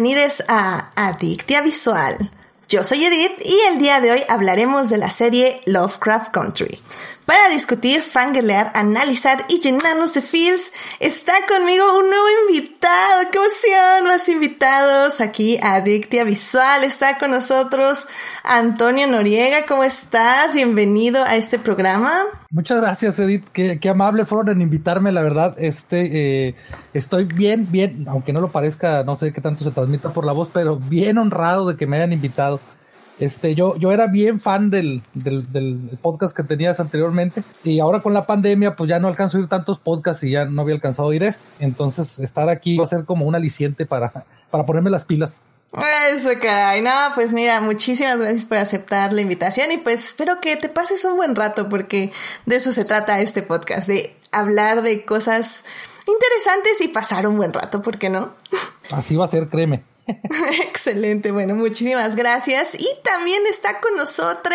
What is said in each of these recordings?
Bienvenidos a Adictia Visual. Yo soy Edith y el día de hoy hablaremos de la serie Lovecraft Country. Para discutir, fangirlear, analizar y llenarnos de feels, está conmigo un nuevo invitado. ¡Qué emoción! Más invitados aquí a Adictia Visual. Está con nosotros Antonio Noriega. ¿Cómo estás? Bienvenido a este programa. Muchas gracias, Edith. Qué, amable fueron en invitarme, la verdad. Este, eh, estoy bien, bien, aunque no lo parezca, no sé qué tanto se transmita por la voz, pero bien honrado de que me hayan invitado. Este, yo, yo era bien fan del, del, podcast que tenías anteriormente y ahora con la pandemia pues ya no alcanzo a oír tantos podcasts y ya no había alcanzado a oír este. Entonces estar aquí va a ser como un aliciente para, para ponerme las pilas. Eso, caray. No, pues mira, muchísimas gracias por aceptar la invitación y pues espero que te pases un buen rato porque de eso se trata este podcast, de hablar de cosas interesantes y pasar un buen rato, ¿por qué no? Así va a ser, créeme. Excelente, bueno, muchísimas gracias. Y también está con nosotros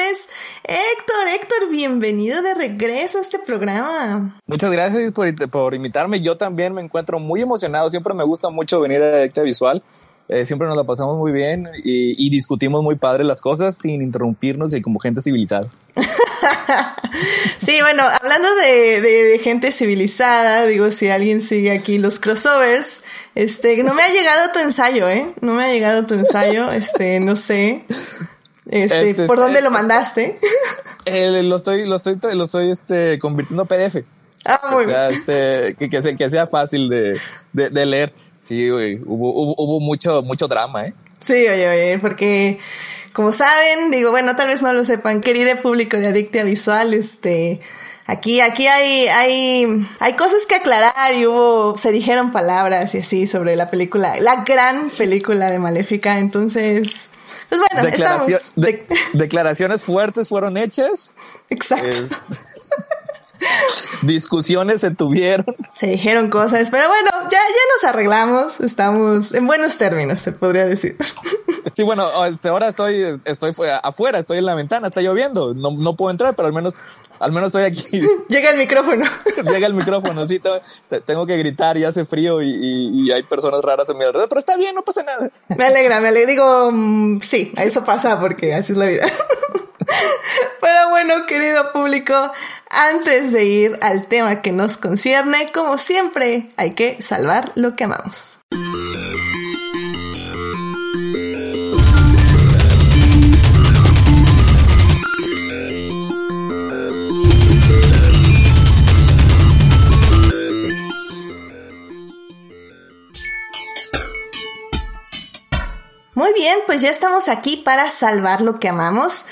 Héctor. Héctor, bienvenido de regreso a este programa. Muchas gracias por, invitarme. Yo también me encuentro muy emocionado. Siempre me gusta mucho venir a Directa Visual. Eh, siempre nos la pasamos muy bien y, discutimos muy padre las cosas sin interrumpirnos y como gente civilizada. sí, bueno, hablando de, gente civilizada, digo, si alguien sigue aquí los crossovers, este, no me ha llegado tu ensayo, ¿eh? No me ha llegado tu ensayo, este, no sé. Este, ¿por dónde lo mandaste? Eh, lo estoy, lo estoy, lo estoy, este, convirtiendo a PDF. Ah, muy o sea, este, que, sea, que sea fácil de, de leer. Sí, güey, hubo, hubo, mucho, mucho drama, ¿eh? Sí, oye, oye, porque como saben, digo, bueno, tal vez no lo sepan, querido público de Adictia Visual, este, aquí, aquí hay, hay, hay cosas que aclarar y hubo, se dijeron palabras y así sobre la película, la gran película de Maléfica, entonces, pues bueno, declaraciones fuertes fueron hechas. Exacto. Discusiones se tuvieron. Se dijeron cosas, pero bueno, ya, ya nos arreglamos. Estamos en buenos términos, se podría decir. Sí, bueno, ahora estoy, estoy afuera, estoy en la ventana, está lloviendo. No, no puedo entrar, pero al menos, al menos estoy aquí. Llega el micrófono. Llega el micrófono, sí, tengo que gritar y hace frío y, hay personas raras en mi alrededor, pero está bien, no pasa nada. Me alegra, me alegra. Digo, mm, sí, eso pasa porque así es la vida. Pero bueno, querido público, antes de ir al tema que nos concierne, como siempre, hay que salvar lo que amamos. Muy bien, pues ya estamos aquí para salvar lo que amamos.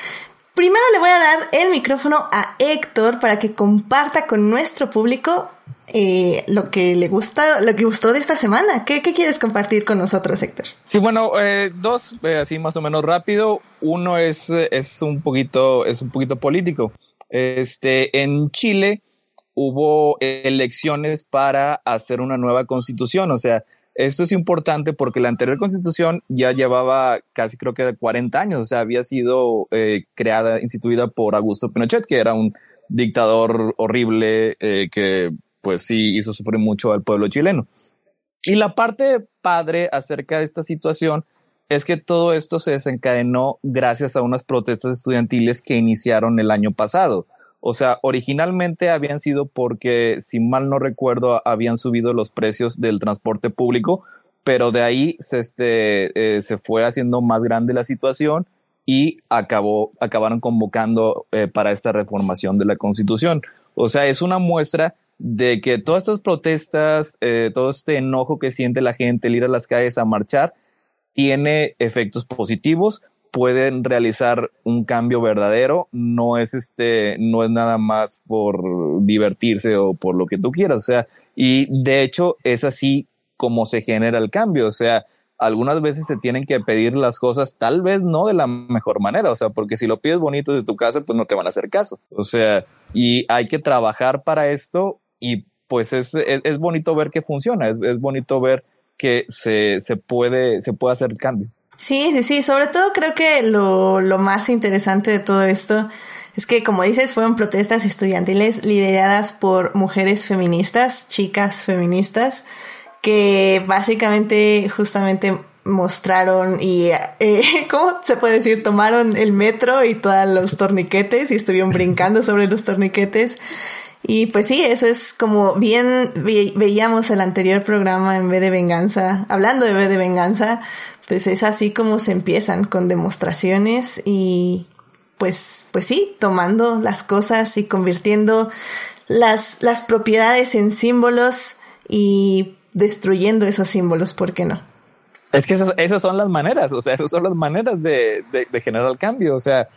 Primero le voy a dar el micrófono a Héctor para que comparta con nuestro público eh, lo que le gusta, lo que gustó de esta semana. ¿Qué, quieres compartir con nosotros, Héctor? Sí, bueno, eh, dos, eh, así más o menos rápido. Uno es, es un poquito, es un poquito político. Este, en Chile hubo elecciones para hacer una nueva constitución, o sea, esto es importante porque la anterior constitución ya llevaba casi creo que 40 años, o sea, había sido eh, creada, instituida por Augusto Pinochet, que era un dictador horrible eh, que pues sí hizo sufrir mucho al pueblo chileno. Y la parte padre acerca de esta situación es que todo esto se desencadenó gracias a unas protestas estudiantiles que iniciaron el año pasado. O sea, originalmente habían sido porque, si mal no recuerdo, habían subido los precios del transporte público, pero de ahí se, este, eh, se fue haciendo más grande la situación y acabó, acabaron convocando eh, para esta reformación de la constitución. O sea, es una muestra de que todas estas protestas, eh, todo este enojo que siente la gente, el ir a las calles a marchar, tiene efectos positivos, pueden realizar un cambio verdadero, no es este, no es nada más por divertirse o por lo que tú quieras, o sea, y de hecho es así como se genera el cambio, o sea, algunas veces se tienen que pedir las cosas tal vez no de la mejor manera, o sea, porque si lo pides bonito de tu casa, pues no te van a hacer caso, o sea, y hay que trabajar para esto y pues es, es, bonito ver que funciona, es, es bonito ver que se, se, puede, se puede hacer cambio. Sí, sí, sí. Sobre todo creo que lo, lo más interesante de todo esto es que, como dices, fueron protestas estudiantiles lideradas por mujeres feministas, chicas feministas, que básicamente justamente mostraron y, eh, ¿cómo se puede decir? Tomaron el metro y todos los torniquetes y estuvieron brincando sobre los torniquetes. Y pues sí, eso es como bien veíamos el anterior programa en vez de venganza, hablando de vez de venganza, pues es así como se empiezan con demostraciones y pues, pues sí, tomando las cosas y convirtiendo las, las propiedades en símbolos y destruyendo esos símbolos, ¿por qué no? Es que esas, son las maneras, o sea, esas son las maneras de, de, de generar el cambio. O sea,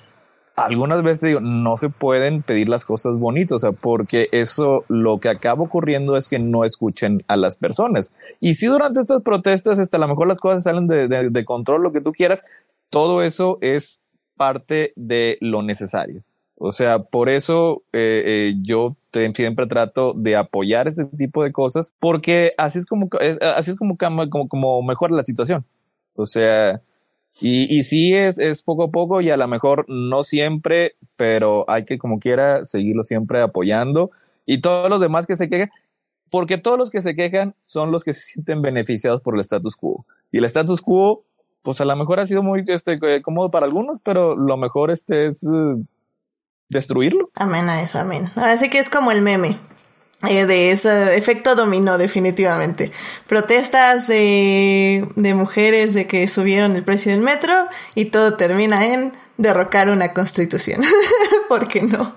algunas veces digo, no se pueden pedir las cosas bonitas, o sea, porque eso lo que acaba ocurriendo es que no escuchen a las personas. Y si durante estas protestas, hasta a lo mejor las cosas salen de, de, de control, lo que tú quieras, todo eso es parte de lo necesario. O sea, por eso eh, eh, yo siempre trato de apoyar este tipo de cosas, porque así es como, así es como, como, como mejora la situación. O sea, y, y sí es, poco a poco y a lo mejor no siempre, pero hay que como quiera seguirlo siempre apoyando. Y todos los demás que se quejan, porque todos los que se quejan son los que se sienten beneficiados por el status quo. Y el status quo, pues a lo mejor ha sido muy este, cómodo para algunos, pero lo mejor este es uh, destruirlo. Amén a eso, amén. Ahora sí que es como el meme. Eh, de ese efecto dominó definitivamente. Protestas de, de mujeres de que subieron el precio del metro y todo termina en derrocar una constitución. ¿Por qué no?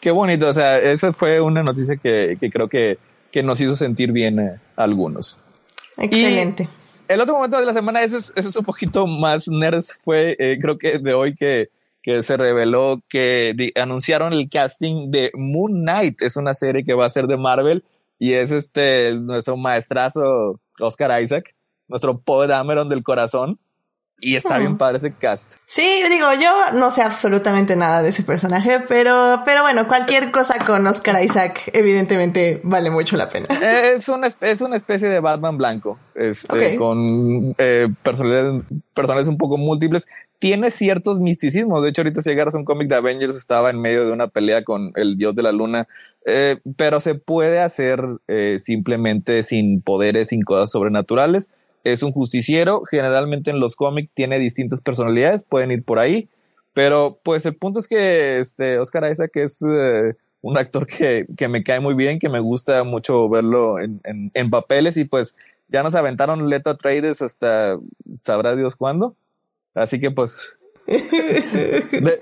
Qué bonito, o sea, esa fue una noticia que, que creo que, que, nos hizo sentir bien eh, a algunos. Excelente. Y el otro momento de la semana, ese es, ese es un poquito más nerd, fue eh, creo que de hoy que que se reveló que anunciaron el casting de Moon Knight. Es una serie que va a ser de Marvel y es este nuestro maestrazo Oscar Isaac, nuestro Poe Dameron del corazón. Y está bien padre ese cast. Sí, digo, yo no sé absolutamente nada de ese personaje, pero, pero bueno, cualquier cosa con Oscar Isaac evidentemente vale mucho la pena. Es una, es una especie de Batman blanco, este, con eh, personalidades, personajes un poco múltiples. Tiene ciertos misticismos. De hecho, ahorita si llegaras a un cómic de Avengers, estaba en medio de una pelea con el dios de la luna, eh, pero se puede hacer eh, simplemente sin poderes, sin cosas sobrenaturales es un justiciero, generalmente en los cómics tiene distintas personalidades, pueden ir por ahí, pero pues el punto es que este Oscar Isaac es eh, un actor que, que, me cae muy bien, que me gusta mucho verlo en, en, papeles. Y pues ya nos aventaron Leto Trades hasta sabrá Dios cuándo. Así que pues de,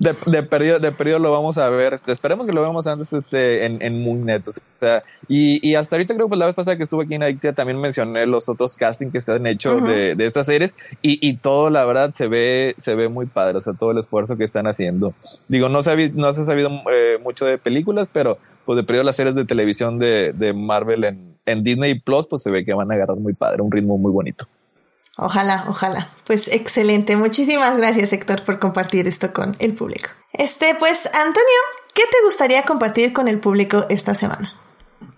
de, de, perdido, de perdido lo vamos a ver. Este, esperemos que lo veamos antes este, en, en Moonnet. O sea, y, y hasta ahorita creo que pues, la vez pasada que estuve aquí en Adictia también mencioné los otros castings que se han hecho uh -huh. de, de, estas series y, y todo la verdad se ve, se ve muy padre. O sea, todo el esfuerzo que están haciendo. Digo, no se ha, no se ha sabido eh, mucho de películas, pero pues de perdido las series de televisión de, de Marvel en, en Disney Plus, pues se ve que van a agarrar muy padre, un ritmo muy bonito. Ojalá, ojalá. Pues excelente. Muchísimas gracias, Héctor, por compartir esto con el público. Este, pues, Antonio, ¿qué te gustaría compartir con el público esta semana?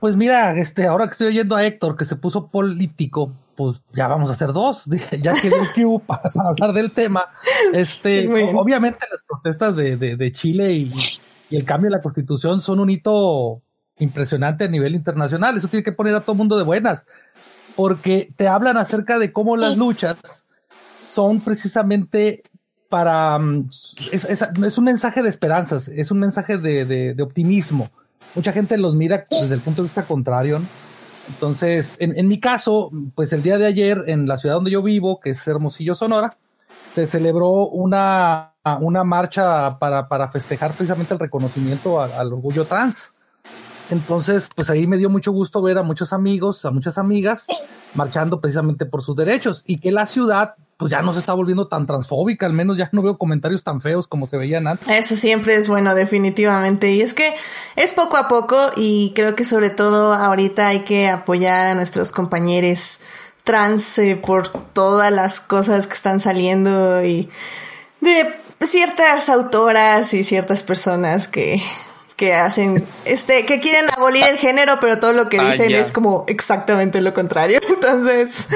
Pues mira, este, ahora que estoy oyendo a Héctor que se puso político, pues ya vamos a hacer dos, ya que el Q para hablar del tema. Este, obviamente las protestas de, de, de Chile y, y, el cambio de la constitución son un hito impresionante a nivel internacional. Eso tiene que poner a todo mundo de buenas porque te hablan acerca de cómo las luchas son precisamente para... mm, Es, es, es un mensaje de esperanzas, es un mensaje de, de, de, optimismo. Mucha gente los mira desde el punto de vista contrario. Entonces, en, en mi caso, pues el día de ayer en la ciudad donde yo vivo, que es Hermosillo, Sonora, se celebró una, una marcha para, para festejar precisamente el reconocimiento al orgullo trans. Entonces, pues ahí me dio mucho gusto ver a muchos amigos, a muchas amigas marchando precisamente por sus derechos y que la ciudad pues ya no se está volviendo tan transfóbica, al menos ya no veo comentarios tan feos como se veían antes. Eso siempre es bueno, definitivamente. Y es que es poco a poco y creo que sobre todo ahorita hay que apoyar a nuestros compañeros trans eh, por todas las cosas que están saliendo y de ciertas autoras y ciertas personas que que hacen, este, que quieren abolir el género, pero todo lo que dicen ah, es como exactamente lo contrario. Entonces,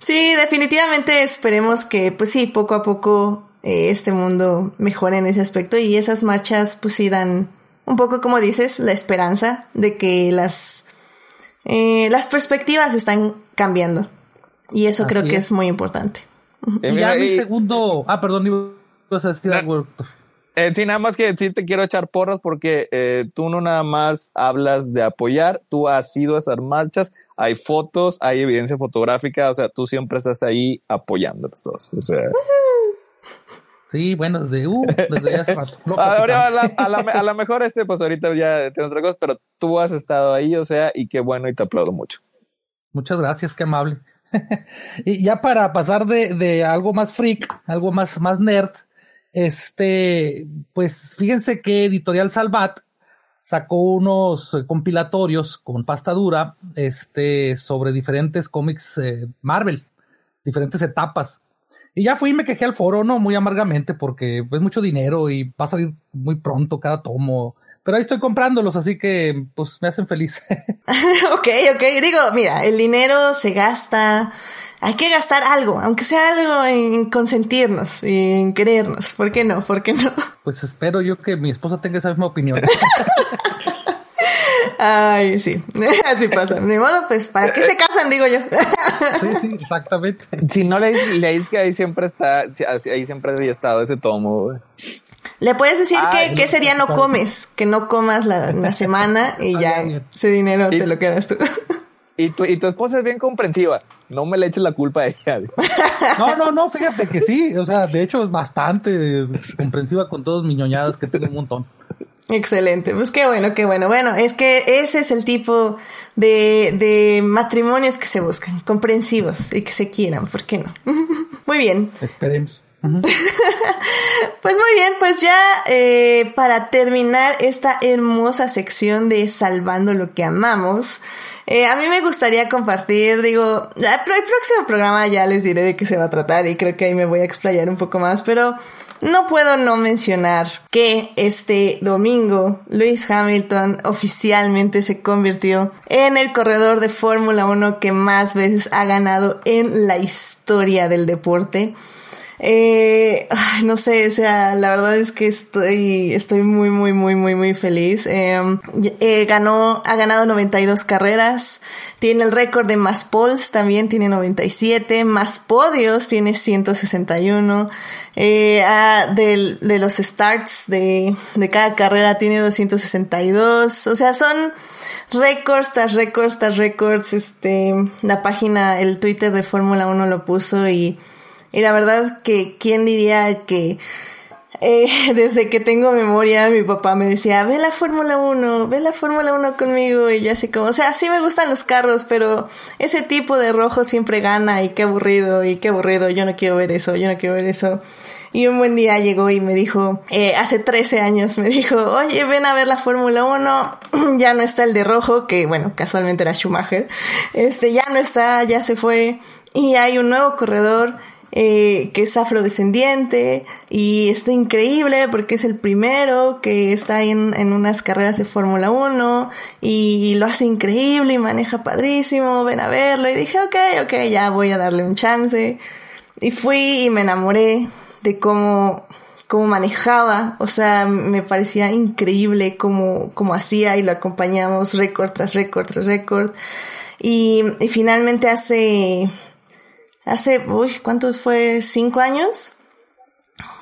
sí, definitivamente esperemos que, pues sí, poco a poco eh, este mundo mejore en ese aspecto y esas marchas, pues sí dan un poco, como dices, la esperanza de que las, eh, las perspectivas están cambiando. Y eso creo que es. muy importante. Y ya mi segundo. Ah, perdón, ibas a decir algo. Eh, sí, nada más que sí te quiero echar porras porque eh, tú no nada más hablas de apoyar, tú has ido a hacer marchas, hay fotos, hay evidencia fotográfica, o sea, tú siempre estás ahí apoyándolos todos. O sea. Sí, bueno, desde, uh, desde hace Ahora, a la, a, la, mejor este, pues ahorita ya tienes otra cosa, pero tú has estado ahí, o sea, y qué bueno y te aplaudo mucho. Muchas gracias, qué amable. y ya para pasar de, de algo más freak, algo más, más nerd, este, pues fíjense que Editorial Salvat sacó unos eh, compilatorios con pasta dura, este, sobre diferentes cómics eh, Marvel, diferentes etapas. Y ya fui y me quejé al foro, no muy amargamente, porque es mucho dinero y va a salir muy pronto cada tomo. Pero ahí estoy comprándolos, así que pues me hacen feliz. ok, ok. Digo, mira, el dinero se gasta hay que gastar algo, aunque sea algo en consentirnos y en querernos. ¿Por qué no? ¿Por qué no? Pues espero yo que mi esposa tenga esa misma opinión. Ay, sí, así pasa. De modo, pues, ¿para qué se casan? Digo yo. sí, sí, exactamente. Si no le, dices que ahí siempre está, ahí siempre había estado ese tomo. Le puedes decir que, que, ese día no comes, que no comas la, semana y ya ese dinero te lo quedas tú. Y tu, y tu esposa es bien comprensiva. No me le eches la culpa a ella. No, no, no, fíjate que sí. O sea, de hecho es bastante comprensiva con todos mis ñoñadas que tengo un montón. Excelente, pues qué bueno, qué bueno. Bueno, es que ese es el tipo de, de matrimonios que se buscan, comprensivos y que se quieran, ¿por qué no? Muy bien. Esperemos. pues muy bien, pues ya eh, para terminar esta hermosa sección de Salvando lo que amamos, eh, a mí me gustaría compartir, digo, el próximo programa ya les diré de qué se va a tratar y creo que ahí me voy a explayar un poco más, pero no puedo no mencionar que este domingo Lewis Hamilton oficialmente se convirtió en el corredor de Fórmula 1 que más veces ha ganado en la historia del deporte. Eh, no sé, o sea, la verdad es que estoy, estoy muy, muy, muy, muy, muy feliz. Em, eh, ganó, ha ganado 92 carreras, tiene el récord de más poles, también tiene 97, más podios, tiene 161. Eh, de, de los starts de, de cada carrera tiene 262. O sea, son récords tras récords tras récords. Este, la página, el Twitter de Fórmula 1 lo puso y y la verdad que, ¿quién diría que eh, desde que tengo memoria, mi papá me decía, ve la Fórmula 1, ve la Fórmula 1 conmigo. Y yo así como, o sea, sí me gustan los carros, pero ese tipo de rojo siempre gana y qué aburrido y qué aburrido, yo no quiero ver eso, yo no quiero ver eso. Y un buen día llegó y me dijo, eh, hace 13 años me dijo, oye, ven a ver la Fórmula 1, ya no está el de rojo, que bueno, casualmente era Schumacher, este, ya no está, ya se fue, y hay un nuevo corredor eh, que es afrodescendiente y está increíble porque es el primero que está en, en unas carreras de Fórmula 1 y, lo hace increíble y maneja padrísimo, ven a verlo y dije, ok, ok, ya voy a darle un chance. Y fui y me enamoré de cómo, cómo manejaba, o sea, me parecía increíble cómo, cómo hacía y lo acompañamos récord tras récord tras récord. Y, y finalmente hace hace, uy, ¿cuánto fue? ¿Cinco años?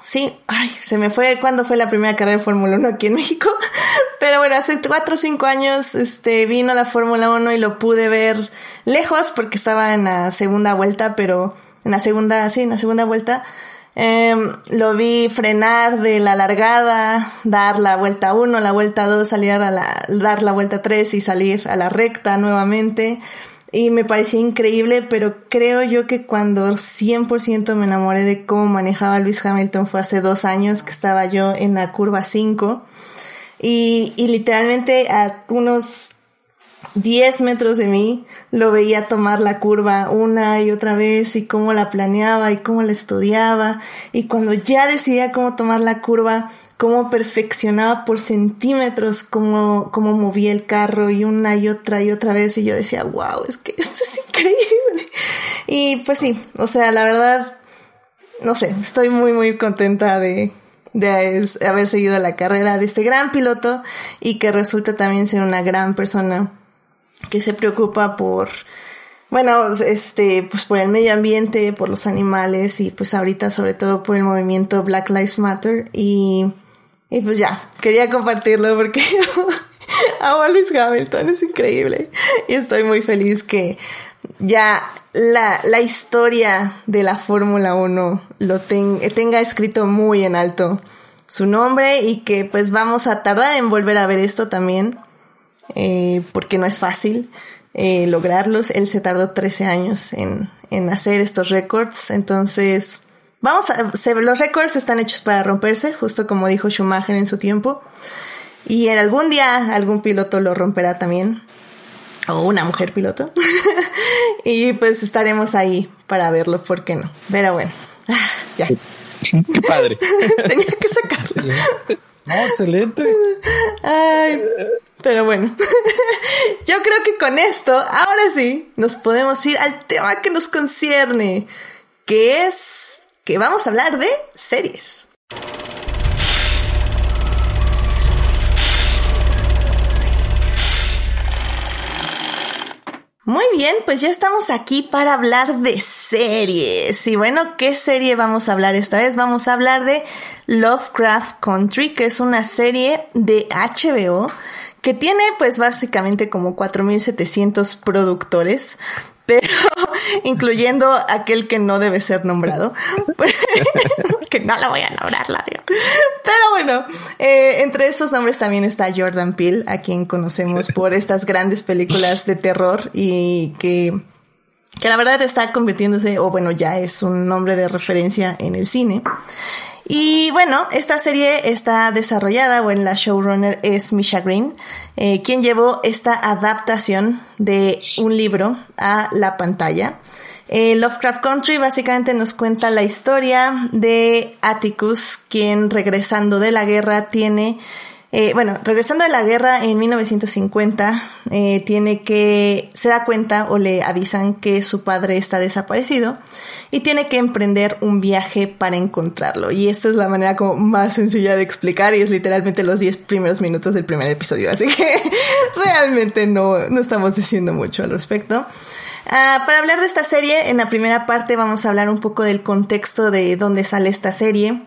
Sí, ay, se me fue cuando fue la primera carrera de Fórmula 1 aquí en México. Pero bueno, hace cuatro o cinco años este, vino la Fórmula 1 y lo pude ver lejos porque estaba en la segunda vuelta, pero en la segunda, sí, en la segunda vuelta. Em, lo vi frenar de la largada, dar la vuelta 1, la vuelta 2, salir a la, dar la vuelta 3 y salir a la recta nuevamente y me parecía increíble, pero creo yo que cuando 100% me enamoré de cómo manejaba Luis Hamilton fue hace dos años que estaba yo en la curva 5 y, y literalmente a unos 10 metros de mí lo veía tomar la curva una y otra vez y cómo la planeaba y cómo la estudiaba. Y cuando ya decidía cómo tomar la curva cómo perfeccionaba por centímetros cómo, cómo movía el carro y una y otra y otra vez y yo decía, wow, es que esto es increíble. Y pues sí, o sea, la verdad, no sé, estoy muy muy contenta de, de haber seguido la carrera de este gran piloto y que resulta también ser una gran persona que se preocupa por bueno, este, pues por el medio ambiente, por los animales y pues ahorita sobre todo por el movimiento Black Lives Matter y, y pues ya, quería compartirlo porque amo a Luis Hamilton, es increíble y estoy muy feliz que ya la, la historia de la Fórmula 1 lo tenga escrito muy en alto su nombre y que pues vamos a tardar en volver a ver esto también eh, porque no es fácil eh, lograrlos. Él se tardó 13 años en, en hacer estos récords. Entonces, vamos a, los récords están hechos para romperse, justo como dijo Schumacher en su tiempo. Y en algún día algún piloto lo romperá también. O una mujer piloto. y pues estaremos ahí para verlo, ¿por qué no? Pero bueno, ya. Qué padre. Tenía que sacarlo. No, excelente. Ay, pero bueno, yo creo que con esto, ahora sí, nos podemos ir al tema que nos concierne, que es que vamos a hablar de series. Muy bien, pues ya estamos aquí para hablar de series. Y bueno, ¿qué serie vamos a hablar esta vez? Vamos a hablar de Lovecraft Country, que es una serie de HBO que tiene pues básicamente como 4.700 productores, pero incluyendo aquel que no debe ser nombrado, que no lo voy a nombrar, la Pero bueno, eh, entre esos nombres también está Jordan Peele, a quien conocemos por estas grandes películas de terror y que, que la verdad está convirtiéndose, o bueno, ya es un nombre de referencia en el cine. Y bueno, esta serie está desarrollada, o en la showrunner es Misha Green, eh, quien llevó esta adaptación de un libro a la pantalla. Eh, Lovecraft Country básicamente nos cuenta la historia de Atticus, quien regresando de la guerra tiene eh, bueno, regresando de la guerra en 1950, eh, tiene que, se da cuenta o le avisan que su padre está desaparecido y tiene que emprender un viaje para encontrarlo. Y esta es la manera como más sencilla de explicar y es literalmente los 10 primeros minutos del primer episodio. Así que realmente no, no estamos diciendo mucho al respecto. Ah, para hablar de esta serie, en la primera parte vamos a hablar un poco del contexto de dónde sale esta serie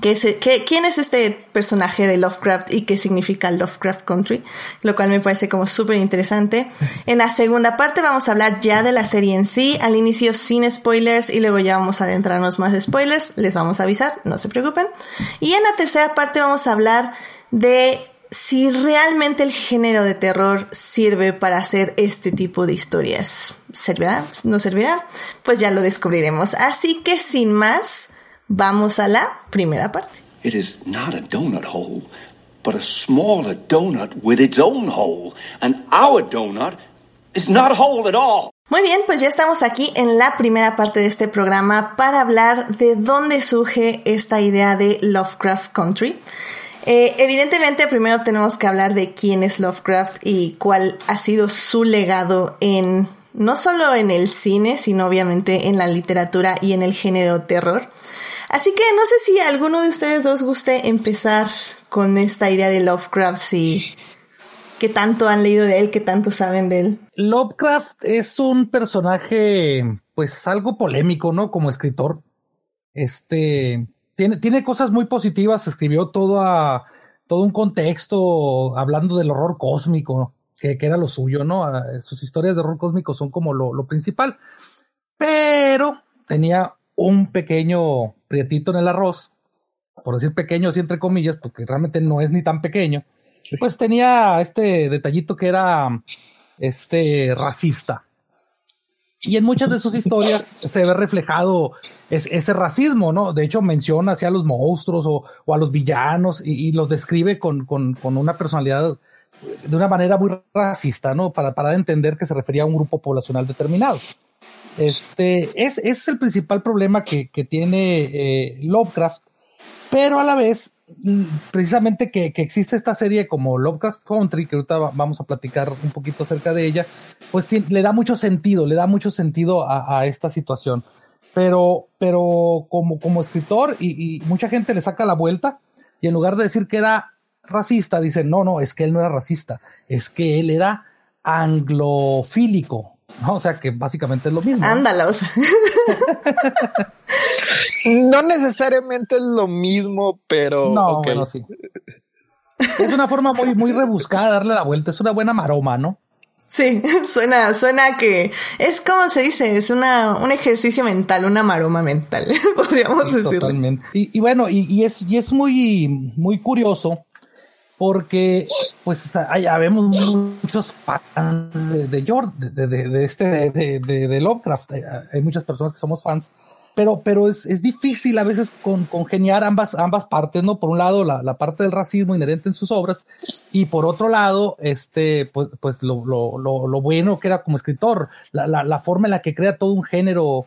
¿Quién es este personaje de Lovecraft y qué significa Lovecraft Country? Lo cual me parece como súper interesante. En la segunda parte vamos a hablar ya de la serie en sí, al inicio sin spoilers y luego ya vamos a adentrarnos más de spoilers, les vamos a avisar, no se preocupen. Y en la tercera parte vamos a hablar de si realmente el género de terror sirve para hacer este tipo de historias. ¿Servirá? ¿No servirá? Pues ya lo descubriremos. Así que sin más... Vamos a la primera parte. It is not a donut hole, but a smaller donut with its own hole. And our donut is not a hole at all. Muy bien, pues ya estamos aquí en la primera parte de este programa para hablar de dónde surge esta idea de Lovecraft Country. Eh, evidentemente, primero tenemos que hablar de quién es Lovecraft y cuál ha sido su legado en no solo en el cine, sino obviamente en la literatura y en el género terror. Así que no sé si alguno de ustedes dos guste empezar con esta idea de Lovecraft, si qué tanto han leído de él, qué tanto saben de él. Lovecraft es un personaje, pues algo polémico, ¿no? Como escritor. Este tiene, tiene cosas muy positivas, escribió todo a, todo un contexto hablando del horror cósmico, que, que era lo suyo, ¿no? Sus historias de horror cósmico son como lo, principal. Pero tenía un pequeño prietito en el arroz, por decir pequeño así entre comillas, porque realmente no es ni tan pequeño, pues tenía este detallito que era este racista. Y en muchas de sus historias se ve reflejado ese racismo, ¿no? De hecho, menciona hacia los monstruos o, a los villanos y, los describe con, con, una personalidad de una manera muy racista, ¿no? Para, para entender que se refería a un grupo poblacional determinado. Este es, es el principal problema que, que tiene eh, Lovecraft, pero a la vez, precisamente que, que, existe esta serie como Lovecraft Country, que ahorita vamos a platicar un poquito acerca de ella, pues le da mucho sentido, le da mucho sentido a, a esta situación. Pero, pero como, como escritor, y, y mucha gente le saca la vuelta, y en lugar de decir que era racista, dicen, no, no, es que él no era racista, es que él era anglofílico, ¿no? O sea que básicamente es lo mismo. Ándalos. no necesariamente es lo mismo, pero. No, bueno, sí. Es una forma muy, muy rebuscada de darle la vuelta. Es una buena maroma, ¿no? Sí, suena, suena que es como se dice, es una, un ejercicio mental, una maroma mental, podríamos decir. Totalmente. Y, bueno, y, es, y es muy, muy curioso porque pues ya vemos muchos fans de, de, de, de, este de, de, Lovecraft. Hay muchas personas que somos fans pero, pero es, es difícil a veces con, congeniar ambas, ambas partes, ¿no? Por un lado, la, la, parte del racismo inherente en sus obras, y por otro lado, este, pues, pues lo, lo, lo, lo bueno que era como escritor, la, la, la, forma en la que crea todo un género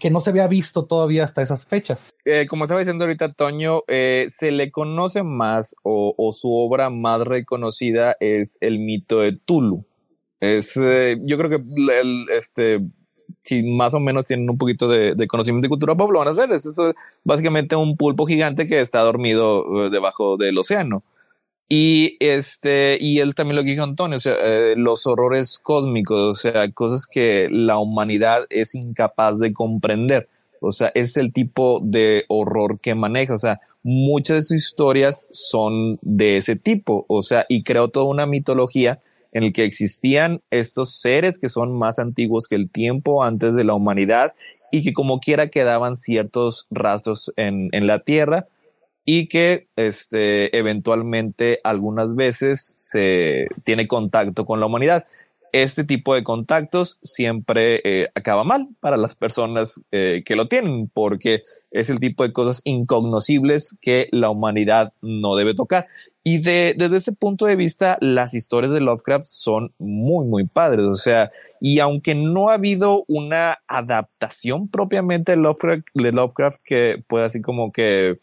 que, no se había visto todavía hasta esas fechas. Eh, como estaba diciendo ahorita Toño, eh, se le conoce más o, su obra más reconocida es el mito de Tulu. Es, eh, yo creo que el, este, si más o menos tienen un poquito de, conocimiento de cultura pop, lo van a hacer. Es, básicamente un pulpo gigante que está dormido debajo del océano. Y este, y él también lo que dijo Antonio, o sea, eh, los horrores cósmicos, o sea, cosas que la humanidad es incapaz de comprender. O sea, es el tipo de horror que maneja. O sea, muchas de sus historias son de ese tipo. O sea, y creó toda una mitología en el que existían estos seres que son más antiguos que el tiempo antes de la humanidad y que como quiera quedaban ciertos rastros en, en la Tierra y que este, eventualmente algunas veces se tiene contacto con la humanidad. Este tipo de contactos siempre eh, acaba mal para las personas eh, que lo tienen, porque es el tipo de cosas incognoscibles que la humanidad no debe tocar. Y de, desde ese punto de vista, las historias de Lovecraft son muy, muy padres. O sea, y aunque no ha habido una adaptación propiamente de Lovecraft, de Lovecraft que pueda así como que,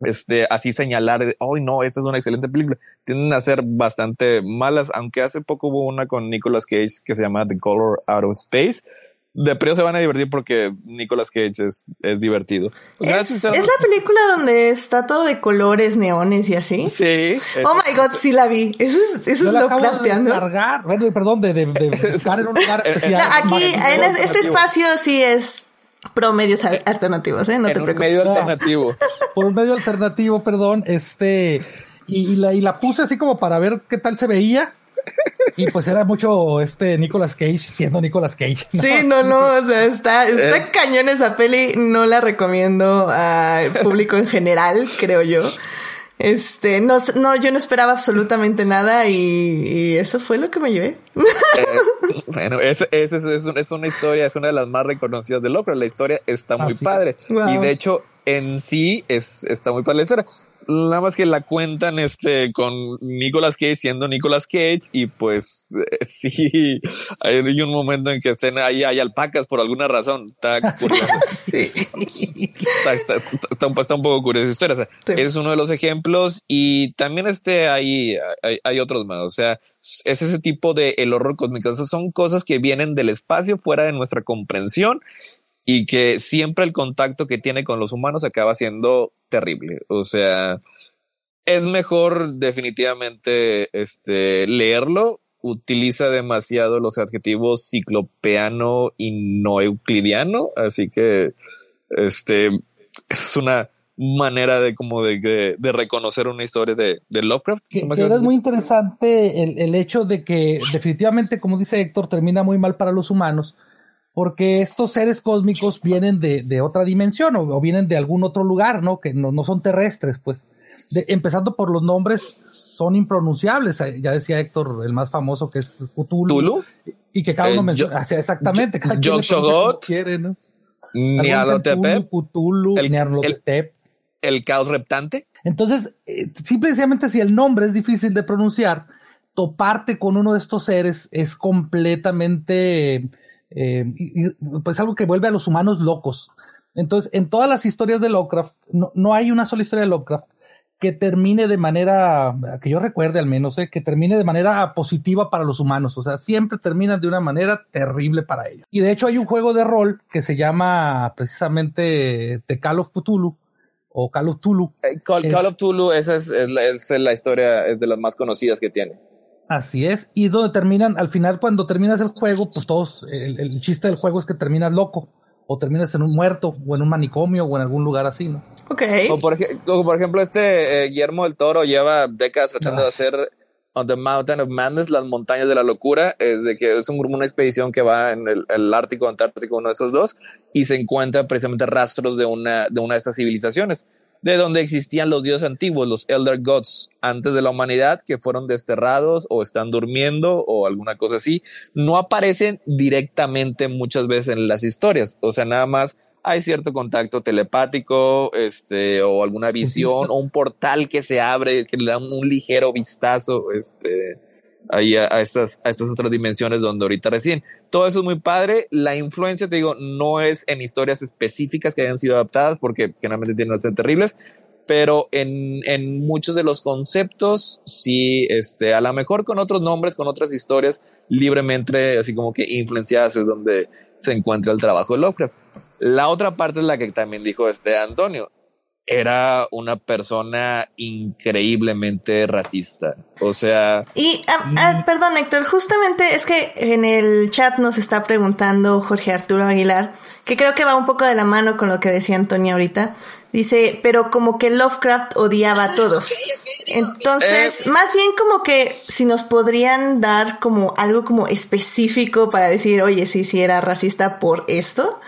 este, así señalar, oh no, esta es una excelente película, tienden a ser bastante malas, aunque hace poco hubo una con Nicolas Cage que se llama The Color Out of Space, de prio se van a divertir porque Nicolas Cage es, es divertido. ¿Es, la película donde está todo de colores, neones y así? Sí. Oh my god, sí la vi. Eso es, eso es lo planteando. bueno, perdón, de, de, de buscar en un lugar especial. aquí, en este espacio sí es promedios alternativos, ¿eh? No te preocupes. medio alternativo. Por un medio alternativo, perdón, este, y, la, y la puse así como para ver qué tal se veía y pues era mucho este Nicolas Cage siendo Nicolas Cage. Sí, no, no, o sea, está, está eh. cañón esa peli. No la recomiendo al público en general, creo yo. Este, no, no, yo no esperaba absolutamente nada y, eso fue lo que me llevé. Eh, bueno, esa es, es, una historia, es una de las más reconocidas de Locro. La historia está muy padre. Y de hecho, en sí es, está muy padre la historia nada más que la cuentan este con Nicolas Cage siendo Nicolas Cage y pues eh, sí hay un momento en que estén ahí hay alpacas por alguna razón está curioso sí. está, está, un, poco curioso historia es uno de los ejemplos y también este hay, hay, otros más o sea es ese tipo de el horror cósmico Esas son cosas que vienen del espacio fuera de nuestra comprensión y que siempre el contacto que tiene con los humanos acaba siendo terrible. O sea, es mejor definitivamente este, leerlo. Utiliza demasiado los adjetivos ciclopeano y no euclidiano, así que este es una manera de como de, de, reconocer una historia de, de Lovecraft. Que, es muy interesante el, el, hecho de que definitivamente, como dice Héctor, termina muy mal para los humanos, porque estos seres cósmicos vienen de, de otra dimensión o, vienen de algún otro lugar, ¿no? Que no, no son terrestres, pues. De, empezando por los nombres, son impronunciables. Eh, ya decía Héctor, el más famoso que es Cthulhu. Y que cada uno eh, menciona. exactamente. Cthulhu, el, el, el, caos reptante. Entonces, eh, simplemente si el nombre es difícil de pronunciar, toparte con uno de estos seres es completamente eh, y, pues algo que vuelve a los humanos locos. Entonces, en todas las historias de Lovecraft, no, no hay una sola historia de Lovecraft que termine de manera, que yo recuerde al menos, eh, que termine de manera positiva para los humanos. O sea, siempre terminan de una manera terrible para ellos. Y de hecho hay un juego de rol que se llama precisamente The Call of Cthulhu o Call of Tulu. Eh, Call, of Tulu, esa es, es, la historia, es de las más conocidas que tiene. Así es, y donde terminan, al final cuando terminas el juego, pues todos, el, el chiste del juego es que terminas loco, o terminas en un muerto, o en un manicomio, o en algún lugar así, ¿no? Ok. O por, ej- o por ejemplo, este eh, Guillermo del Toro lleva décadas tratando Ah. de hacer On the Mountain of Madness, las montañas de la locura, es de que es un una expedición que va en el, el Ártico, Antártico, uno de esos dos, y se encuentra precisamente rastros de una, de una de estas civilizaciones, de donde existían los dioses antiguos, los Elder Gods, antes de la humanidad, que fueron desterrados o están durmiendo o alguna cosa así. No aparecen directamente muchas veces en las historias, o sea, nada más hay cierto contacto telepático, este, o alguna visión, o un portal que se abre, que le da un, un ligero vistazo, este, ahí a, a estas, a estas otras dimensiones donde ahorita recién. Todo eso es muy padre. La influencia, te digo, no es en historias específicas que hayan sido adaptadas, porque generalmente tienen ser terribles, pero en, en muchos de los conceptos, sí, este, a lo mejor con otros nombres, con otras historias, libremente, así como que influenciadas es donde se encuentra el trabajo de Lovecraft. La otra parte es la que también dijo este Antonio. Era una persona increíblemente racista. O sea, Y, ah, ah, perdón, Héctor, justamente es que en el chat nos está preguntando Jorge Arturo Aguilar, que creo que va un poco de la mano con lo que decía Antonio ahorita. Dice, pero como que Lovecraft odiaba a todos. Entonces, Eh. más bien como que si nos podrían dar como algo como específico para decir, oye, sí, sí era racista por esto.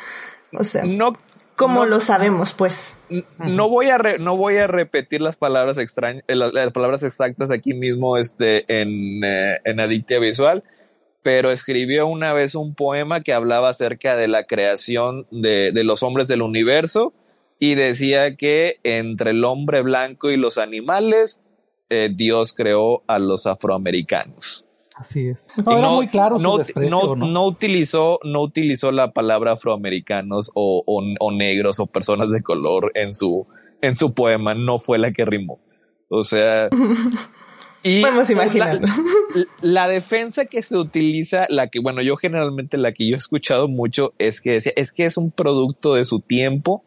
O sea, no. ¿Cómo no- lo sabemos, pues? No voy a re- no voy a repetir las palabras extrañas, las, las palabras exactas aquí mismo, este, en, eh, en Adictia Visual, pero escribió una vez un poema que hablaba acerca de la creación de, de los hombres del universo y decía que entre el hombre blanco y los animales, eh, Dios creó a los afroamericanos. Así es. Y No, era muy claro no, desprecio, no, ¿no? no utilizó, no utilizó la palabra afroamericanos o, o, o negros o personas de color en su, en su poema. No fue la que rimó. O sea. Y Podemos la, imaginarnos. la defensa que se utiliza, la que, bueno, yo generalmente la que yo he escuchado mucho es que decía, es que es un producto de su tiempo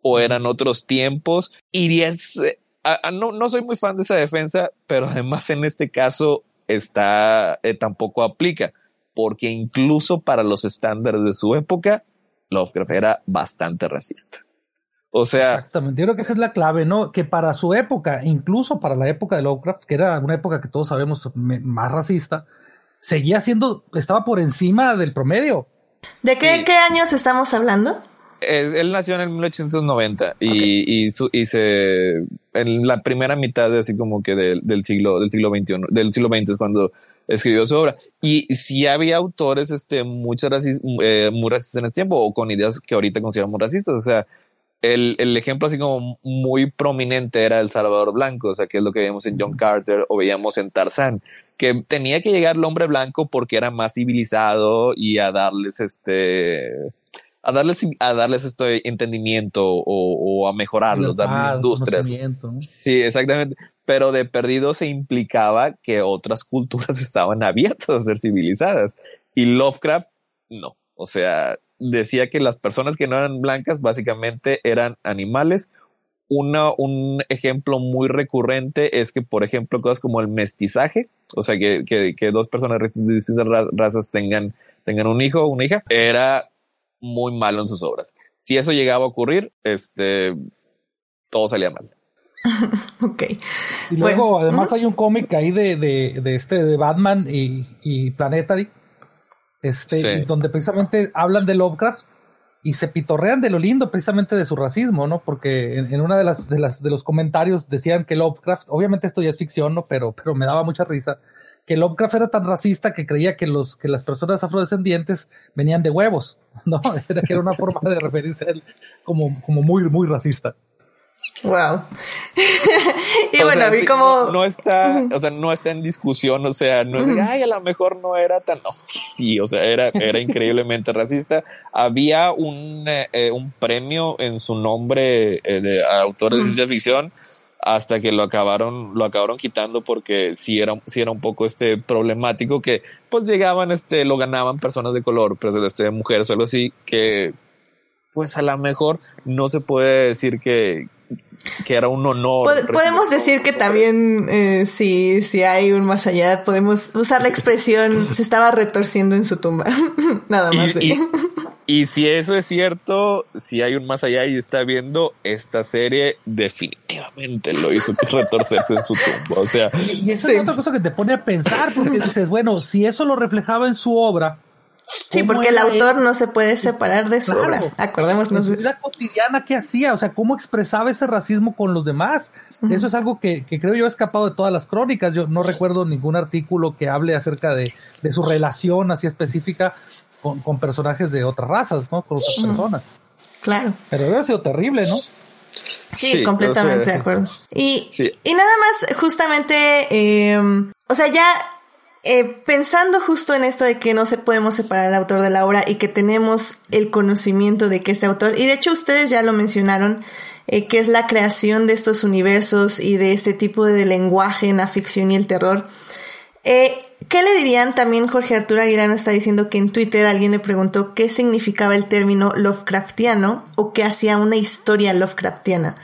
o eran otros tiempos. Y es, eh, a- a- no, no soy muy fan de esa defensa, pero además en este caso está, eh, tampoco aplica, porque incluso para los estándares de su época, Lovecraft era bastante racista. O sea, Exactamente, yo creo que esa es la clave, ¿no? Que para su época, incluso para la época de Lovecraft, que era una época que todos sabemos más racista, seguía siendo, estaba por encima del promedio. ¿De qué, Sí. qué años estamos hablando? Él nació en el 1890 y, y, su- y se en la primera mitad de así como que del, del siglo del siglo XXI del siglo XX es cuando escribió su obra. Y sí había autores este muchas racis- eh, muy racistas en ese tiempo o con ideas que ahorita consideramos racistas. O sea el, el ejemplo así como muy prominente era el Salvador Blanco, o sea, que es lo que veíamos en John Carter o veíamos en Tarzán, que tenía que llegar el hombre blanco porque era más civilizado y a darles este a darles a darles este entendimiento o, o a mejorarlos, darles industrias. Sí, exactamente. Pero de perdido se implicaba que otras culturas estaban abiertas a ser civilizadas. Y Lovecraft, no. O sea, decía que las personas que no eran blancas básicamente eran animales. Una, un ejemplo muy recurrente es que, por ejemplo, cosas como el mestizaje, o sea, que, que, que dos personas de distintas ra- razas tengan, tengan un hijo o una hija, era muy malo en sus obras. Si eso llegaba a ocurrir, este, todo salía mal. Ok. Y luego, Bueno, además, hay un cómic ahí de, de, de este de Batman y, y Planetary, este, Sí. y donde precisamente hablan de Lovecraft y se pitorrean de lo lindo precisamente de su racismo, ¿no? Porque en, en una de las, de las de los comentarios decían que Lovecraft, obviamente esto ya es ficción, ¿no? Pero, pero me daba mucha risa que Lovecraft era tan racista que creía que los que las personas afrodescendientes venían de huevos, ¿no? Era que era una forma de referirse a él como, como muy, muy racista. Wow. y O bueno, sea, vi como. no, no está, o sea, no está en discusión, o sea, no es de, ay, a lo mejor no era tan, no, sí, sí, o sea, era, era increíblemente racista. Había un, eh, eh, un premio en su nombre eh, de a autores de ciencia ficción hasta que lo acabaron, lo acabaron quitando porque sí era, sí era un poco este problemático que pues llegaban, este, lo ganaban personas de color, pero este, mujeres o algo así, que pues a lo mejor no se puede decir que, que era un honor. podemos decir que también eh, si, si hay un más allá, podemos usar la expresión se estaba retorciendo en su tumba. Nada más. Y, si eso es cierto, si hay un más allá y está viendo esta serie, definitivamente lo hizo retorcerse en su tumba. O sea, y, eso es otra cosa que te pone a pensar, porque dices, bueno, si eso lo reflejaba en su obra, Sí, porque el autor no se puede separar de su obra. Acordémonos. Vida cotidiana, ¿qué hacía? O sea, ¿cómo expresaba ese racismo con los demás? Eso es algo que, creo yo ha escapado de todas las crónicas. Yo no recuerdo ningún artículo que hable acerca de, su relación así específica con, personajes de otras razas, ¿no? Con otras personas. Claro. Pero hubiera sido terrible, ¿no? Sí, completamente de acuerdo. Y, y nada más, justamente, eh, o sea, ya eh, pensando justo en esto de que no se podemos separar al autor de la obra y que tenemos el conocimiento de que este autor, y de hecho ustedes ya lo mencionaron, eh, que es la creación de estos universos y de este tipo de lenguaje en la ficción y el terror. Eh, ¿Qué le dirían? También Jorge Arturo Aguilar está diciendo que en Twitter alguien le preguntó qué significaba el término Lovecraftiano o qué hacía una historia Lovecraftiana.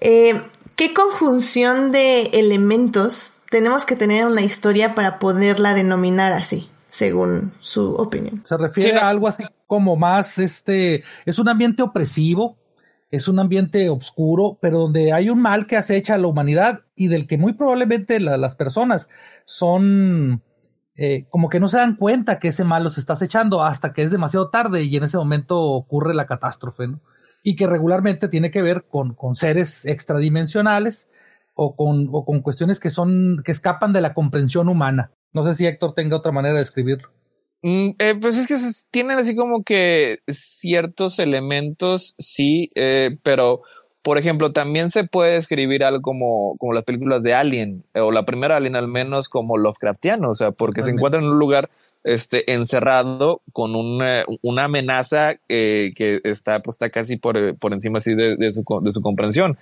¿Qué conjunción de elementos tenemos que tener una historia para poderla denominar así, según su opinión. Se refiere a algo así como más, este, es un ambiente opresivo, es un ambiente oscuro, pero donde hay un mal que acecha a la humanidad y del que muy probablemente las personas son eh, como que no se dan cuenta que ese mal los está acechando hasta que es demasiado tarde y en ese momento ocurre la catástrofe, ¿no? Y que regularmente tiene que ver con, con seres extradimensionales o con, o con cuestiones que son, que escapan de la comprensión humana. No sé si Héctor tenga otra manera de escribirlo. Mm, eh, pues es que tienen así como que ciertos elementos, sí, eh, pero por ejemplo, también se puede escribir algo como, como las películas de Alien, o la primera Alien al menos como Lovecraftiano, o sea, porque se encuentra en un lugar este, encerrado con una, una amenaza eh, que está, pues, está casi por, por encima así de, de, su, de su comprensión.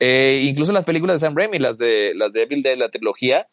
Eh, incluso las películas de Sam Raimi, las de las de Evil Dead, la trilogía,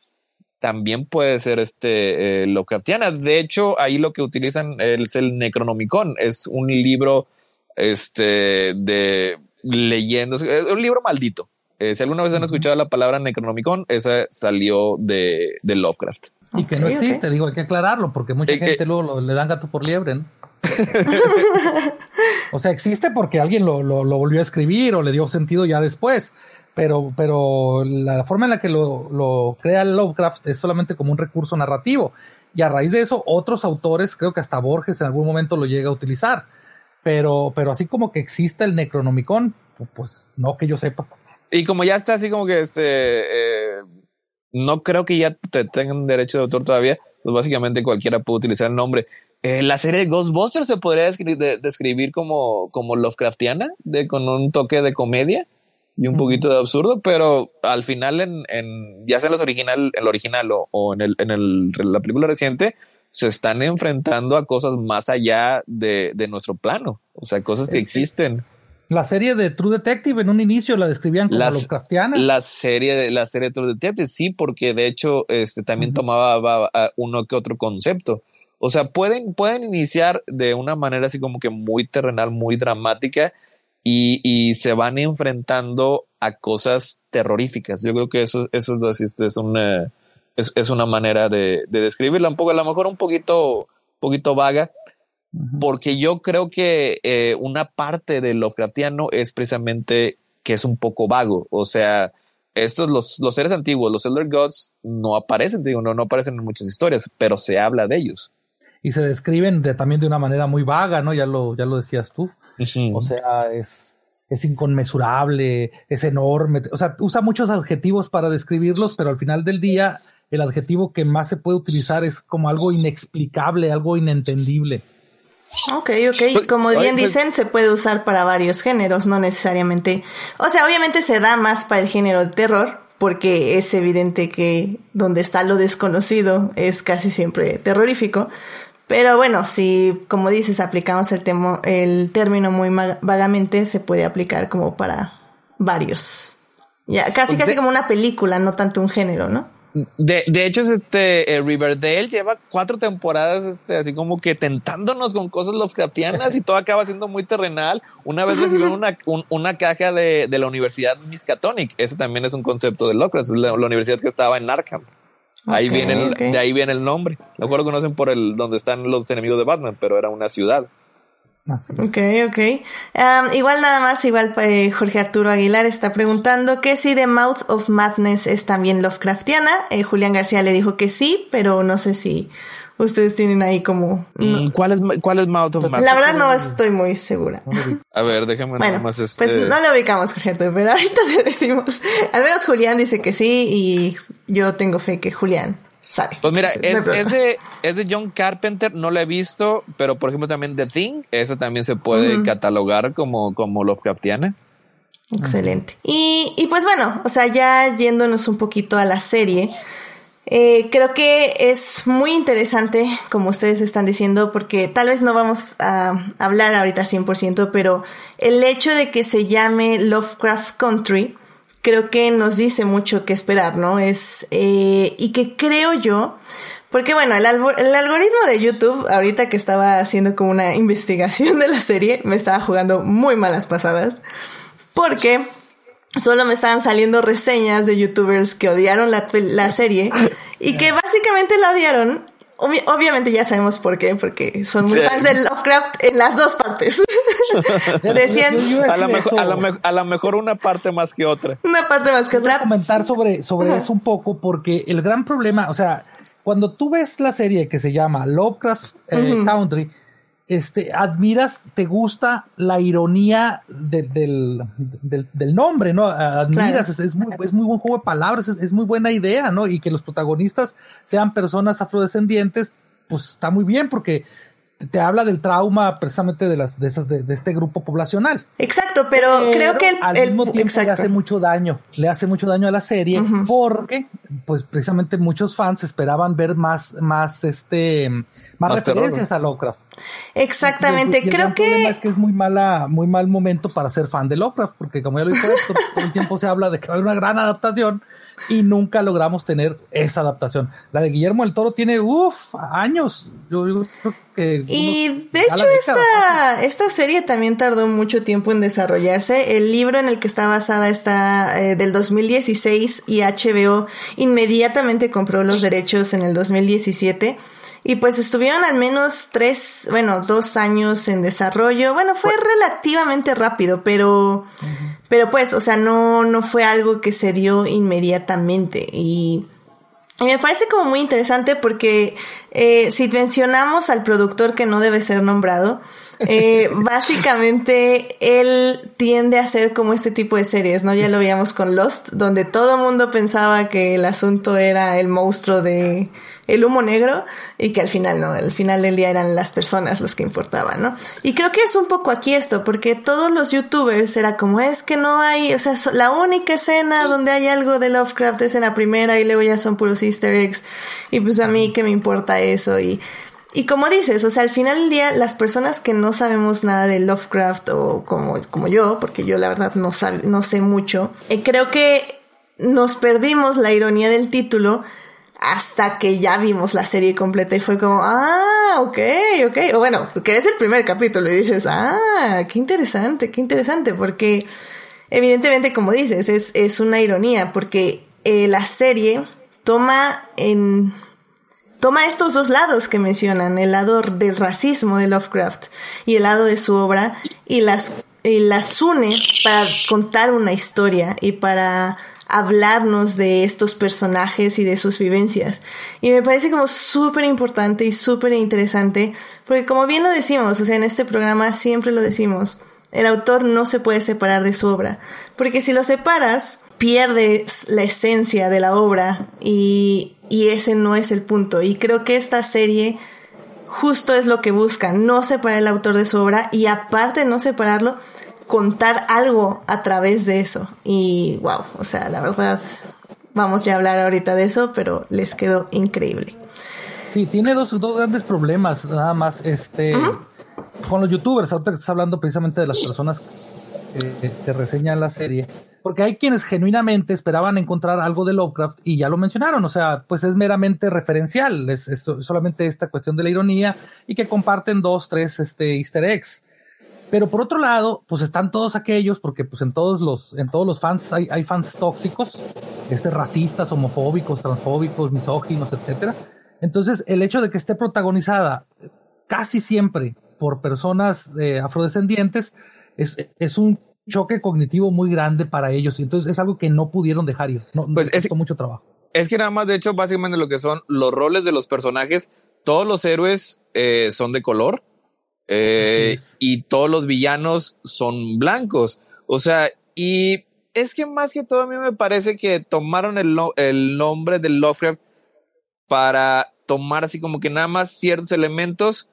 también puede ser este eh, Lovecraftiana. De hecho, ahí lo que utilizan es el Necronomicon, es un libro este de leyendas, es un libro maldito. Eh, si alguna vez han escuchado la palabra Necronomicon, esa salió de, de Lovecraft. Y que no existe, digo, hay que aclararlo, porque mucha gente luego le dan gato por liebre, ¿no? o sea, existe porque alguien lo, volvió a escribir o le dio sentido ya después. Pero, pero la forma en la que lo, crea Lovecraft es solamente como un recurso narrativo. Y a raíz de eso, otros autores, creo que hasta Borges en algún momento lo llega a utilizar. Pero, pero así como que existe el Necronomicon, pues no que yo sepa. Y como ya está así como que este, eh, no creo que ya te tengan derecho de autor todavía, pues básicamente cualquiera puede utilizar el nombre. Eh, la serie de Ghostbusters se podría describir, como, como Lovecraftiana, de, con un toque de comedia y un poquito de absurdo, pero al final, en, en ya sea en, los original, el original o, en, el, en el, la película reciente, se están enfrentando a cosas más allá de, de nuestro plano, o sea, cosas que existen. La serie de True Detective en un inicio la describían como Lovecraftiana. La serie, la serie de True Detective, sí, porque de hecho este, también tomaba uno que otro concepto. O sea, pueden, pueden iniciar de una manera así como que muy terrenal, muy dramática y, y se van enfrentando a cosas terroríficas. Yo creo que eso, eso es, una, es, es una manera de, de, describirla un poco, a lo mejor un poquito, poquito vaga, porque yo creo que eh, una parte de Lovecraftiano es precisamente que es un poco vago. O sea, estos, los, los seres antiguos, los Elder Gods, no aparecen, digo, no, no aparecen en muchas historias, pero se habla de ellos y se describen de, también de una manera muy vaga, ¿no? Ya lo, ya lo decías tú. O sea, es, es inconmensurable, es enorme. O sea, usa muchos adjetivos para describirlos, pero al final del día, el adjetivo que más se puede utilizar es como algo inexplicable, algo inentendible. Ok, ok. Pues, como bien pues, dicen, se puede usar para varios géneros, no necesariamente. O sea, obviamente se da más para el género de terror, porque es evidente que donde está lo desconocido es casi siempre terrorífico. Pero bueno, si, como dices, aplicamos el, temo, el término muy vagamente, se puede aplicar como para varios. Ya, casi, casi como una película, no tanto un género, ¿no? De, de hecho, este eh, Riverdale lleva cuatro temporadas, este, así como que tentándonos con cosas Lovecraftianas y todo acaba siendo muy terrenal. Una vez recibieron una, una caja de, de, la Universidad Miskatonic. Ese también es un concepto de Lovecraft, es la, la universidad que estaba en Arkham. Ahí okay, viene el, okay. de ahí viene el nombre. Mejor lo conocen por el donde están los enemigos de Batman, pero era una ciudad. Ok, ok. Um, igual nada más, igual eh, Jorge Arturo Aguilar está preguntando que si The Mouth of Madness es también Lovecraftiana. Eh, Julián García le dijo que sí, pero no sé si ustedes tienen ahí como... No. ¿Cuál, es, ¿Cuál es Mouth of Madness? La verdad no estoy muy segura. A ver, déjame bueno, nada más este... Pues no le ubicamos, Jorge Arturo, pero ahorita te decimos. Al menos Julián dice que sí y yo tengo fe que Julián sabe. Pues mira, es, es, de, es de John Carpenter, no lo he visto, pero por ejemplo también The Thing, esa también se puede uh -huh. catalogar como, como Lovecraftiana. Excelente. Y, y pues bueno, o sea, ya yéndonos un poquito a la serie, eh, creo que es muy interesante, como ustedes están diciendo, porque tal vez no vamos a hablar ahorita 100%, pero el hecho de que se llame Lovecraft Country, creo que nos dice mucho que esperar, ¿no? Es, eh, y que creo yo, porque bueno, el, el, algoritmo de YouTube, ahorita que estaba haciendo como una investigación de la serie, me estaba jugando muy malas pasadas, porque solo me estaban saliendo reseñas de youtubers que odiaron la, la serie y que básicamente la odiaron Ob obviamente ya sabemos por qué, porque son muy sí. fans de Lovecraft en las dos partes. Decían a la, mejor, a, la a la, mejor, una parte más que otra. Una parte más que otra. Voy a comentar sobre, sobre eso un poco, porque el gran problema, o sea, cuando tú ves la serie que se llama Lovecraft eh, uh -huh. Country, este, admiras, te gusta la ironía de, del, del, del, nombre, ¿no? Admiras, claro. es, es, muy, es muy buen juego de palabras, es, es, muy buena idea, ¿no? Y que los protagonistas sean personas afrodescendientes, pues está muy bien porque te habla del trauma precisamente de las de esas de, de este grupo poblacional. Exacto, pero, pero creo que el, al el, mismo tiempo exacto. le hace mucho daño, le hace mucho daño a la serie uh -huh. porque pues precisamente muchos fans esperaban ver más más este más, más referencias terror. a Lovecraft. Exactamente, y, y, y creo que es que es muy mala muy mal momento para ser fan de Lovecraft porque como ya lo dije, todo el tiempo se habla de que va a haber una gran adaptación y nunca logramos tener esa adaptación. La de Guillermo del Toro tiene, uff, años. Yo, yo, creo que... Y de hecho esta, esta serie también tardó mucho tiempo en desarrollarse. El libro en el que está basada está eh, del 2016 y HBO inmediatamente compró los derechos en el 2017. Y pues estuvieron al menos tres, bueno, dos años en desarrollo. Bueno, fue relativamente rápido, pero, uh -huh. Pero pues, o sea, no, no fue algo que se dio inmediatamente. Y, y me parece como muy interesante porque eh, si mencionamos al productor que no debe ser nombrado, eh, básicamente él tiende a hacer como este tipo de series, ¿no? Ya lo veíamos con Lost, donde todo el mundo pensaba que el asunto era el monstruo de el humo negro y que al final no, al final del día eran las personas los que importaban, ¿no? Y creo que es un poco aquí esto, porque todos los youtubers era como es que no hay, o sea, la única escena donde hay algo de Lovecraft es en la primera y luego ya son puros easter eggs. Y pues a mí que me importa eso y y como dices, o sea, al final del día, las personas que no sabemos nada de Lovecraft o como, como yo, porque yo la verdad no, sab, no sé mucho, eh, creo que nos perdimos la ironía del título hasta que ya vimos la serie completa y fue como, ah, ok, ok, o bueno, que es el primer capítulo y dices, ah, qué interesante, qué interesante, porque evidentemente, como dices, es, es una ironía, porque eh, la serie toma en toma estos dos lados que mencionan, el lado del racismo de Lovecraft y el lado de su obra, y las, y las une para contar una historia y para hablarnos de estos personajes y de sus vivencias. Y me parece como súper importante y súper interesante, porque como bien lo decimos, o sea, en este programa siempre lo decimos, el autor no se puede separar de su obra, porque si lo separas, pierdes la esencia de la obra y, y ese no es el punto. Y creo que esta serie justo es lo que busca, no separar el autor de su obra y aparte no separarlo, contar algo a través de eso. Y wow, o sea, la verdad, vamos ya a hablar ahorita de eso, pero les quedó increíble. Sí, tiene dos, dos grandes problemas, nada más, este, uh -huh. con los youtubers, ahorita que estás hablando precisamente de las personas que, que reseñan la serie porque hay quienes genuinamente esperaban encontrar algo de Lovecraft y ya lo mencionaron, o sea, pues es meramente referencial, es, es solamente esta cuestión de la ironía y que comparten dos, tres este, easter eggs. Pero por otro lado, pues están todos aquellos, porque pues en todos los, en todos los fans hay, hay fans tóxicos, este, racistas, homofóbicos, transfóbicos, misóginos, etcétera. Entonces, el hecho de que esté protagonizada casi siempre por personas eh, afrodescendientes es, es un choque cognitivo muy grande para ellos. Y entonces es algo que no pudieron dejar ir. No, Pues es- mucho trabajo. Es que nada más, de hecho, básicamente lo que son los roles de los personajes, todos los héroes eh, son de color eh, y todos los villanos son blancos. O sea, y es que más que todo a mí me parece que tomaron el, no- el nombre de Lovecraft para tomar así como que nada más ciertos elementos,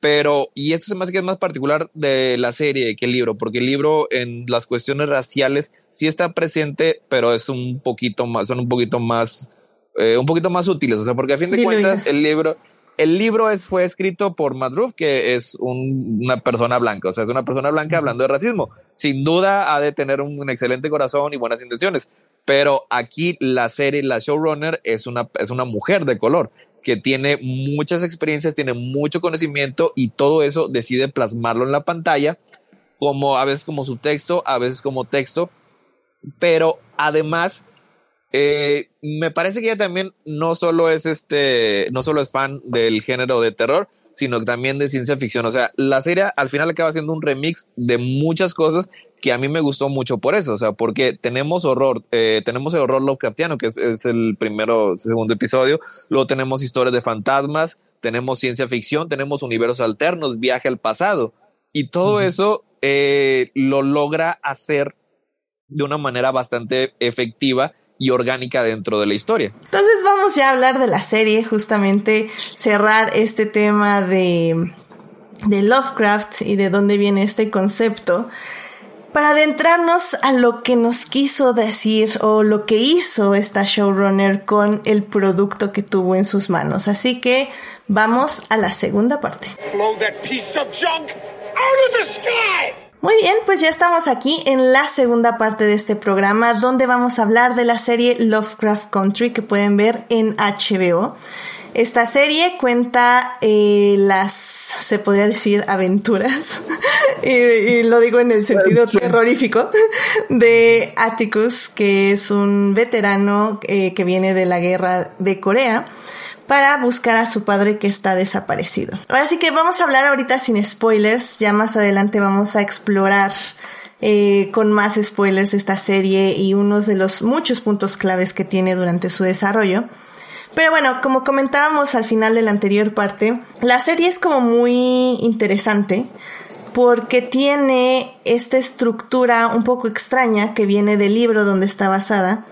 pero, y esto se me hace que es más particular de la serie que el libro, porque el libro en las cuestiones raciales sí está presente, pero es un poquito más, son un poquito más, eh, un poquito más útiles, o sea, porque a fin de Diluidas. cuentas el libro, el libro es, fue escrito por Matt Ruff, que es un- una persona blanca, o sea, es una persona blanca hablando de racismo. Sin duda ha de tener un, un excelente corazón y buenas intenciones, pero aquí la serie, la showrunner es una, es una mujer de color que tiene muchas experiencias, tiene mucho conocimiento y todo eso decide plasmarlo en la pantalla, como a veces como subtexto, a veces como texto, pero además eh, me parece que ella también no solo es este, no solo es fan del género de terror, sino también de ciencia ficción. O sea, la serie al final acaba siendo un remix de muchas cosas que a mí me gustó mucho por eso. O sea, porque tenemos horror, eh, tenemos el horror Lovecraftiano, que es, es el primero, segundo episodio. Luego tenemos historias de fantasmas, tenemos ciencia ficción, tenemos universos alternos, viaje al pasado. Y todo eso eh, lo logra hacer de una manera bastante efectiva y orgánica dentro de la historia. Entonces vamos ya a hablar de la serie, justamente cerrar este tema de, de Lovecraft y de dónde viene este concepto, para adentrarnos a lo que nos quiso decir o lo que hizo esta showrunner con el producto que tuvo en sus manos. Así que vamos a la segunda parte. Blow that piece of junk out of the sky! Muy bien, pues ya estamos aquí en la segunda parte de este programa donde vamos a hablar de la serie Lovecraft Country que pueden ver en HBO. Esta serie cuenta eh, las, se podría decir, aventuras, y, y lo digo en el sentido Sí. terrorífico, de Atticus, que es un veterano eh, que viene de la guerra de Corea para buscar a su padre que está desaparecido. Ahora sí que vamos a hablar ahorita sin spoilers, ya más adelante vamos a explorar eh, con más spoilers esta serie y unos de los muchos puntos claves que tiene durante su desarrollo. Pero bueno, como comentábamos al final de la anterior parte, la serie es como muy interesante porque tiene esta estructura un poco extraña que viene del libro donde está basada,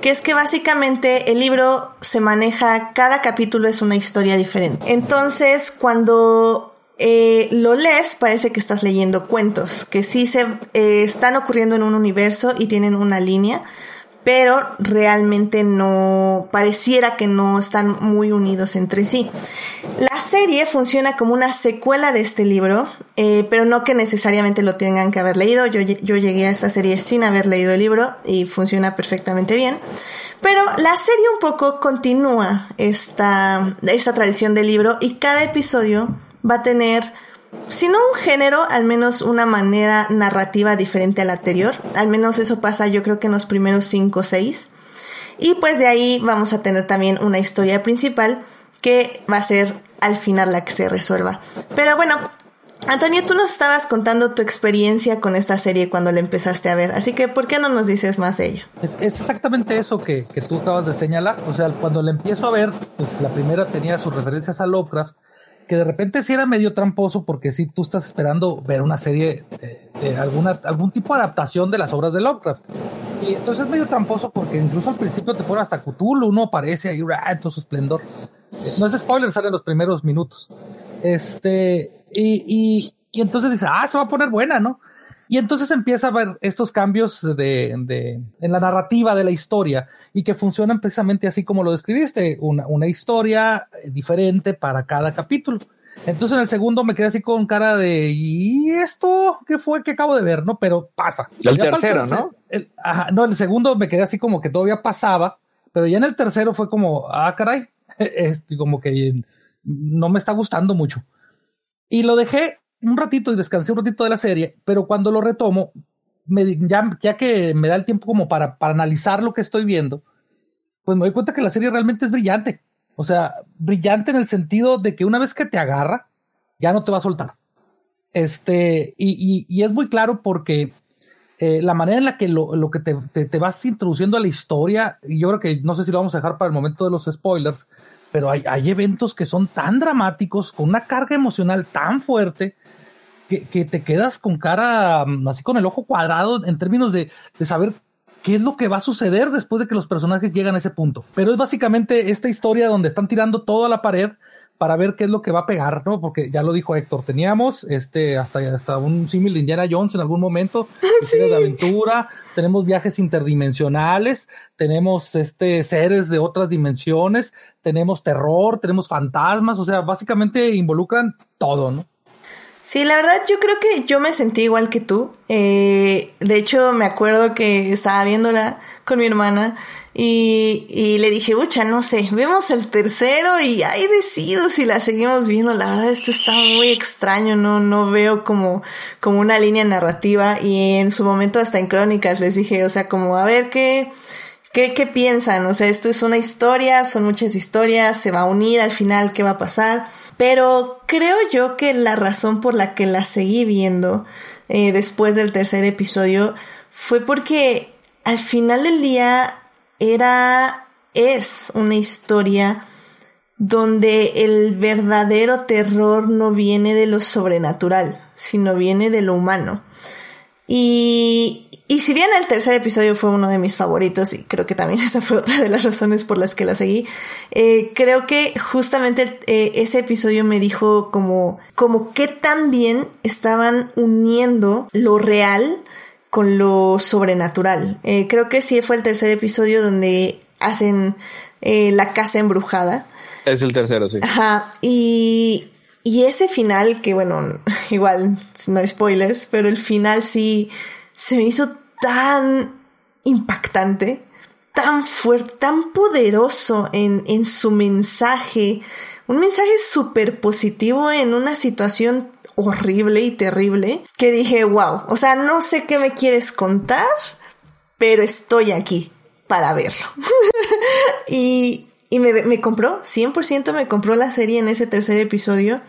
que es que básicamente el libro se maneja, cada capítulo es una historia diferente. Entonces, cuando eh, lo lees, parece que estás leyendo cuentos, que sí se eh, están ocurriendo en un universo y tienen una línea, pero realmente no pareciera que no están muy unidos entre sí. La serie funciona como una secuela de este libro, eh, pero no que necesariamente lo tengan que haber leído. Yo, yo llegué a esta serie sin haber leído el libro y funciona perfectamente bien. Pero la serie un poco continúa esta, esta tradición del libro y cada episodio va a tener si no un género, al menos una manera narrativa diferente a la anterior. Al menos eso pasa yo creo que en los primeros 5 o 6. Y pues de ahí vamos a tener también una historia principal que va a ser al final la que se resuelva. Pero bueno, Antonio, tú nos estabas contando tu experiencia con esta serie cuando la empezaste a ver, así que ¿por qué no nos dices más de ello? Es, exactamente eso que, que tú acabas de señalar. O sea, cuando la empiezo a ver, pues la primera tenía sus referencias a Lovecraft, que de repente sí era medio tramposo porque si tú estás esperando ver una serie de, alguna, algún tipo de adaptación de las obras de Lovecraft. Y entonces es medio tramposo porque incluso al principio te ponen hasta Cthulhu, uno aparece ahí ¡ra! en todo su esplendor. No es spoiler, sale en los primeros minutos. Este, y, y, y entonces dice, ah, se va a poner buena, ¿no? Y entonces empieza a ver estos cambios de, de, en la narrativa de la historia y que funcionan precisamente así como lo describiste, una, una historia diferente para cada capítulo. Entonces en el segundo me quedé así con cara de, ¿y esto qué fue que acabo de ver? No, pero pasa. El Ya tercero, ¿no? el- ajá, no, el segundo me quedé así como que todavía pasaba, pero ya en el tercero fue como, ah, caray, este, como que no me está gustando mucho. Y lo dejé un ratito y descansé un ratito de la serie, pero cuando lo retomo, ya, que me da el tiempo como para, para analizar lo que estoy viendo, pues me doy cuenta que la serie realmente es brillante. O sea, brillante en el sentido de que una vez que te agarra, ya no te va a soltar. Este, y, y- es muy claro porque eh, la manera en la que lo, lo que te, te- vas introduciendo a la historia, y yo creo que no sé si lo vamos a dejar para el momento de los spoilers, pero hay eventos que son tan dramáticos, con una carga emocional tan fuerte, que, que te quedas con cara mm, así con el ojo cuadrado en términos de, de saber qué es lo que va a suceder después de que los personajes llegan a ese punto. Pero es básicamente esta historia donde están tirando todo a la pared para ver qué es lo que va a pegar, ¿no? Porque ya lo dijo Héctor, teníamos este hasta, hasta un símil de Indiana Jones en algún momento, historias de aventura, tenemos viajes interdimensionales, tenemos este seres de otras dimensiones, tenemos terror, tenemos fantasmas, o sea, básicamente involucran todo, ¿no? Sí, la verdad yo creo que yo me sentí igual que tú. Eh, de hecho, me acuerdo que estaba viéndola con mi hermana y, y le dije, ucha, no sé, vemos el tercero y ahí decido si la seguimos viendo. La verdad, esto está muy extraño, no, no veo como, como una línea narrativa y en su momento hasta en crónicas les dije, o sea, como a ver qué, ¿Qué, ¿Qué piensan? O sea, esto es una historia, son muchas historias, se va a unir al final, ¿qué va a pasar? Pero creo yo que la razón por la que la seguí viendo eh, después del tercer episodio fue porque al final del día era, es una historia donde el verdadero terror no viene de lo sobrenatural, sino viene de lo humano. Y, y si bien el tercer episodio fue uno de mis favoritos, y creo que también esa fue otra de las razones por las que la seguí, eh, creo que justamente eh, ese episodio me dijo como, como qué tan bien estaban uniendo lo real con lo sobrenatural. Eh, creo que sí fue el tercer episodio donde hacen la casa embrujada. Es el tercero, sí. Ajá, y, y ese final, que bueno, igual no hay spoilers, pero el final sí se me hizo tan impactante, tan fuerte, tan poderoso en, en su mensaje, un mensaje súper positivo en una situación horrible y terrible, que dije, wow, o sea, no sé qué me quieres contar, pero estoy aquí para verlo. y y me, me compró, 100% me compró la serie en ese tercer episodio.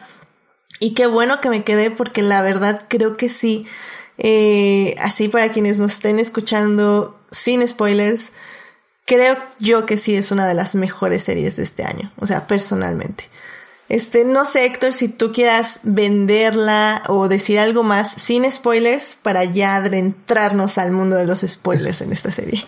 Y qué bueno que me quedé porque la verdad creo que sí. Eh, así para quienes nos estén escuchando sin spoilers, creo yo que sí es una de las mejores series de este año. O sea, personalmente. Este, no sé, Héctor, si tú quieras venderla o decir algo más sin spoilers para ya adentrarnos al mundo de los spoilers en esta serie.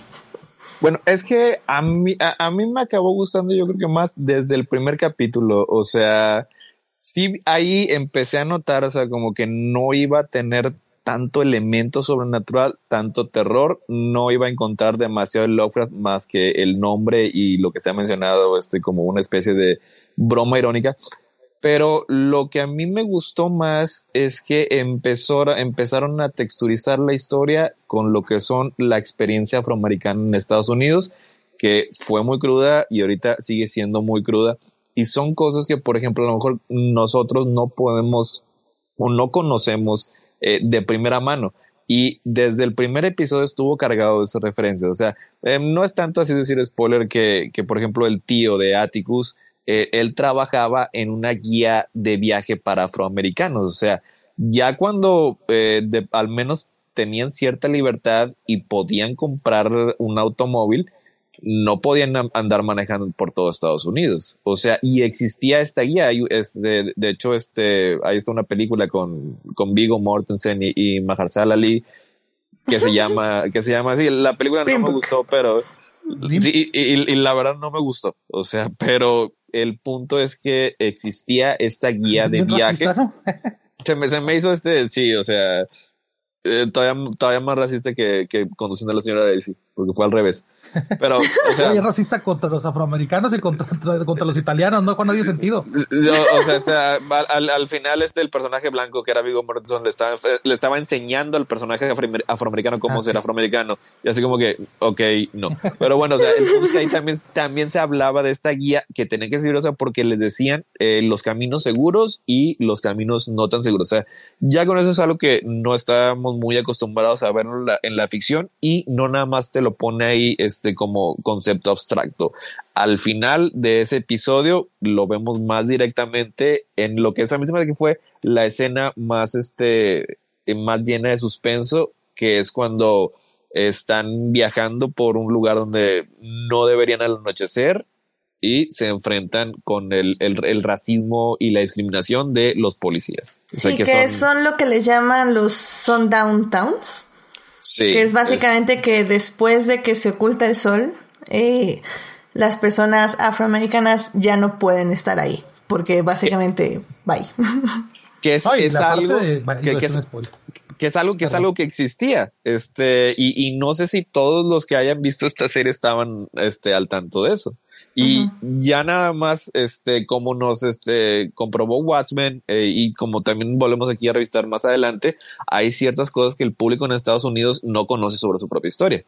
Bueno, es que a mí, a, a, mí me acabó gustando, yo creo que más desde el primer capítulo. O sea, sí, ahí empecé a notar, o sea, como que no iba a tener tanto elemento sobrenatural, tanto terror, no iba a encontrar demasiado el Lovecraft más que el nombre y lo que se ha mencionado, este, como una especie de broma irónica. Pero lo que a mí me gustó más es que empezó, empezaron a texturizar la historia con lo que son la experiencia afroamericana en Estados Unidos, que fue muy cruda y ahorita sigue siendo muy cruda. Y son cosas que, por ejemplo, a lo mejor nosotros no podemos o no conocemos eh, de primera mano. Y desde el primer episodio estuvo cargado de esas referencias. O sea, eh, no es tanto así decir spoiler que, que por ejemplo, el tío de Atticus, eh, él trabajaba en una guía de viaje para afroamericanos. O sea, ya cuando al menos tenían cierta libertad y podían comprar un automóvil, no podían andar manejando por todo Estados Unidos. O sea, y existía esta guía. De, de hecho, este, ahí está una película con, con Vigo Mortensen y, y Mahershala Ali que se llama, que se llama así. La película no me gustó, pero sí, y, y, y, la verdad no me gustó. O sea, pero el punto es que existía esta guía de viaje. Se, me, se me hizo este, sí, o sea, eh, todavía, todavía más racista que, que conduciendo a la señora Daisy. Porque fue al revés. Pero, o sea. es racista contra los afroamericanos y contra, contra los italianos, no con nadie sentido. o sea, al, final, este, el personaje blanco que era Vigo Mortensen le estaba, le estaba enseñando al personaje afroamericano cómo ah, ser afroamericano. Y así como que, ok, no. Pero bueno, o sea, el punto es que ahí también, también se hablaba de esta guía que tenía que ser, o sea, porque les decían eh, los caminos seguros y los caminos no tan seguros. O sea, ya con eso es algo que no estábamos muy acostumbrados a ver en la, en la ficción y no nada más te lo pone ahí este como concepto abstracto. Al final de ese episodio lo vemos más directamente en lo que es la misma que fue la escena más este más llena de suspenso, que es cuando están viajando por un lugar donde no deberían al anochecer y se enfrentan con el, racismo y la discriminación de los policías. Sí, que, son... lo que le llaman los sundown towns. Sí. Que es básicamente que después de que se oculta el sol, eh, las personas afroamericanas ya no pueden estar ahí. Porque básicamente, bye. Que es, algo que es algo que es algo que existía. Este, y, y, no sé si todos los que hayan visto esta serie estaban este, al tanto de eso. Y ya nada más, este, como nos, este, comprobó Watchmen, eh, y como también volvemos aquí a revisar más adelante, hay ciertas cosas que el público en Estados Unidos no conoce sobre su propia historia.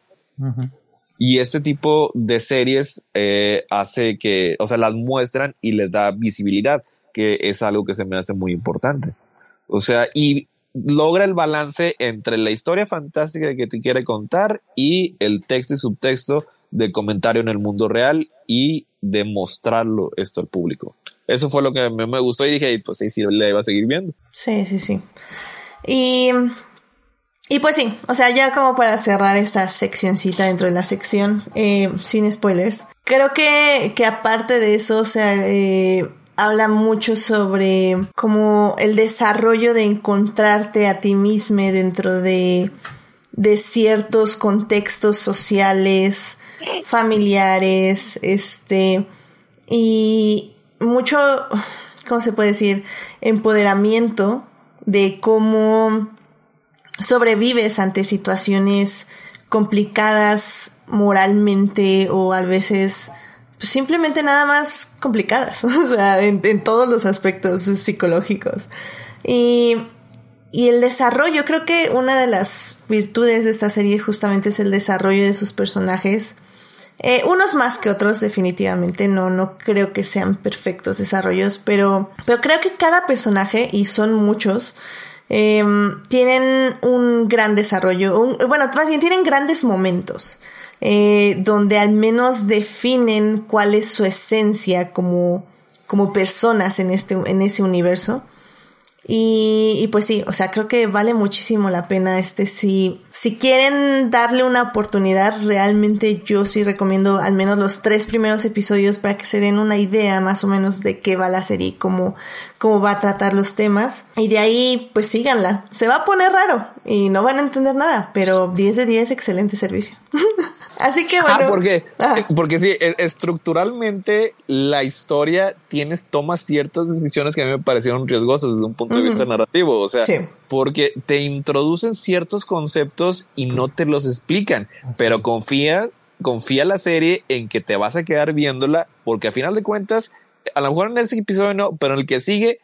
Y este tipo de series eh, hace que, o sea, las muestran y les da visibilidad, que es algo que se me hace muy importante. O sea, y logra el balance entre la historia fantástica que te quiere contar y el texto y subtexto de comentario en el mundo real y demostrarlo esto al público. Eso fue lo que me, me gustó y dije, pues sí, sí, le iba a seguir viendo. Sí, sí, sí. Y, y pues sí, o sea, ya como para cerrar esta seccioncita dentro de la sección, eh, sin spoilers, creo que, que aparte de eso, o sea, eh, habla mucho sobre como el desarrollo de encontrarte a ti mismo dentro de, de ciertos contextos sociales, familiares, este, y mucho, ¿cómo se puede decir? Empoderamiento de cómo sobrevives ante situaciones complicadas moralmente o a veces pues, simplemente nada más complicadas, o sea, en, todos los aspectos psicológicos. Y, y el desarrollo, creo que una de las virtudes de esta serie justamente es el desarrollo de sus personajes eh, unos más que otros, definitivamente. No, no creo que sean perfectos desarrollos, pero, pero creo que cada personaje, y son muchos, em, tienen un gran desarrollo. bueno, más bien tienen grandes momentos. Eh, donde al menos definen cuál es su esencia como, como personas en, este, en ese universo. Y, pues sí, o sea, creo que vale muchísimo la pena este si, si quieren darle una oportunidad, realmente yo sí recomiendo al menos los tres primeros episodios para que se den una idea más o menos de qué va la serie y cómo, cómo va a tratar los temas. Y de ahí, pues síganla. Se va a poner raro y no van a entender nada, pero 10 de 10, excelente servicio. Así que ah, bueno. porque, porque sí, e, estructuralmente la historia tienes, tomas ciertas decisiones que a mí me parecieron riesgosas desde un punto de vista narrativo. O sea, porque te introducen ciertos conceptos y no te los explican, pero confía, confía la serie en que te vas a quedar viéndola, porque a final de cuentas, a lo mejor en ese episodio no, pero en el que sigue,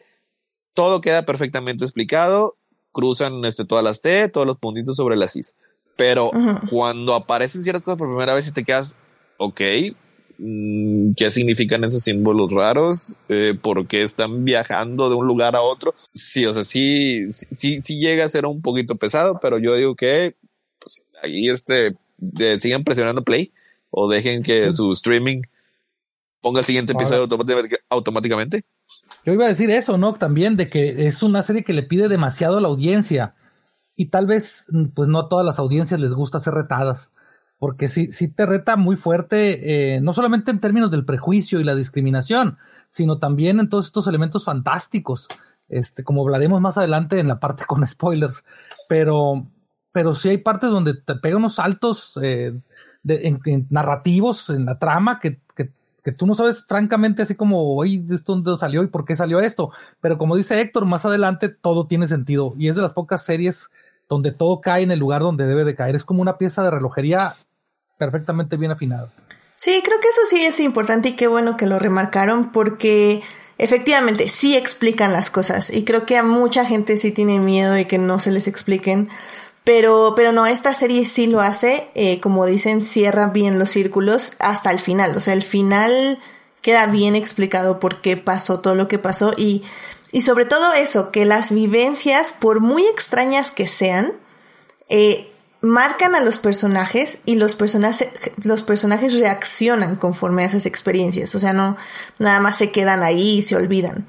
todo queda perfectamente explicado, cruzan este, todas las T, todos los puntitos sobre las Is. Pero cuando aparecen ciertas cosas por primera vez y te quedas, ok, mm, ¿qué significan esos símbolos raros? Eh, ¿Por qué están viajando de un lugar a otro? Sí, o sea, sí, sí, sí llega a ser un poquito pesado, pero yo digo que pues, ahí este, sigan presionando play o dejen que su streaming ponga el siguiente episodio automáticamente. Yo iba a decir eso, ¿no? También de que es una serie que le pide demasiado a la audiencia y tal vez mm, pues no a todas las audiencias les gusta ser retadas, porque sí, sí te reta muy fuerte, eh, no solamente en términos del prejuicio y la discriminación, sino también en todos estos elementos fantásticos, este, como hablaremos más adelante en la parte con spoilers, pero, pero sí hay partes donde te pega unos saltos eh, de, narrativos en la trama que, que tú no sabes francamente así como, oye, ¿de esto dónde salió y por qué salió esto? Pero como dice Héctor, más adelante todo tiene sentido y es de las pocas series donde todo cae en el lugar donde debe de caer. Es como una pieza de relojería perfectamente bien afinado. Sí, creo que eso sí es importante y qué bueno que lo remarcaron porque efectivamente sí explican las cosas y creo que a mucha gente sí tiene miedo de que no se les expliquen. Pero, pero no, esta serie sí lo hace, eh, como dicen, cierra bien los círculos hasta el final. O sea, el final queda bien explicado por qué pasó todo lo que pasó y, y sobre todo eso, que las vivencias, por muy extrañas que sean, eh, marcan a los personajes y los personajes, los personajes reaccionan conforme a esas experiencias. O sea, no nada más se quedan ahí y se olvidan.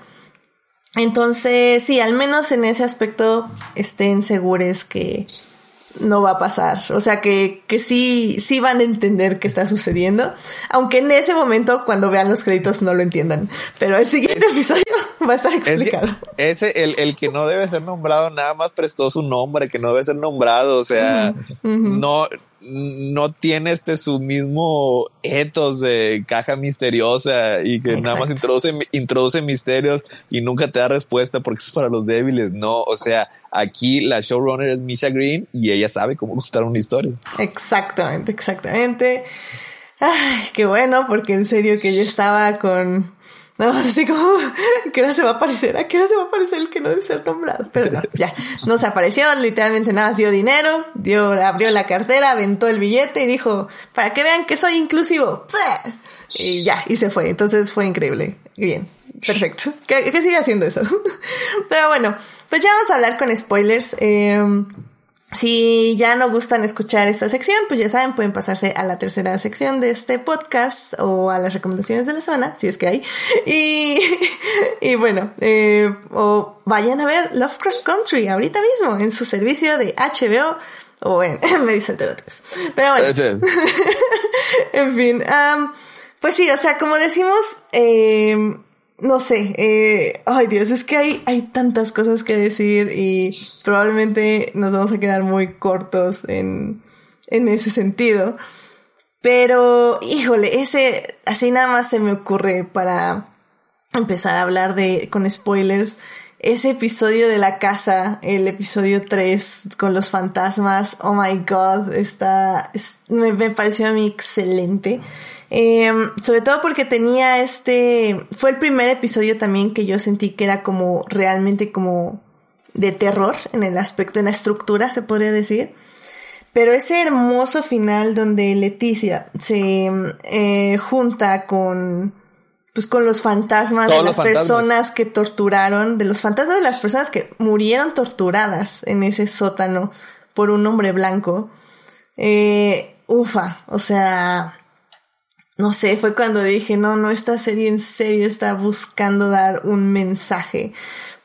Entonces, sí, al menos en ese aspecto estén seguros que no va a pasar. O sea, que, que sí, sí van a entender qué está sucediendo. Aunque en ese momento, cuando vean los créditos, no lo entiendan. Pero el siguiente episodio va a estar explicado. ese, el, el que no debe ser nombrado, nada más prestó su nombre, que no debe ser nombrado. O sea, no no tiene este su mismo ethos de caja misteriosa y que nada más introduce, introduce misterios y nunca te da respuesta porque es para los débiles. No, o sea, aquí la showrunner es Misha Green y ella sabe cómo contar una historia. Exactamente, exactamente. Ay, qué bueno, porque en serio que yo estaba con más así como, ¿qué hora se va a aparecer? ¿A qué hora se va a aparecer el que no debe ser nombrado? Pero no, ya, no se apareció, literalmente nada, dio dinero, dio, abrió la cartera, aventó el billete y dijo, para que vean que soy inclusivo. Y ya, y se fue. Entonces fue increíble. Bien, perfecto. Que, que siga haciendo eso. Pero bueno, pues ya vamos a hablar con spoilers. Eh, si ya no gustan escuchar esta sección, pues ya saben, pueden pasarse a la tercera sección de este podcast o a las recomendaciones de la zona, si es que hay. Y, y bueno, eh, o vayan a ver Lovecraft Country ahorita mismo en su servicio de HBO o en, 3. Pero bueno, en fin, pues sí, o sea, como decimos, eh, no sé, eh, ay Dios, es que hay, hay tantas cosas que decir y probablemente nos vamos a quedar muy cortos en, en ese sentido. Pero, híjole, ese, así nada más se me ocurre para empezar a hablar de, con spoilers, ese episodio de la casa, el episodio 3 con los fantasmas, oh my god, está, me, pareció a mí excelente. Em, sobre todo porque tenía este, fue el primer episodio también que yo sentí que era como realmente como de terror en el aspecto, en la estructura se podría decir. Pero ese hermoso final donde Leticia se eh, junta con, pues con los fantasmas de las personas que torturaron, de los fantasmas de las personas que murieron torturadas en ese sótano por un hombre blanco. Eh, ufa, o sea, no sé, fue cuando dije, no, no, esta serie en serio está buscando dar un mensaje.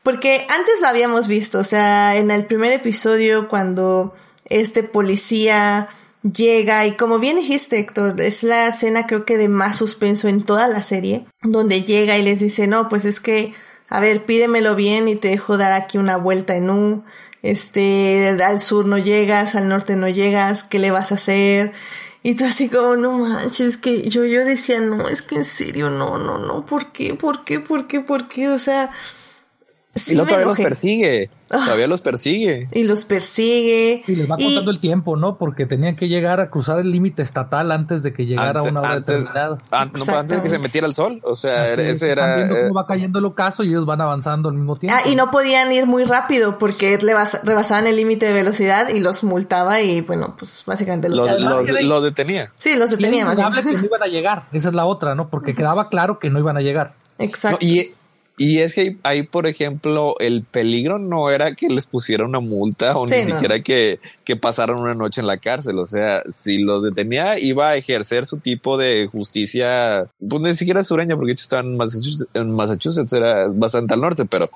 Porque antes lo habíamos visto, o sea, en el primer episodio cuando este policía llega y como bien dijiste Héctor, es la escena creo que de más suspenso en toda la serie, donde llega y les dice, no, pues es que, a ver, pídemelo bien y te dejo dar aquí una vuelta en U, este, al sur no llegas, al norte no llegas, ¿qué le vas a hacer? Y tú así como, no manches, que yo, yo decía, no, es que en serio, no, no, no, ¿por qué? ¿Por qué? ¿Por qué? ¿Por qué? O sea, y no todavía los persigue. Ah. Todavía los persigue. Y los persigue. Y les va contando el tiempo, ¿no? Porque tenían que llegar a cruzar el límite estatal antes de que llegara una hora antes, Antes, no, antes de que se metiera el sol. O sea, ese era. Viendo cómo eh, va cayendo el ocaso y ellos van avanzando al mismo tiempo. Ah, y no podían ir muy rápido porque le rebasaban el límite de velocidad y los multaba y bueno, pues básicamente los, los, detenía. Sí, los detenía. Más que no iban a llegar. Esa es la otra, ¿no? Porque quedaba claro que no iban a llegar. Exacto. y y es que ahí, por ejemplo, el peligro no era que les pusiera una multa o ni siquiera que, que pasaran una noche en la cárcel. O sea, si los detenía, iba a ejercer su tipo de justicia, pues ni siquiera sureña, porque estaban en Massachusetts, en Massachusetts, era bastante al norte, pero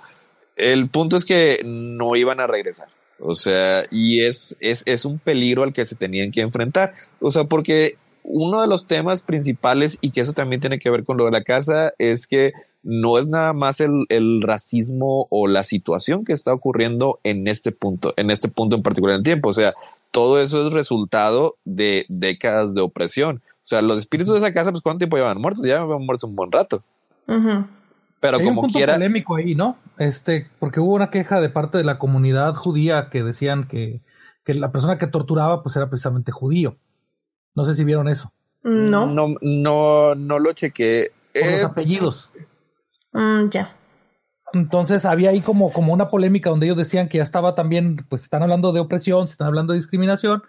el punto es que no iban a regresar. O sea, y es, es, es un peligro al que se tenían que enfrentar. O sea, porque uno de los temas principales, y que eso también tiene que ver con lo de la casa, es que no es nada más el, el, racismo o la situación que está ocurriendo en este punto, en este punto en particular en tiempo. O sea, todo eso es resultado de décadas de opresión. O sea, los espíritus de esa casa, pues, ¿cuánto tiempo llevan muertos? Ya llevan muertos un buen rato. Pero Hay como un punto quiera. polémico ahí, ¿no? Este, porque hubo una queja de parte de la comunidad judía que decían que, que la persona que torturaba, pues, era precisamente judío. No sé si vieron eso. No. No, no, no lo chequé. Por los Eh, apellidos. Mm, ya. Entonces había ahí como, como una polémica donde ellos decían que ya estaba también, pues están hablando de opresión, se están hablando de discriminación,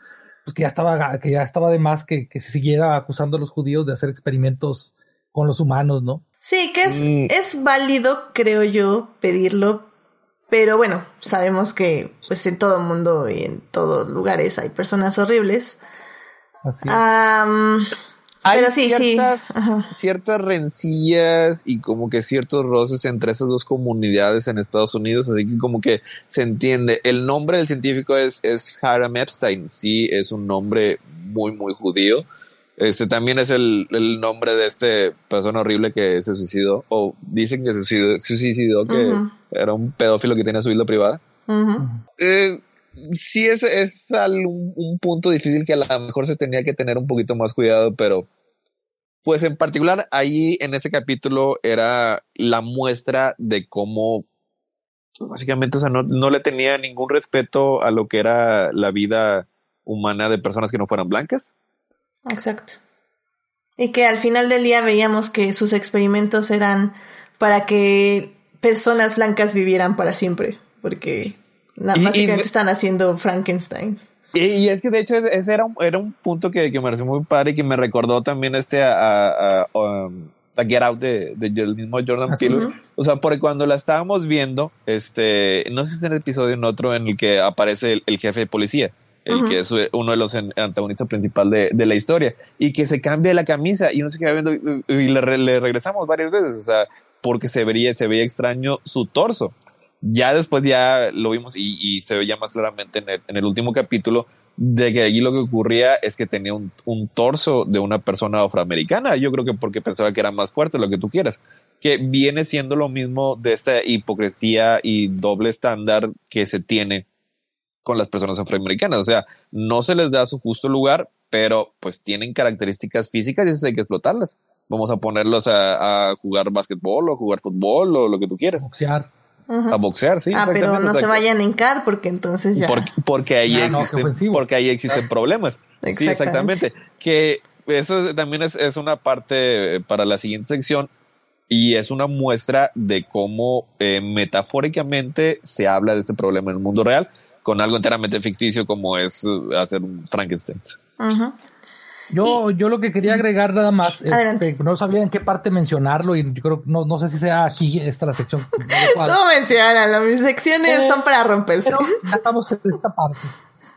pues que ya estaba, que ya estaba de más que, que se siguiera acusando a los judíos de hacer experimentos con los humanos, ¿no? Sí, que es, Mm. es válido, creo yo, pedirlo. Pero bueno, sabemos que pues en todo mundo y en todos lugares hay personas horribles. Así. Am, hay pero sí, sí. ciertas, Ajá. ciertas rencillas y como que ciertos roces entre esas dos comunidades en Estados Unidos, así que como que se entiende. El nombre del científico es, es Hiram Epstein, sí, es un nombre muy, muy judío. Este también es el, el nombre de este persona horrible que se suicidó, o dicen que se suicidó, se suicidó que Ujú. era un pedófilo que tenía su vida privada. Ujú. Eh, sí es, es un punto difícil que a lo mejor se tenía que tener un poquito más cuidado, pero pues en particular ahí en ese capítulo era la muestra de cómo pues, básicamente o sea, no, no le tenía ningún respeto a lo que era la vida humana de personas que no fueran blancas. Exacto. Y que al final del día veíamos que sus experimentos eran para que personas blancas vivieran para siempre. Porque na- Y- y básicamente me- están haciendo Frankenstein. Y, y es que de hecho ese, era, un, era un punto que, que me pareció muy padre y que me recordó también este a, a, a, um, a Get Out de, de el mismo Jordan Así. Peele. O sea, porque cuando la estábamos viendo, este, no sé si es en el episodio o en otro en el que aparece el, el jefe de policía, el Ujú. que es uno de los antagonistas principal de, de la historia, y que se cambia la camisa y uno se queda viendo y, y le, le regresamos varias veces, o sea, porque se vería, se veía extraño su torso. Ya después ya lo vimos y, y se veía más claramente en el, último capítulo de que allí lo que ocurría es que tenía un, torso de una persona afroamericana. Yo creo que porque pensaba que era más fuerte, lo que tú quieras. Que viene siendo lo mismo de esta hipocresía y doble estándar que se tiene con las personas afroamericanas. O sea, no se les da su justo lugar, pero pues tienen características físicas y esas hay que explotarlas. Vamos a ponerlos a, a jugar básquetbol o jugar fútbol o lo que tú quieras. Boxear. A boxear, sí. ah, pero exactamente, no o sea, se vayan a hincar porque entonces ya. porque, porque ahí Ah, no, existen, ofensivo. porque ahí existen problemas. Sí, Exactamente. exactamente. Que eso también es, es una parte eh, para la siguiente sección y es una muestra de cómo eh, metafóricamente se habla de este problema en el mundo real con algo enteramente ficticio como es eh, hacer un Frankenstein. Ujú. Yo, yo lo que quería agregar nada más, este, no sabía en qué parte mencionarlo y yo creo, no, no sé si sea aquí esta la sección. Todo mencionalo, mis secciones Eh, son para romperse. Pero ya estamos en esta parte.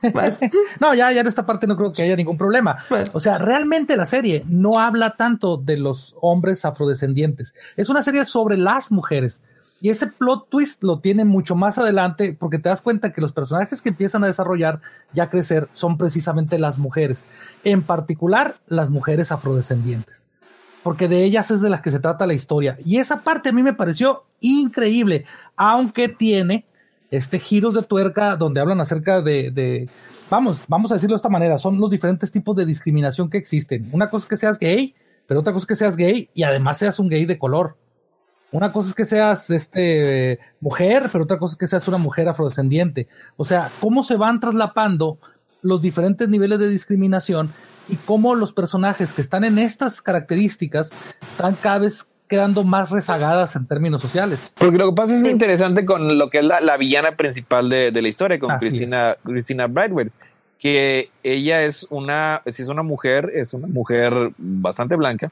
No, ya, ya en esta parte no creo que haya ningún problema. O sea, realmente la serie no habla tanto de los hombres afrodescendientes. Es una serie sobre las mujeres. Y ese plot twist lo tiene mucho más adelante porque te das cuenta que los personajes que empiezan a desarrollar y a crecer son precisamente las mujeres. En particular, las mujeres afrodescendientes. Porque de ellas es de las que se trata la historia. Y esa parte a mí me pareció increíble, aunque tiene este giros de tuerca donde hablan acerca de, de, vamos, vamos a decirlo de esta manera, son los diferentes tipos de discriminación que existen. Una cosa es que seas gay, pero otra cosa es que seas gay y además seas un gay de color. Una cosa es que seas este mujer, pero otra cosa es que seas una mujer afrodescendiente. O sea, cómo se van traslapando los diferentes niveles de discriminación y cómo los personajes que están en estas características están cada vez quedando más rezagadas en términos sociales. Porque lo que pasa es interesante con lo que es la, la villana principal de, de la historia, con Así Christina, Christina Brightwell, que ella es una, si es una mujer, es una mujer bastante blanca,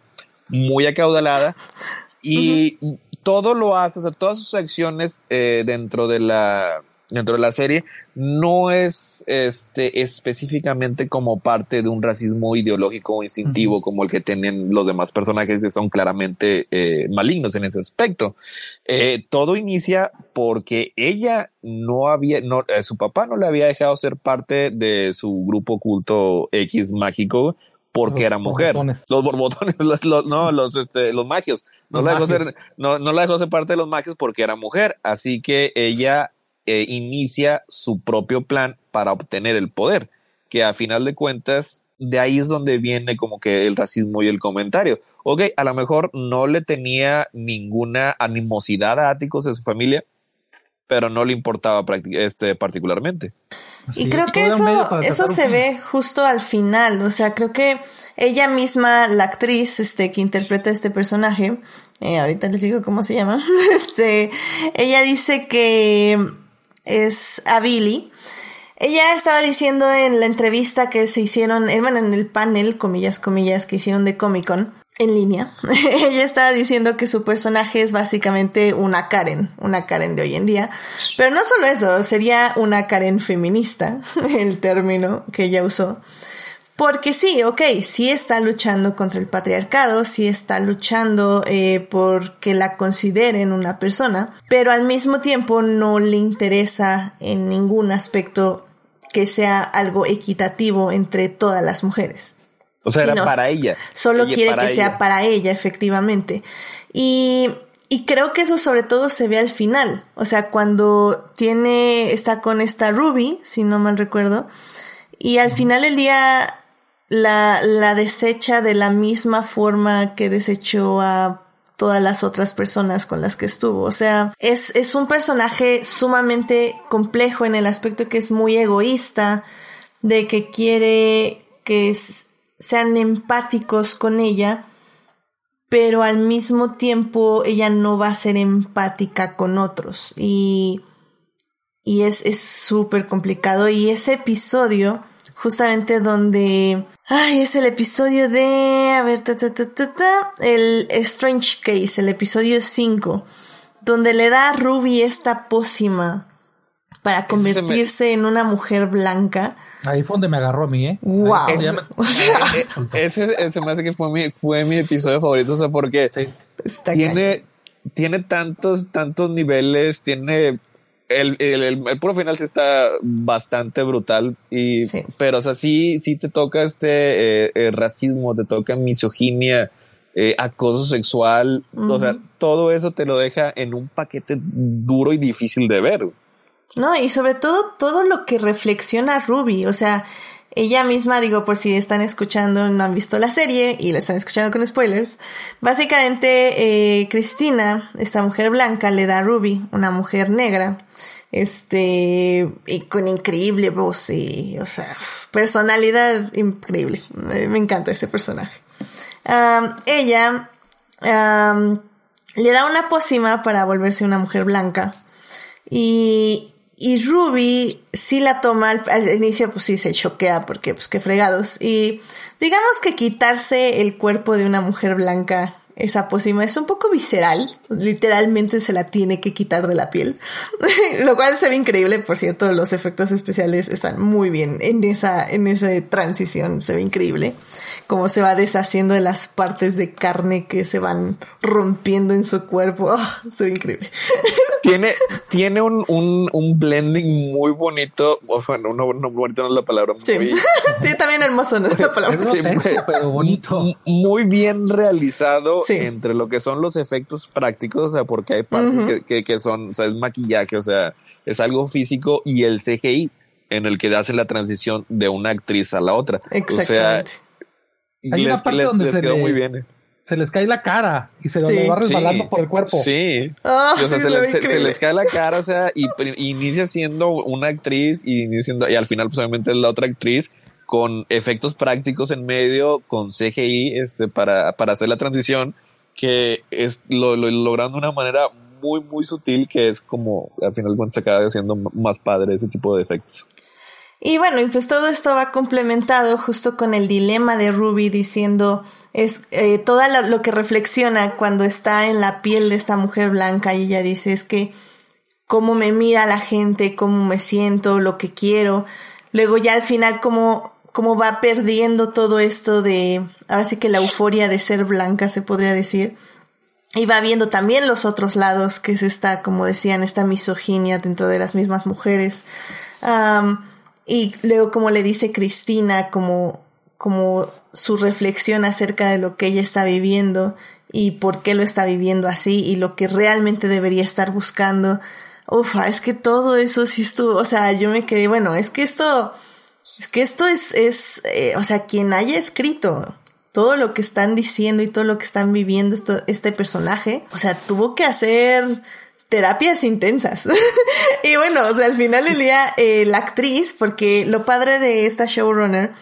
muy acaudalada, y todo lo hace, o sea, todas sus acciones eh, dentro de la dentro de la serie no es este específicamente como parte de un racismo ideológico o instintivo como el que tienen los demás personajes que son claramente eh, malignos en ese aspecto. Eh, todo inicia porque ella no había, no, eh, su papá no le había dejado ser parte de su grupo oculto X mágico porque Los era mujer. borbotones. Los borbotones, los, los- no, los, este, los magios. No Los la, dejó ser, no, no la dejó ser parte de los magios porque era mujer. Así que ella eh, inicia su propio plan para obtener el poder. Que a final de cuentas, de ahí es donde viene como que el racismo y el comentario. Ok, a lo mejor no le tenía ninguna animosidad a Áticos de su familia, pero no le importaba este, particularmente. Y creo que eso, eso se ve justo al final, o sea, creo que ella misma, la actriz este, que interpreta este personaje, eh, ahorita les digo cómo se llama, este, ella dice que es a Billy. Ella estaba diciendo en la entrevista que se hicieron, eh, bueno, en el panel, comillas, comillas, que hicieron de Comic Con, en línea, ella estaba diciendo que su personaje es básicamente una Karen, una Karen de hoy en día. Pero no solo eso, sería una Karen feminista, el término que ella usó. Porque sí, ok, sí está luchando contra el patriarcado, sí está luchando eh, por que la consideren una persona, pero al mismo tiempo no le interesa en ningún aspecto que sea algo equitativo entre todas las mujeres. O sea, era para ella. Solo quiere que sea para ella, efectivamente. Y, y creo que eso sobre todo se ve al final. O sea, cuando tiene, está con esta Ruby, si no mal recuerdo, y al final del día la, la desecha de la misma forma que desechó a todas las otras personas con las que estuvo. O sea, es, es un personaje sumamente complejo en el aspecto que es muy egoísta, de que quiere que sean empáticos con ella, pero al mismo tiempo ella no va a ser empática con otros. Y, y es súper complicado. Y ese episodio, justamente donde... Ay, es el episodio de... A ver, ta, ta, ta, el Strange Case, el episodio 5, donde le da a Ruby esta pócima para convertirse en una mujer blanca. Ahí fue donde me agarró a mí, ¿eh? ¡Wow! ese, ese, me hace que fue mi, fue mi episodio favorito, o sea, porque tiene, tiene tantos, tantos niveles, tiene el, el, el, puro final sí está bastante brutal y pero o sea sí sí te toca este eh, eh, racismo te toca misoginia eh, acoso sexual o sea todo eso te lo deja en un paquete duro y difícil de ver no, y sobre todo todo lo que reflexiona Ruby, o sea, ella misma, digo, por si están escuchando, no han visto la serie y la están escuchando con spoilers, básicamente eh, Cristina, esta mujer blanca, le da a Ruby, una mujer negra, este, y con increíble voz y, o sea, personalidad increíble. Me encanta ese personaje. ella le da una pócima para volverse una mujer blanca y y Ruby sí la toma al, inicio, pues sí se choquea porque, pues qué fregados. Y digamos que quitarse el cuerpo de una mujer blanca esa pócima es un poco visceral, literalmente se la tiene que quitar de la piel, lo cual se ve increíble, por cierto, los efectos especiales están muy bien en esa, en esa transición, se ve increíble, cómo se va deshaciendo de las partes de carne que se van rompiendo en su cuerpo, ah, se ve increíble. tiene, tiene un, un, un, blending muy bonito, bueno, no, no bonito no es la palabra, sí. también hermoso no es la palabra, sí, pero bonito, muy bien realizado entre lo que son los efectos prácticos, o sea, porque hay partes que, son, o sea, es maquillaje, o sea, es algo físico y el CGI en el que hace la transición de una actriz a la otra. O sea, hay una parte donde se quedó muy bien. Eh. Se les cae la cara y se lo va resbalando por el cuerpo. Sí. Ah, o sea, se, les, cae la cara, o sea, y, inicia siendo una actriz y, y al final, pues obviamente es la otra actriz con efectos prácticos en medio, con CGI, este, para, para hacer la transición, que es lo, logrando de una manera muy, muy sutil, que es como al final cuando se acaba haciendo más padre ese tipo de efectos. Y bueno, pues todo esto va complementado justo con el dilema de Ruby diciendo es eh, todo lo que reflexiona cuando está en la piel de esta mujer blanca y ella dice es que cómo me mira la gente, cómo me siento, lo que quiero. Luego ya al final cómo cómo va perdiendo todo esto de, ahora sí que la euforia de ser blanca, se podría decir. Y va viendo también los otros lados, que es esta, como decían, esta misoginia dentro de las mismas mujeres. y luego como le dice Cristina, como, como su reflexión acerca de lo que ella está viviendo y por qué lo está viviendo así y lo que realmente debería estar buscando. Ufa, es que todo eso sí estuvo, o sea, yo me quedé, bueno, es que esto es que esto es, es eh, o sea, quien haya escrito todo lo que están diciendo y todo lo que están viviendo esto, este personaje, o sea, tuvo que hacer terapias intensas. y bueno, o sea, al final del día, eh, la actriz, porque lo padre de esta showrunner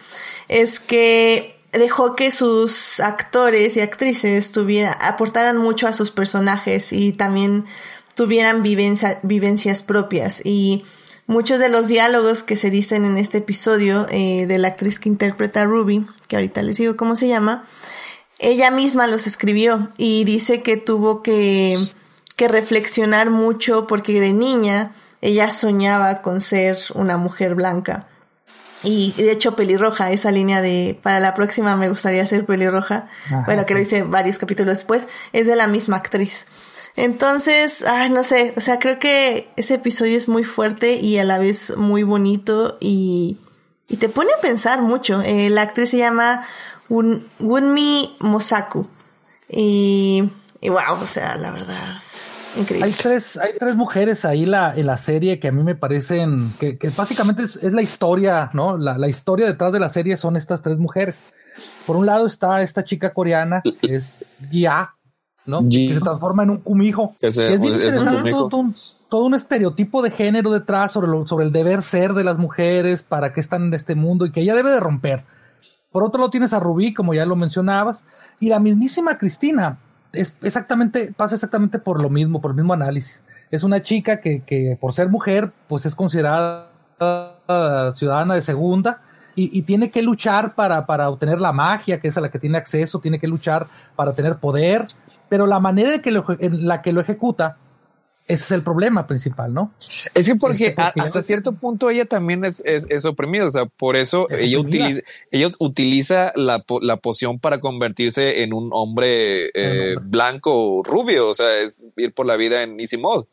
es que dejó que sus actores y actrices tuvieran, aportaran mucho a sus personajes y también tuvieran vivencias propias. Y muchos de los diálogos que se dicen en este episodio eh, de la actriz que interpreta a Ruby, que ahorita les digo cómo se llama, ella misma los escribió y dice que tuvo que que reflexionar mucho porque de niña ella soñaba con ser una mujer blanca. Y de hecho pelirroja, esa línea de para la próxima me gustaría ser pelirroja, bueno, que lo hice varios capítulos después, es de la misma actriz. Entonces, ay, no sé, o sea, creo que ese episodio es muy fuerte y a la vez muy bonito y, y te pone a pensar mucho. Eh, la actriz se llama Wunmi Mosaku y, y wow, o sea, la verdad, hay tres, hay tres mujeres ahí la, en la serie que a mí me parecen que, básicamente es, la historia, ¿no? La, historia detrás de la serie son estas tres mujeres. Por un lado está esta chica coreana, que es Ya, ¿no? Que se transforma en un kumijo. es bien Todo, un, estereotipo de género detrás sobre, sobre el deber ser de las mujeres, para qué están en este mundo y que ella debe de romper. Por otro lado tienes a Rubí, como ya lo mencionabas, y la mismísima Cristina, es exactamente, pasa exactamente por lo mismo, por el mismo análisis. Es una chica que, que por ser mujer, pues es considerada ciudadana de segunda y, y, tiene que luchar para, para obtener la magia, que es a la que tiene acceso, tiene que luchar para tener poder, pero la manera en, que en la que lo ejecuta ese es el problema principal, ¿no? Es que porque, este, hasta cierto punto ella también es, es, oprimida, o sea, por eso ella utiliza, ella utiliza la, la, poción para convertirse en un hombre eh, blanco rubio, o sea, es ir por la vida en easy mode.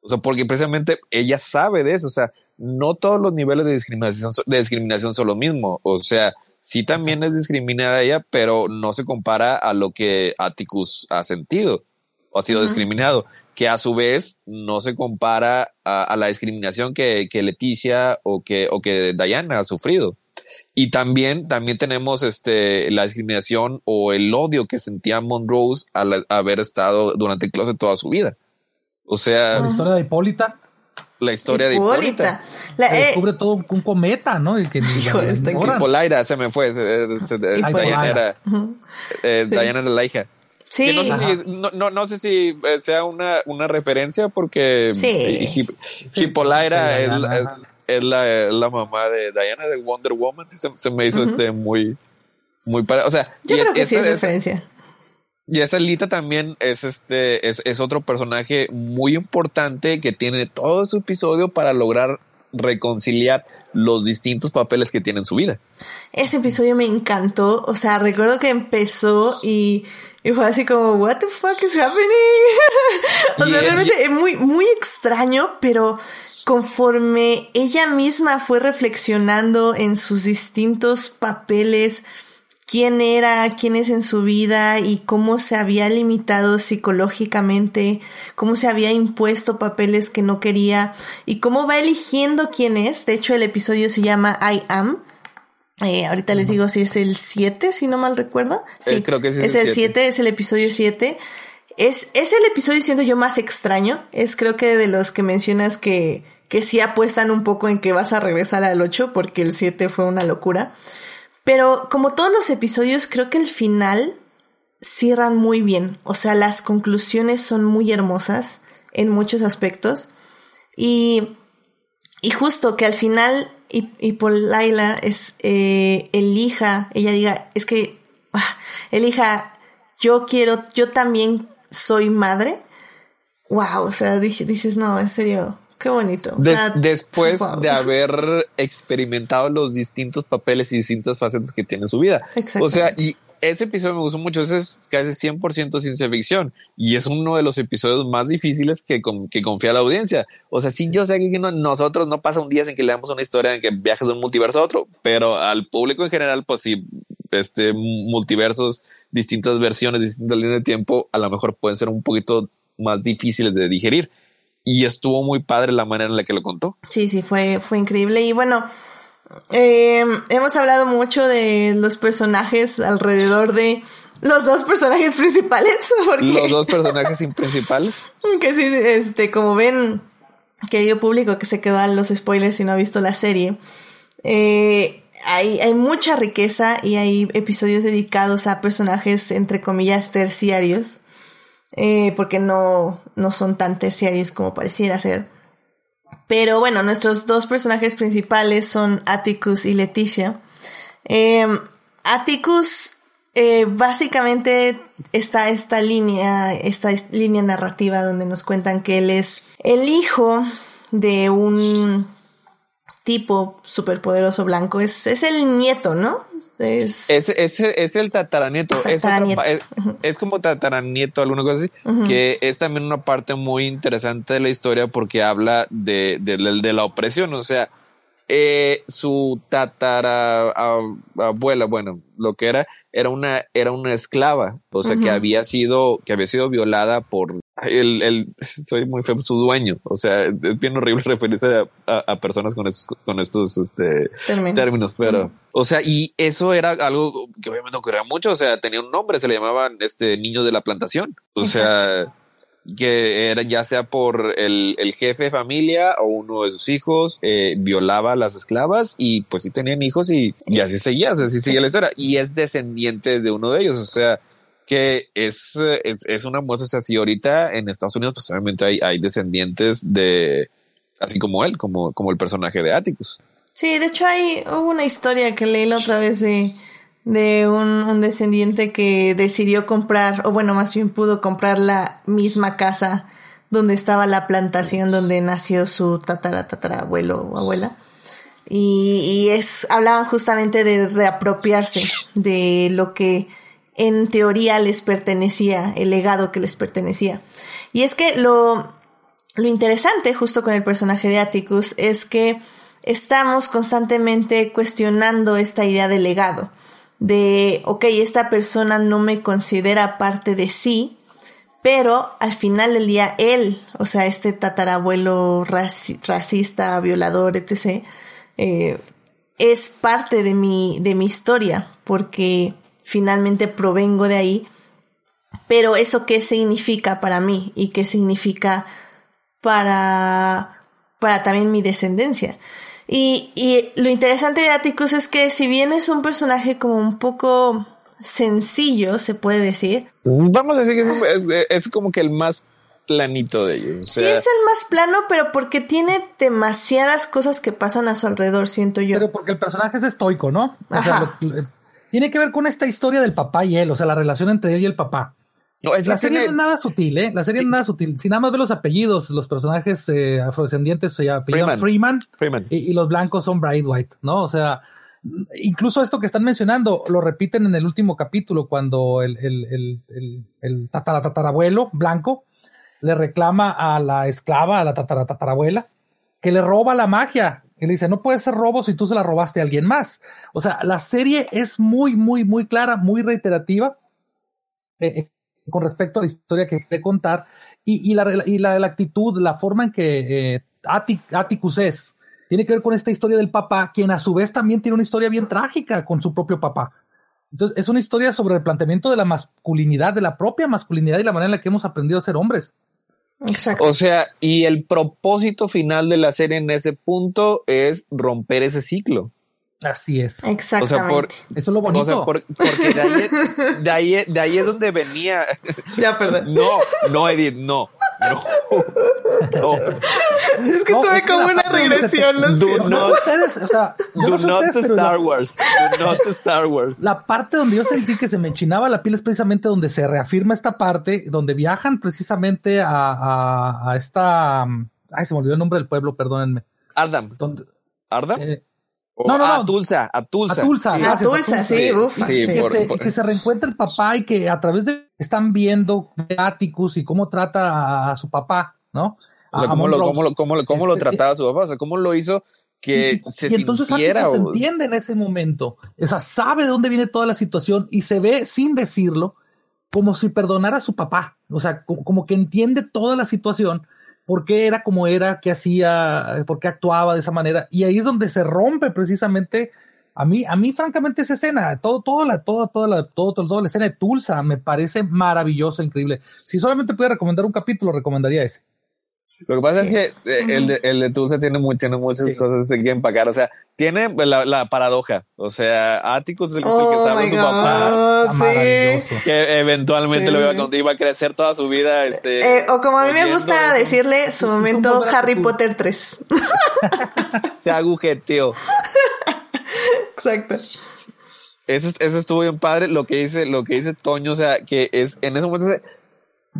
O sea, porque precisamente ella sabe de eso, o sea, no todos los niveles de discriminación, de discriminación son lo mismo, o sea, sí también es discriminada ella, pero no se compara a lo que Atticus ha sentido o ha sido discriminado, que a su vez no se compara a, la discriminación que, que, Leticia o que, o que Diana ha sufrido. Y también, también tenemos este, la discriminación o el odio que sentía Monrose al haber estado durante el closet toda su vida. O sea. La historia de Hipólita. La historia de Hipólita. La, eh, descubre todo un, cometa, ¿no? Y que este Hipólita se me fue. Diana era, eh, Diana era la hija. Sí. no, sé si, no, no, sé si eh, sea una, una referencia porque sí. Hippolyta es, es, la, la, mamá de Diana de Wonder Woman. Se, me hizo este muy, muy para, o sea, yo creo que sí es referencia. Y esa Lita también es este, es, es otro personaje muy importante que tiene todo su episodio para lograr reconciliar los distintos papeles que tiene en su vida. Ese episodio me encantó. O sea, recuerdo que empezó y y fue así como, what the fuck is happening? o sea, realmente es muy, muy extraño, pero conforme ella misma fue reflexionando en sus distintos papeles, quién era, quién es en su vida y cómo se había limitado psicológicamente, cómo se había impuesto papeles que no quería y cómo va eligiendo quién es. De hecho, el episodio se llama I Am eh, ahorita les digo si es el 7, si no mal recuerdo. Sí, eh, creo que es, es el 7, es el episodio 7. Es, es el episodio, siendo yo, más extraño. Es creo que de los que mencionas que, que sí apuestan un poco en que vas a regresar al 8 porque el 7 fue una locura. Pero como todos los episodios, creo que el final cierran muy bien. O sea, las conclusiones son muy hermosas en muchos aspectos. Y, y justo que al final y, y por Laila es eh, elija, ella diga, es que ah, elija, yo quiero, yo también soy madre. Wow, o sea, dices, no, en serio, qué bonito. después de haber experimentado los distintos papeles y distintas facetas que tiene su vida. O sea, y ese episodio me gustó mucho. Ese es casi 100% ciencia ficción y es uno de los episodios más difíciles que, que confía la audiencia. O sea, sí, yo sé que nosotros no pasa un día sin que leamos una historia en que viajes de un multiverso a otro, pero al público en general, pues sí, este multiversos, distintas versiones, distintas líneas de tiempo, a lo mejor pueden ser un poquito más difíciles de digerir. Y estuvo muy padre la manera en la que lo contó. Sí, sí, fue, fue increíble. Y bueno, eh, hemos hablado mucho de los personajes alrededor de los dos personajes principales. Porque, Los dos personajes principales. que sí, este, como ven, querido público que se quedó a los spoilers y no ha visto la serie, eh, hay, hay mucha riqueza y hay episodios dedicados a personajes, entre comillas, terciarios, eh, porque no, no son tan terciarios como pareciera ser. Pero bueno, nuestros dos personajes principales son Atticus y Leticia. Eh, Atticus eh, básicamente está esta línea, esta es- línea narrativa donde nos cuentan que él es el hijo de un tipo superpoderoso blanco. Es, es el nieto, ¿no? Es, Es, es, es el tataranieto. Es, otra es, como tataranieto, alguna cosa así, que es también una parte muy interesante de la historia porque habla de, de, de- de la opresión. O sea, eh, su tatara a- abuela, bueno, lo que era, era una, era una esclava. O sea, que había sido, que había sido violada por el, el, soy muy feo, su dueño. O sea, es bien horrible referirse a, a- a personas con estos, con estos, este, término. términos, pero, o sea, y eso era algo que obviamente ocurría mucho, o sea, tenía un nombre, se le llamaban este niño de la plantación, o sea, que era ya sea por el, el jefe de familia o uno de sus hijos, eh, violaba a las esclavas y pues sí tenían hijos y, y así seguía, así seguía la historia, y es descendiente de uno de ellos, o sea, que es, es, es una muestra, o sea, si ahorita en Estados Unidos, pues obviamente hay, hay descendientes de, así como él, como, como el personaje de Atticus. Sí, de hecho hay hubo una historia que leí la otra vez de, de un, un descendiente que decidió comprar, o bueno, más bien pudo comprar la misma casa donde estaba la plantación donde nació su tatara tatarabuelo o abuela. Y, y es, hablaban justamente de reapropiarse de lo que en teoría les pertenecía, el legado que les pertenecía. Y es que lo, lo interesante justo con el personaje de Atticus es que estamos constantemente cuestionando esta idea de legado. De, ok, esta persona no me considera parte de sí, pero al final del día él, o sea, este tatarabuelo raci- racista, violador, etc., eh, es parte de mi, de mi historia, porque finalmente provengo de ahí. Pero eso qué significa para mí y qué significa para, para también mi descendencia. Y, y lo interesante de Atticus es que si bien es un personaje como un poco sencillo, se puede decir, Vamos a decir que es, un- es- es como que el más planito de ellos. O sí es el más plano, pero porque tiene demasiadas cosas que pasan a su alrededor, siento yo. Pero porque el personaje es estoico, ¿no? O sea, lo- tiene que ver con esta historia del papá y él, o sea, la relación entre él y el papá. No, es La serie no es nada sutil, ¿eh? La serie no es nada sutil. Si nada más ve los apellidos, los personajes eh, afrodescendientes se apellidan Freeman. Freeman, y, y los blancos son Bright White, ¿no? O sea, incluso esto que están mencionando lo repiten en el último capítulo cuando el, el, el, el, el tatara- tatarabuelo blanco le reclama a la esclava, a la tatara- tatarabuela, que le roba la magia. Y le dice, no puede ser robo si tú se la robaste a alguien más. O sea, la serie es muy, muy, muy clara, muy reiterativa eh, eh, con respecto a la historia que quiere contar y, y, la, y la, la actitud, la forma en que eh, Atti- Atticus es, tiene que ver con esta historia del papá, quien a su vez también tiene una historia bien trágica con su propio papá. Entonces, es una historia sobre el planteamiento de la masculinidad, de la propia masculinidad y la manera en la que hemos aprendido a ser hombres. Exacto. O sea, y el propósito final de la serie en ese punto es romper ese ciclo. Así es. Exactamente. por- Eso es lo bonito. O sea, por- porque de ahí, de, ahí, de ahí es donde venía. Ya, perdón. No, no, Edith, no. No. No. Es que No, tuve es como una regresión, lo Do not- ustedes, o sea, Do no not ustedes, to pero la- Star Wars. Do not Star Wars. La parte donde yo sentí que se me enchinaba la piel es precisamente donde se reafirma esta parte, donde viajan precisamente a, a, a esta. um, Ay, se me olvidó el nombre del pueblo, perdónenme. Ardam. Donde, ¿Ardam? eh, No, no, no. Tulsa. A Tulsa. a Tulsa. Sí. A Tulsa, sí, Sí, ufa. sí, sí. que, por- se, por- que se reencuentra el papá y que a través de están viendo Atticus y cómo trata a, a su papá, ¿no? O sea, A- a cómo lo, cómo lo, cómo lo, cómo lo Este, trataba su papá. O sea, cómo lo hizo que y, se y entonces sintiera. O- entiende en ese momento, o sea, sabe de dónde viene toda la situación y se ve sin decirlo como si perdonara a su papá, o sea, como, como que entiende toda la situación, por qué era como era, qué hacía, por qué actuaba de esa manera, y ahí es donde se rompe precisamente A mí, a mí, francamente, esa escena, todo, todo la, todo, toda la, todo, todo, toda la escena de Tulsa me parece maravillosa, increíble. Si solamente pudiera recomendar un capítulo, recomendaría ese. Lo que pasa es que eh, el, de, el de Tulsa tiene, muy, tiene muchas Sí. cosas que empacar. O sea, tiene la, la paradoja. O sea, Atticus es el, es el que Oh my su papá, God, sí. que eventualmente Sí. lo iba iba a crecer toda su vida. Este, Eh, o como a mí me gusta eso. decirle, su momento Harry Potter 3. Te agujeteo. Exacto. Eso, eso estuvo bien padre. Lo que dice, lo que dice Toño, o sea, que es en ese momento se-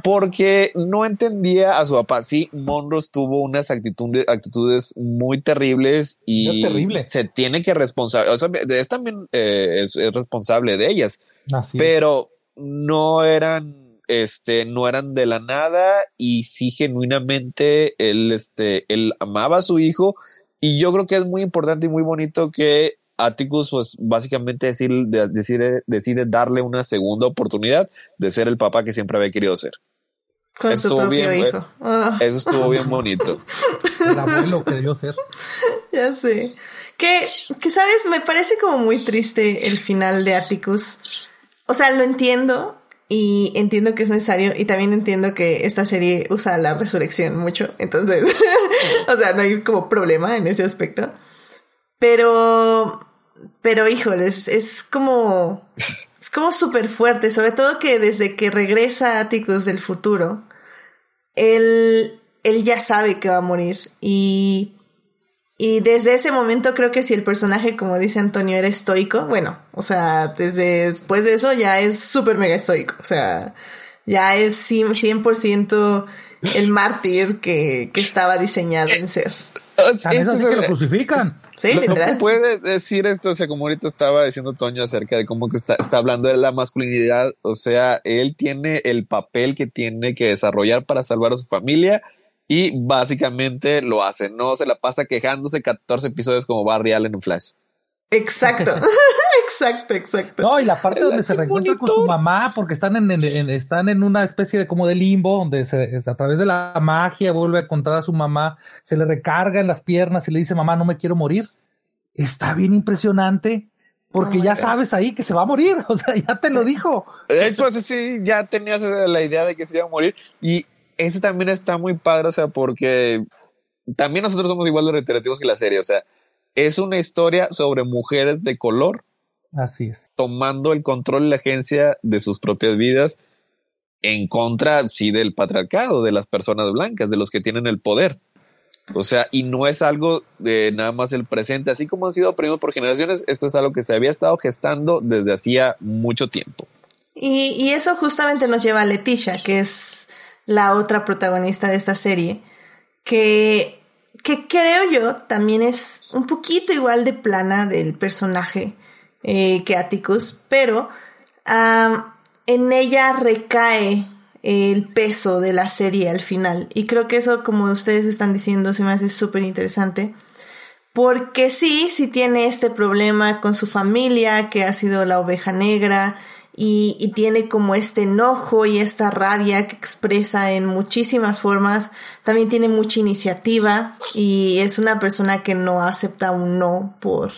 porque no entendía a su papá. Sí, Monros tuvo unas actitudes, actitudes muy terribles y terrible. se tiene que responsable. O sea, es también eh, es, es responsable de ellas, Así es. pero no eran, este, no eran de la nada y sí genuinamente él, este, él amaba a su hijo y yo creo que es muy importante y muy bonito que Atticus, pues básicamente decir- de- decide, decide darle una segunda oportunidad de ser el papá que siempre había querido ser. Con su Estuvo propio bien, güey. hijo. Ah, Eso estuvo bien bonito. El abuelo que debió ser. ya sé. Que, que, ¿sabes? Me parece como muy triste el final de Atticus. O sea, lo entiendo y entiendo que es necesario y también entiendo que esta serie usa la resurrección mucho. Entonces, o sea, no hay como problema en ese aspecto. Pero, pero híjole, es, es como, es como súper fuerte, sobre todo que desde que regresa Atticus del futuro, él, él ya sabe que va a morir y, y desde ese momento creo que si el personaje, como dice Antonio, era estoico, bueno, o sea, desde después de eso ya es súper mega estoico, o sea, ya es 100%, 100% el mártir que, que estaba diseñado en ser. Tan es así que lo crucifican. Sí, No- literal. Puede decir esto, o sea, como ahorita estaba diciendo Toño acerca de cómo que está, está hablando de la masculinidad, o sea, él tiene el papel que tiene que desarrollar para salvar a su familia y básicamente lo hace, no se la pasa quejándose 14 episodios como Barry Allen en Flash. Exacto, exacto, exacto. No, y la parte donde se reencuentra con su mamá, porque están en, en- en- están en una especie de como de limbo, donde se, a través de la magia vuelve a encontrar a su mamá, se le recarga en las piernas y le dice, mamá, no me quiero morir. Está bien impresionante, porque Oh ya God. sabes ahí que se va a morir, o sea, ya te lo dijo. Pues sí, ya tenías la idea de que se iba a morir y ese también está muy padre, o sea, porque también nosotros somos igual de reiterativos que la serie, o sea, es una historia sobre mujeres de color Así es. tomando el control y la agencia de sus propias vidas en contra, sí, del patriarcado, de las personas blancas, de los que tienen el poder. O sea, y no es algo de nada más el presente, así como han sido oprimidos por generaciones, esto es algo que se había estado gestando desde hacía mucho tiempo. Y, y eso justamente nos lleva a Leticia, que es la otra protagonista de esta serie, que, que creo yo también es un poquito igual de plana del personaje eh, que Atticus, pero en ella recae el peso de la serie al final. Y creo que eso, como ustedes están diciendo, se me hace súper interesante. Porque sí, sí tiene este problema con su familia, que ha sido la oveja negra, y tiene como este enojo y esta rabia que expresa en muchísimas formas. También tiene mucha iniciativa y es una persona que no acepta un no por,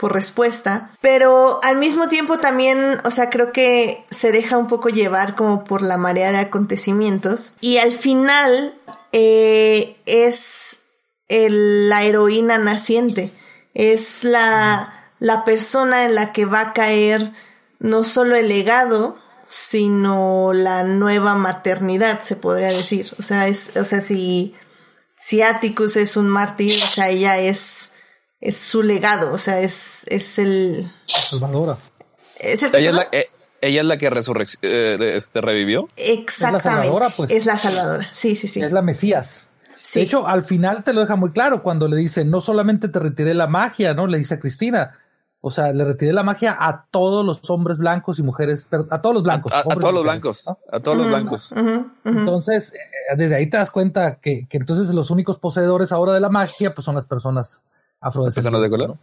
por respuesta. Pero al mismo tiempo también, o sea, creo que se deja un poco llevar como por la marea de acontecimientos. Y al final eh, es la heroína naciente. Es la, la persona en la que va a caer no solo el legado, sino la nueva maternidad, se podría decir. O sea, es, o sea, si, si Atticus es un mártir, o sea, ella es, es su legado, o sea, es, es el, Salvadora. es el Ella es la, eh, ella es la que eh, este, revivió. Exactamente. salvadora, pues. Es la salvadora. Sí, sí, sí. Es la Mesías. Sí. De hecho, al final te lo deja muy claro cuando le dice, no solamente te retiré la magia, ¿no? Le dice a Cristina. O sea, le retiré la magia a todos los hombres blancos y mujeres, a todos los blancos. a- todos los blancos. ¿no? A todos los blancos. Entonces, eh, desde ahí te das cuenta que, que entonces los únicos poseedores ahora de la magia, pues son las personas. Personas de color.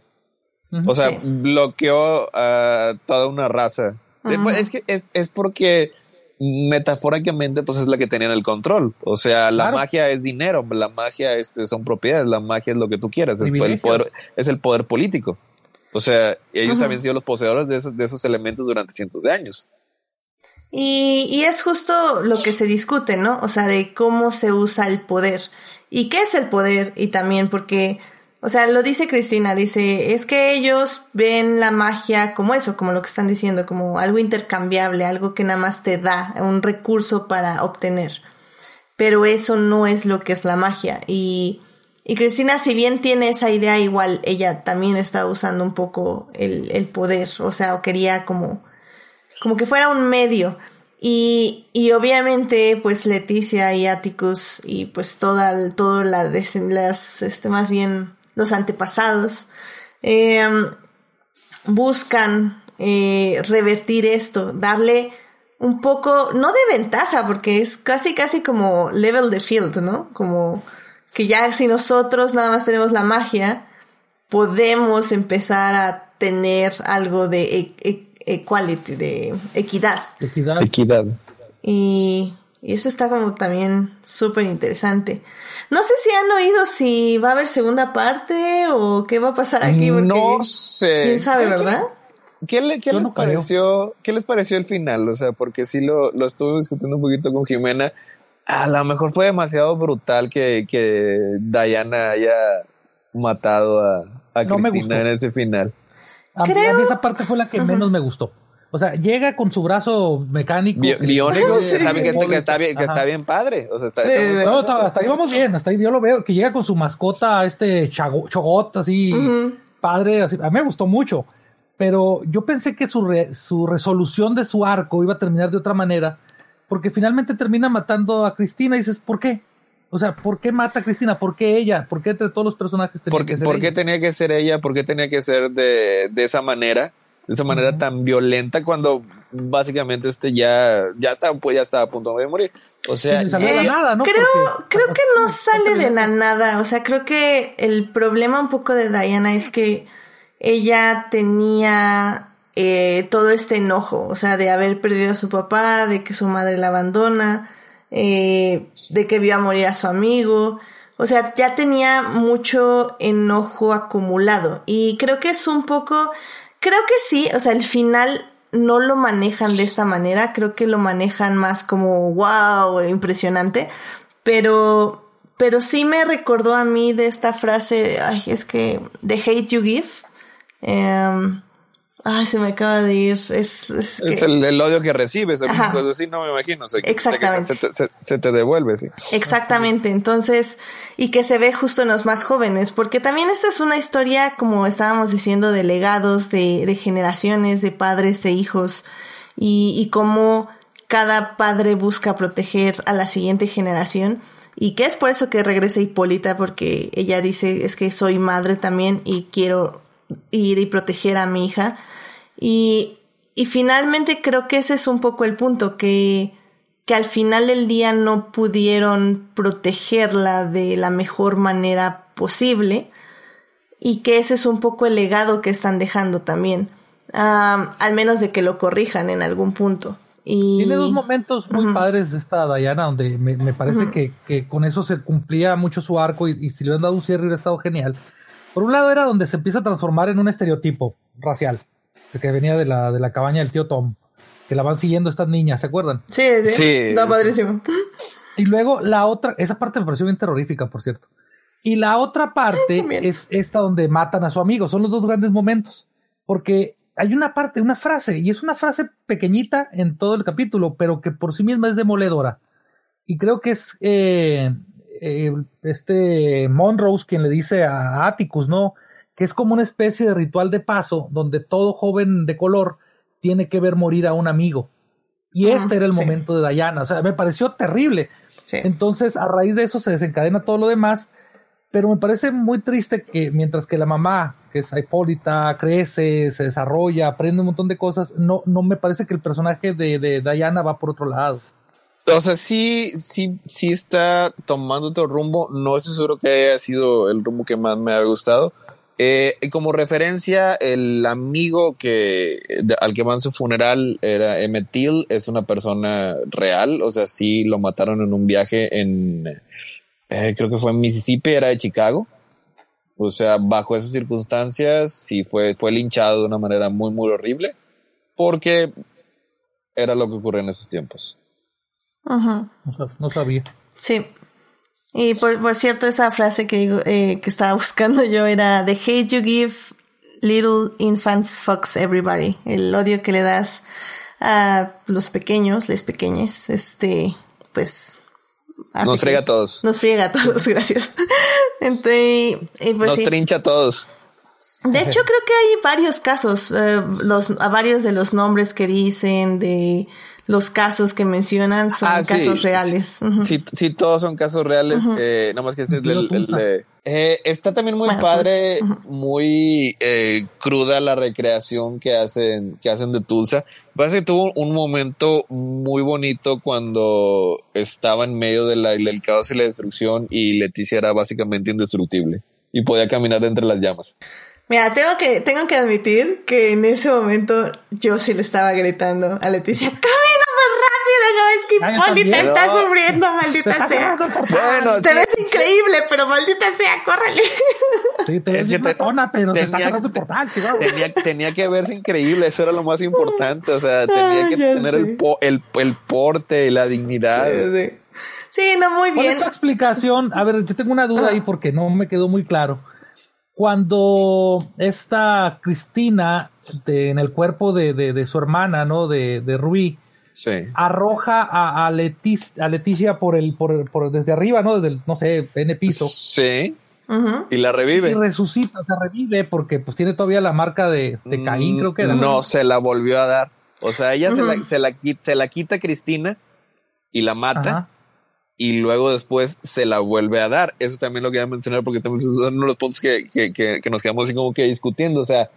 O sea, Sí. bloqueó a toda una raza. Pues, Es que es, es porque metafóricamente pues es la que tenían el control. O sea, la Claro. magia es dinero, la magia este, son propiedades, la magia es lo que tú quieras, es el poder, es el poder político. O sea, ellos habían sido los poseedores de esos, de esos elementos durante cientos de años. Y, y es justo lo que se discute, ¿no? O sea, de cómo se usa el poder. ¿Y qué es el poder? Y también porque, o sea, lo dice Cristina, dice, es que ellos ven la magia como eso, como lo que están diciendo, como algo intercambiable, algo que nada más te da, un recurso para obtener. Pero eso no es lo que es la magia. Y, y Cristina, si bien tiene esa idea, igual ella también está usando un poco el, el poder, o sea, o quería como como que fuera un medio. Y, y obviamente, pues Leticia y Atticus y pues toda, todo la las, este, más bien los antepasados, em, buscan eh, revertir esto, darle un poco, no de ventaja, porque es casi, casi como level the field, ¿no? Como que ya si nosotros nada más tenemos la magia, podemos empezar a tener algo de e, e, equality, de equidad. Equidad. Equidad. Y, y eso está como también súper interesante. No sé si han oído si va a haber segunda parte o qué va a pasar aquí. Porque No sé. ¿Quién sabe, ¿Qué- verdad? ¿Qué, le- qué Yo les no pareció? ¿Qué les pareció el final? O sea, porque sí lo, lo estuve discutiendo un poquito con Jimena. A lo mejor fue demasiado brutal que, que Diana haya matado a, a No Cristina en ese final. A, mí- Creo- a mí esa parte fue la que menos me gustó. O sea, llega con su brazo mecánico. Bi- que- biónico, Sí. está bien, que, está- que está bien, que está bien padre. O sea, está, está Eh, muy No, padre. hasta, ahí vamos bien, hasta ahí yo lo veo, que llega con su mascota, este chago- chogot, así, Ujú. padre, así, a mí me gustó mucho, pero yo pensé que su, re- su resolución de su arco iba a terminar de otra manera, porque finalmente termina matando a Cristina y dices, ¿por qué? O sea, ¿por qué mata a Cristina? ¿Por qué ella? ¿Por qué entre todos los personajes tenía ¿Por que qué, ser por qué ella? tenía que ser ella? ¿Por qué tenía que ser de, de esa manera? De esa manera tan violenta cuando básicamente este ya, ya está, pues ya estaba a punto de morir. O sea, Sí, salió de la Eh, nada, ¿no? Creo, Porque- creo que no sale de la nada. O sea, creo que el problema un poco de Diana es que ella tenía eh, todo este enojo, o sea, de haber perdido a su papá, de que su madre la abandona, eh, de que vio a morir a su amigo. O sea, ya tenía mucho enojo acumulado. Y creo que es un poco, creo que sí, o sea, el final no lo manejan de esta manera, creo que lo manejan más como wow, impresionante, pero pero sí me recordó a mí de esta frase, ay, es que the hate you give. Em, ay, se me acaba de ir. Es, es es que- el, el odio que recibes. Así no me imagino. o sea, que- Exactamente. Se te, se- se te devuelve, sí. Exactamente, entonces, y que se ve justo en los más jóvenes, porque también esta es una historia, como estábamos diciendo, de legados, de, de generaciones, de padres e hijos, y, y cómo cada padre busca proteger a la siguiente generación, y que es por eso que regresa Hipólita, porque ella dice, es que soy madre también y quiero ir y proteger a mi hija, y, y finalmente creo que ese es un poco el punto, que que al final del día no pudieron protegerla de la mejor manera posible y que ese es un poco el legado que están dejando también, Am, al menos de que lo corrijan en algún punto. Y Tiene dos momentos muy padres de esta Diana, donde me, me parece que, que con eso se cumplía mucho su arco y, y si le hubieran dado un cierre hubiera estado genial. Por un lado era donde se empieza a transformar en un estereotipo racial, que venía de la, de la cabaña del tío Tom, que la van siguiendo estas niñas, ¿se acuerdan? sí, sí, Sí, está sí. padrísimo. Y luego la otra, esa parte me pareció bien terrorífica, por cierto. Y la otra parte también. es esta donde matan a su amigo. Son los dos grandes momentos. Porque hay una parte, una frase, y es una frase pequeñita en todo el capítulo, pero que por sí misma es demoledora. Y creo que es eh, eh, este Monrose quien le dice a Atticus, ¿no? Que es como una especie de ritual de paso donde todo joven de color tiene que ver morir a un amigo. Y Ah, este era el sí. momento de Diana. O sea, me pareció terrible. Sí. Entonces, a raíz de eso se desencadena todo lo demás. Pero me parece muy triste que mientras que la mamá, que es Hipólita, crece, se desarrolla, aprende un montón de cosas, no, no me parece que el personaje de, de Diana va por otro lado. O sea, sí, sí, sí está tomando otro rumbo. No estoy seguro que haya sido el rumbo que más me ha gustado. Eh, y como referencia, el amigo que de- al que va en su funeral era Emmett Till, es una persona real. O sea, sí lo mataron en un viaje en, eh, creo que fue en Mississippi, era de Chicago. O sea, bajo esas circunstancias, sí fue, fue linchado de una manera muy, muy horrible, porque era lo que ocurría en esos tiempos. Ajá. No sabía. Sí. Y por, por cierto, esa frase que digo, eh, que estaba buscando yo era The hate you give little infants fucks everybody. El odio que le das a los pequeños, les pequeñes, este, pues. Nos frega a todos. Nos friega a todos, gracias. Entonces, y pues Nos sí. trincha a todos. De hecho, creo que hay varios casos, eh, los, a varios de los nombres que dicen, de los casos que mencionan son Ah, sí. casos reales. Ujú. Sí, sí, todos son casos reales. eh, nada más que este es el, el- el de. Eh, está también muy Bueno, padre, muy eh, cruda la recreación que hacen, que hacen de Tulsa. Parece que tuvo un momento muy bonito cuando estaba en medio de la- del caos y la destrucción y Leticia era básicamente indestructible y podía caminar entre las llamas. Mira, tengo que, tengo que admitir que en ese momento yo sí le estaba gritando a Leticia, camina rápido, no es que Ah, te también. está No. sufriendo, maldita sea. Bueno, Te sí, ves increíble, pero maldita sea, córrele. Sí, te ves matona, pero te está tenía- cerrando el portal. Tenía, tenía que verse increíble, eso era lo más importante. O sea, tenía Ay, que tener el, po- el, el porte y la dignidad. Sí, Sí, no, muy ¿Cuál bien. es tu explicación? A ver, yo tengo una duda ahí porque no me quedó muy claro. Cuando esta Cristina de- en el cuerpo de, de- de su hermana, ¿no? De, de Rui, Sí. arroja a, a, Letis- a Leticia por el, por, por- desde arriba, ¿no? Desde el, no sé, N piso. Sí. Ujú. Y la Y revive. resucita, se revive porque pues tiene todavía la marca de, de Caín, creo que era. Mm, No, se la volvió a dar. O sea, ella se, la, se, la, quita, se la quita a Cristina y la mata. Ajá. Y luego después se la vuelve a dar. Eso también lo quería mencionar porque también son uno de los puntos que, que, que, que nos quedamos así como que discutiendo. O sea,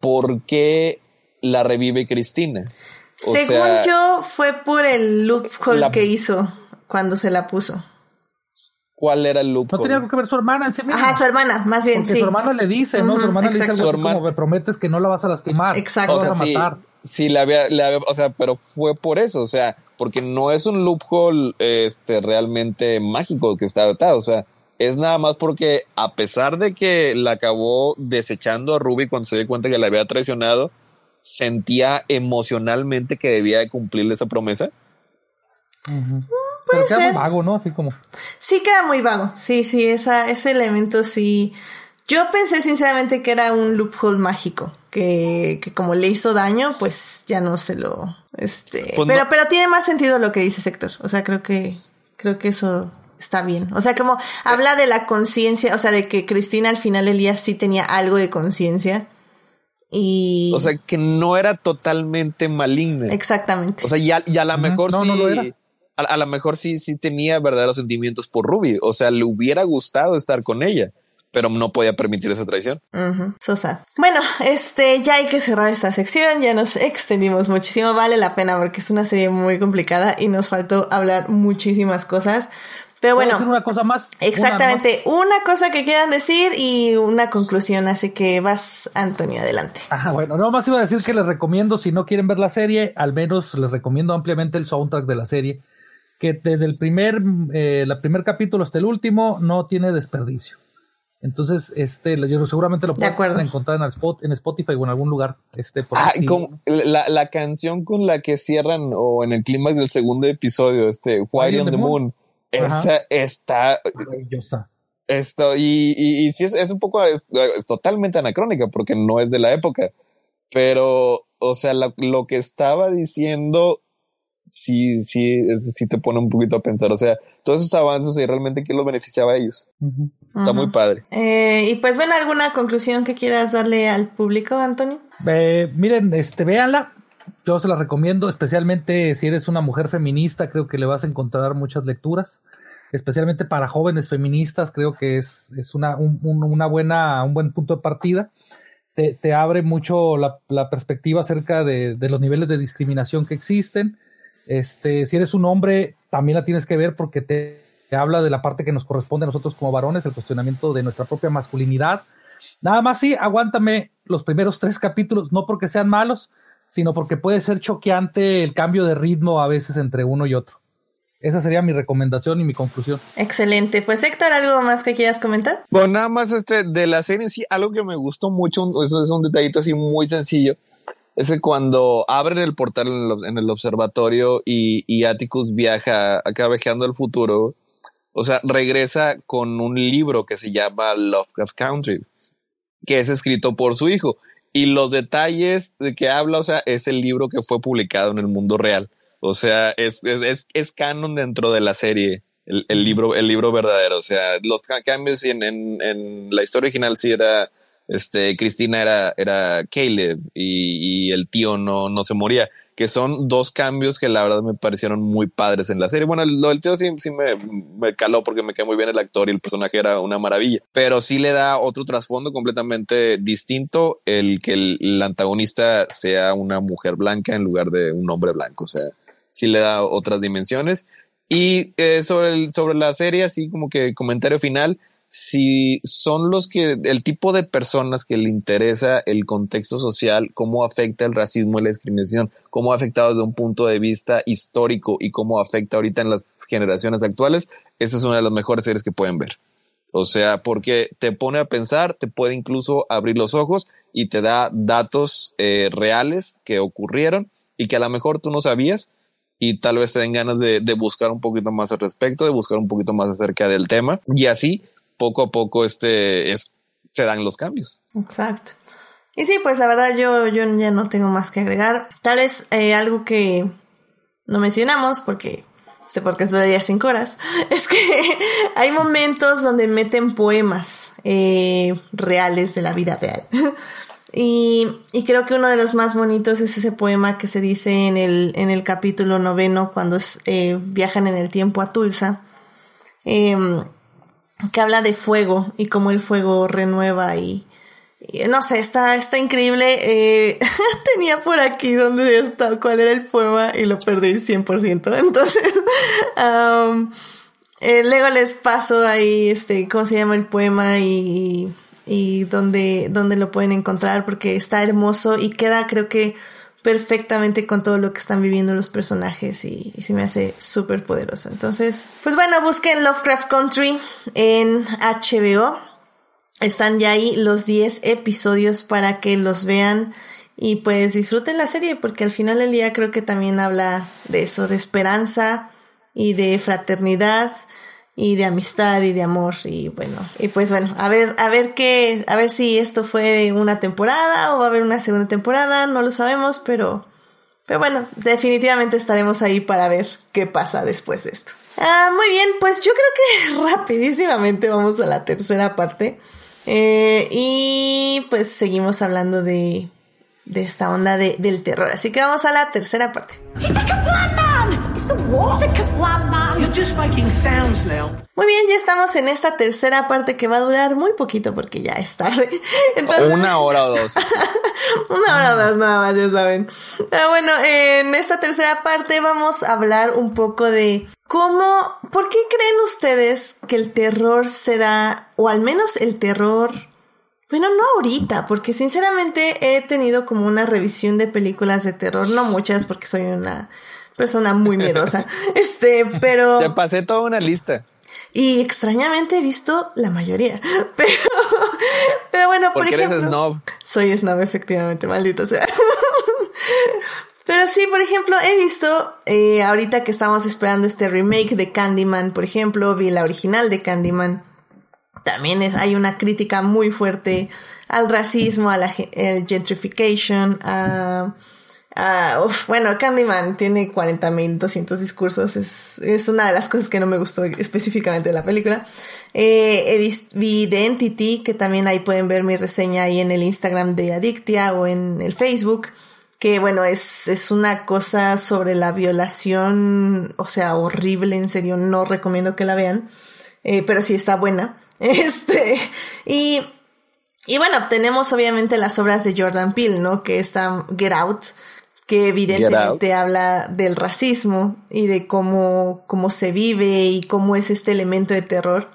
¿por qué la revive Cristina? O Según sea, yo, fue por el loophole La- que hizo cuando se la puso. ¿cuál era el loop? No tenía algo que ver su hermana en sí misma. Ajá, su hermana, más bien, Porque sí. su hermana le dice, ¿no? Su hermana le dice algo Su así hermana- como me prometes que no la vas a lastimar. Exacto. O la vas sea, a sí, matar. sí, le había, le había- o sea, pero fue por eso, o sea, porque no es un loophole este, realmente mágico que está atado, o sea, es nada más porque a pesar de que la acabó desechando a Ruby cuando se dio cuenta que la había traicionado, sentía emocionalmente que debía de cumplirle esa promesa. Pero queda muy vago, ¿no? Así como. Sí queda muy vago. Sí, sí, esa, ese elemento sí. Yo pensé sinceramente que era un loophole mágico, que, que como le hizo daño, pues ya no se lo, este, Pues pero, no- pero tiene más sentido lo que dice Sector. O sea, creo que, creo que eso está bien. O sea, como habla de la conciencia, o sea, de que Cristina al final del día sí tenía algo de conciencia. Y O sea, que no era totalmente maligna. exactamente. O sea, ya, ya a lo mejor No, sí. no lo era. A, a lo mejor sí, sí tenía verdaderos sentimientos por Ruby. O sea, le hubiera gustado estar con ella, pero no podía permitir esa traición. Ujú, so sad. Bueno, este, ya hay que cerrar esta sección, ya nos extendimos muchísimo, vale la pena porque es una serie muy complicada y nos faltó hablar muchísimas cosas. Pero ¿Puedo decir bueno, una cosa más. exactamente, una, cosa que quieran decir y una conclusión, así que vas, Antonio, adelante. Ah, bueno, no más iba a decir que les recomiendo, si no quieren ver la serie, al menos les recomiendo ampliamente el soundtrack de la serie, que desde el primer, eh, la primer capítulo hasta el último no tiene desperdicio. Entonces, este, yo seguramente lo pueden encontrar en, el spot, en Spotify o en algún lugar. Este, por Ah, como la, la canción con la que cierran o en el clímax del segundo episodio, este White on the Moon. Esa está Maravillosa. esto y, y, y sí es, es un poco es, es totalmente anacrónica porque no es de la época, pero o sea, la- lo que estaba diciendo sí, sí, es- sí te pone un poquito a pensar, o sea, todos esos avances y realmente qué los beneficiaba a ellos. Está muy padre. Eh, y pues bueno, ¿alguna conclusión que quieras darle al público, Antonio? Eh, miren, este, véanla. Yo se la recomiendo, especialmente si eres una mujer feminista, creo que le vas a encontrar muchas lecturas, especialmente para jóvenes feministas, creo que es, es una, un, un- una buena, un buen punto de partida. Te, te abre mucho la, la perspectiva acerca de, de los niveles de discriminación que existen. Este, si eres un hombre, también la tienes que ver porque te, te habla de la parte que nos corresponde a nosotros como varones, el cuestionamiento de nuestra propia masculinidad. Nada más sí, aguántame los primeros tres capítulos, no porque sean malos, sino porque puede ser choqueante el cambio de ritmo a veces entre uno y otro. esa sería mi recomendación y mi conclusión. Excelente. Pues Héctor, ¿algo más que quieras comentar? Bueno, nada más este de la serie sí, algo que me gustó mucho, eso es un detallito así muy sencillo, es que cuando abren el portal en el, observatorio y, y, Atticus viaja, acá viajando al futuro, o sea, regresa con un libro que se llama Lovecraft Country, que es escrito por su hijo. Y los detalles de que habla, o sea, es el libro que fue publicado en el mundo real. O sea, es, es, es, canon dentro de la serie, el, el, libro, el libro verdadero. O sea, los cambios en, en, en la historia original sí era, este, Cristina era, era Caleb y, y, el tío no, no se moría. Que son dos cambios que la verdad me parecieron muy padres en la serie. Bueno, lo del tío sí, sí me, me, caló porque me quedó muy bien el actor y el personaje era una maravilla. Pero sí le da otro trasfondo completamente distinto el que el, el antagonista sea una mujer blanca en lugar de un hombre blanco. O sea, sí le da otras dimensiones. Y eh, sobre, el, sobre la serie, así como que comentario final, si son los que, el tipo de personas que le interesa el contexto social, cómo afecta el racismo y la discriminación, cómo ha afectado desde un punto de vista histórico y cómo afecta ahorita en las generaciones actuales, esta es una de las mejores series que pueden ver. O sea, porque te pone a pensar, te puede incluso abrir los ojos y te da datos eh, reales que ocurrieron y que a lo mejor tú no sabías, y tal vez te den ganas de, de, buscar un poquito más al respecto, de buscar un poquito más acerca del tema y así poco a poco este es, se dan los cambios. Exacto. Y sí, pues la verdad yo, yo ya no tengo más que agregar. Tal vez eh, algo que no mencionamos porque este podcast duraría cinco horas, es que hay momentos donde meten poemas eh, reales de la vida real. Y, creo que uno de los más bonitos es ese poema que se dice en el, en el capítulo noveno cuando eh, viajan en el tiempo a Tulsa, eh, que habla de fuego y cómo el fuego renueva y, no sé, está, está increíble. Eh, tenía por aquí donde está cuál era el poema y lo perdí 100%. Entonces, um, luego les paso ahí, este, cómo se llama el poema y y dónde, dónde lo pueden encontrar porque está hermoso y queda creo que perfectamente con todo lo que están viviendo los personajes y, se me hace súper poderoso. Entonces, pues bueno, busquen Lovecraft Country en HBO. Están ya ahí los 10 episodios para que los vean y pues disfruten la serie porque al final del día creo que también habla de eso, de esperanza y de fraternidad y de amistad y de amor y bueno y pues bueno a ver a ver qué a ver si esto fue una temporada o va a haber una segunda temporada no lo sabemos pero pero bueno definitivamente estaremos ahí para ver qué pasa después de esto. Ah, muy bien pues yo creo que rapidísimamente vamos a la tercera parte eh, y pues seguimos hablando de de esta onda de, del terror así que vamos a la tercera parte muy bien, ya estamos en esta tercera parte que va a durar muy poquito porque ya es tarde. una hora o dos. una hora o dos nada más, ya saben. Pero bueno, en esta tercera parte vamos a hablar un poco de cómo, ¿por qué creen ustedes que el terror se da, o al menos el terror bueno, no ahorita, porque sinceramente he tenido como una revisión de películas de terror, no muchas porque soy una persona muy miedosa. este, pero. Te pasé toda una lista. Y extrañamente he visto la mayoría. Pero, pero bueno, por ejemplo. Eres snob. Soy snob, efectivamente, maldito sea. Pero sí, por ejemplo, he visto, eh, ahorita que estamos esperando este remake de Candyman, por ejemplo, vi la original de Candyman. También es, hay una crítica muy fuerte al racismo, a la gentrification, a Uh, bueno, Candyman tiene 40.200 discursos. Es, es, una de las cosas que no me gustó específicamente de la película. Eh, he visto, vi The Entity, que también ahí pueden ver mi reseña ahí en el Instagram de Adictia o en el Facebook. Que bueno, es, es una cosa sobre la violación, o sea, horrible, en serio, no recomiendo que la vean. Eh, pero sí está buena. Este, y, y bueno, tenemos obviamente las obras de Jordan Peele, ¿no? Que está Get Out, que evidentemente habla del racismo y de cómo, cómo se vive y cómo es este elemento de terror.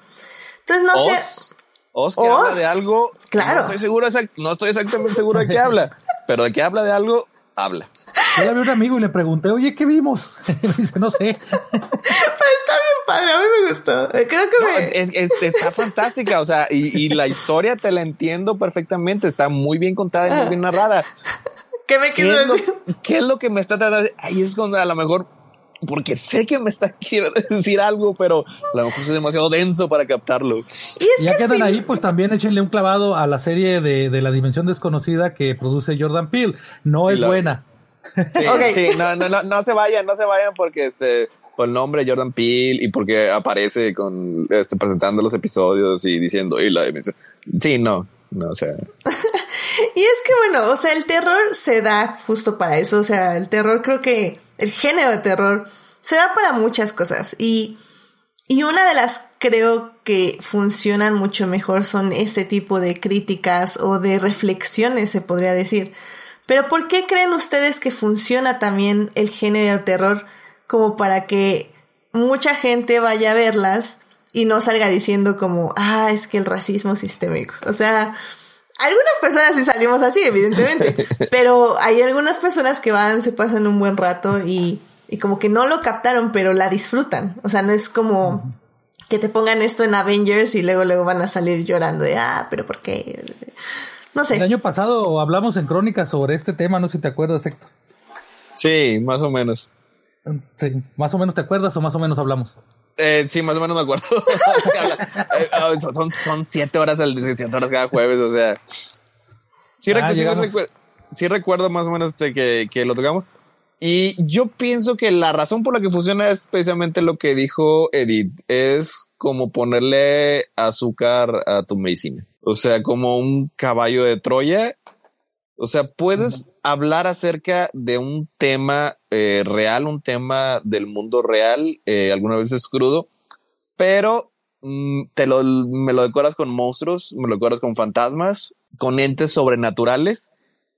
Entonces, no sé. Oz que habla de algo. Claro. No estoy, seguro, no estoy exactamente seguro de qué habla, pero de qué habla de algo, habla. Yo le vi a un amigo y le pregunté, oye, ¿qué vimos? me dice, no sé. Pero está bien padre, a mí me gustó. Creo que No, me... es- es- está fantástica, o sea, y, y la historia te la entiendo perfectamente, está muy bien contada y muy bien narrada. ¿Qué me ¿Qué quiso lo, decir? qué es lo que me está tratando de decir? Ahí es cuando a lo mejor, porque sé que me está quiero decir algo, pero a lo mejor soy demasiado denso para captarlo. Y es ya que quedan fin- ahí, pues también échenle un clavado a la serie de, de la dimensión desconocida que produce Jordan Peele. No es la- buena. Sí, Ok. sí, no, no, no, no se vayan, no se vayan porque este, por el nombre Jordan Peele y porque aparece con, este, presentando los episodios y diciendo, y la dimensión. Sí, no, no, o sea. Y es que bueno, o sea, el terror se da justo para eso. O sea, el terror creo que el género de terror se da para muchas cosas. Y, y una de las creo que funcionan mucho mejor son este tipo de críticas o de reflexiones, se podría decir. Pero ¿por qué creen ustedes que funciona también el género de terror como para que mucha gente vaya a verlas y no salga diciendo como, ah, es que el racismo sistémico? O sea, algunas personas sí salimos así, evidentemente, pero hay algunas personas que van, se pasan un buen rato y, y como que no lo captaron, pero la disfrutan. O sea, no es como que te pongan esto en Avengers y luego luego van a salir llorando de, ah, pero ¿por qué? No El sé. año pasado hablamos en Crónicas sobre este tema, no sé si te acuerdas, Héctor. Sí, más o menos. Sí, más o menos te acuerdas o más o menos hablamos. Eh, sí, más o menos me acuerdo. Eh, son, son siete horas al siete horas cada jueves, o sea. Sí, Ah, recu- sí recuerdo, sí recuerdo más o menos este que, que lo tocamos. Y yo pienso que la razón por la que funciona es precisamente lo que dijo Edith. Es como ponerle azúcar a tu medicina. O sea, como un caballo de Troya. O sea, puedes hablar acerca de un tema eh, real, un tema del mundo real, eh, algunas veces crudo, pero mm, te lo, me lo decoras con monstruos, me lo decoras con fantasmas, con entes sobrenaturales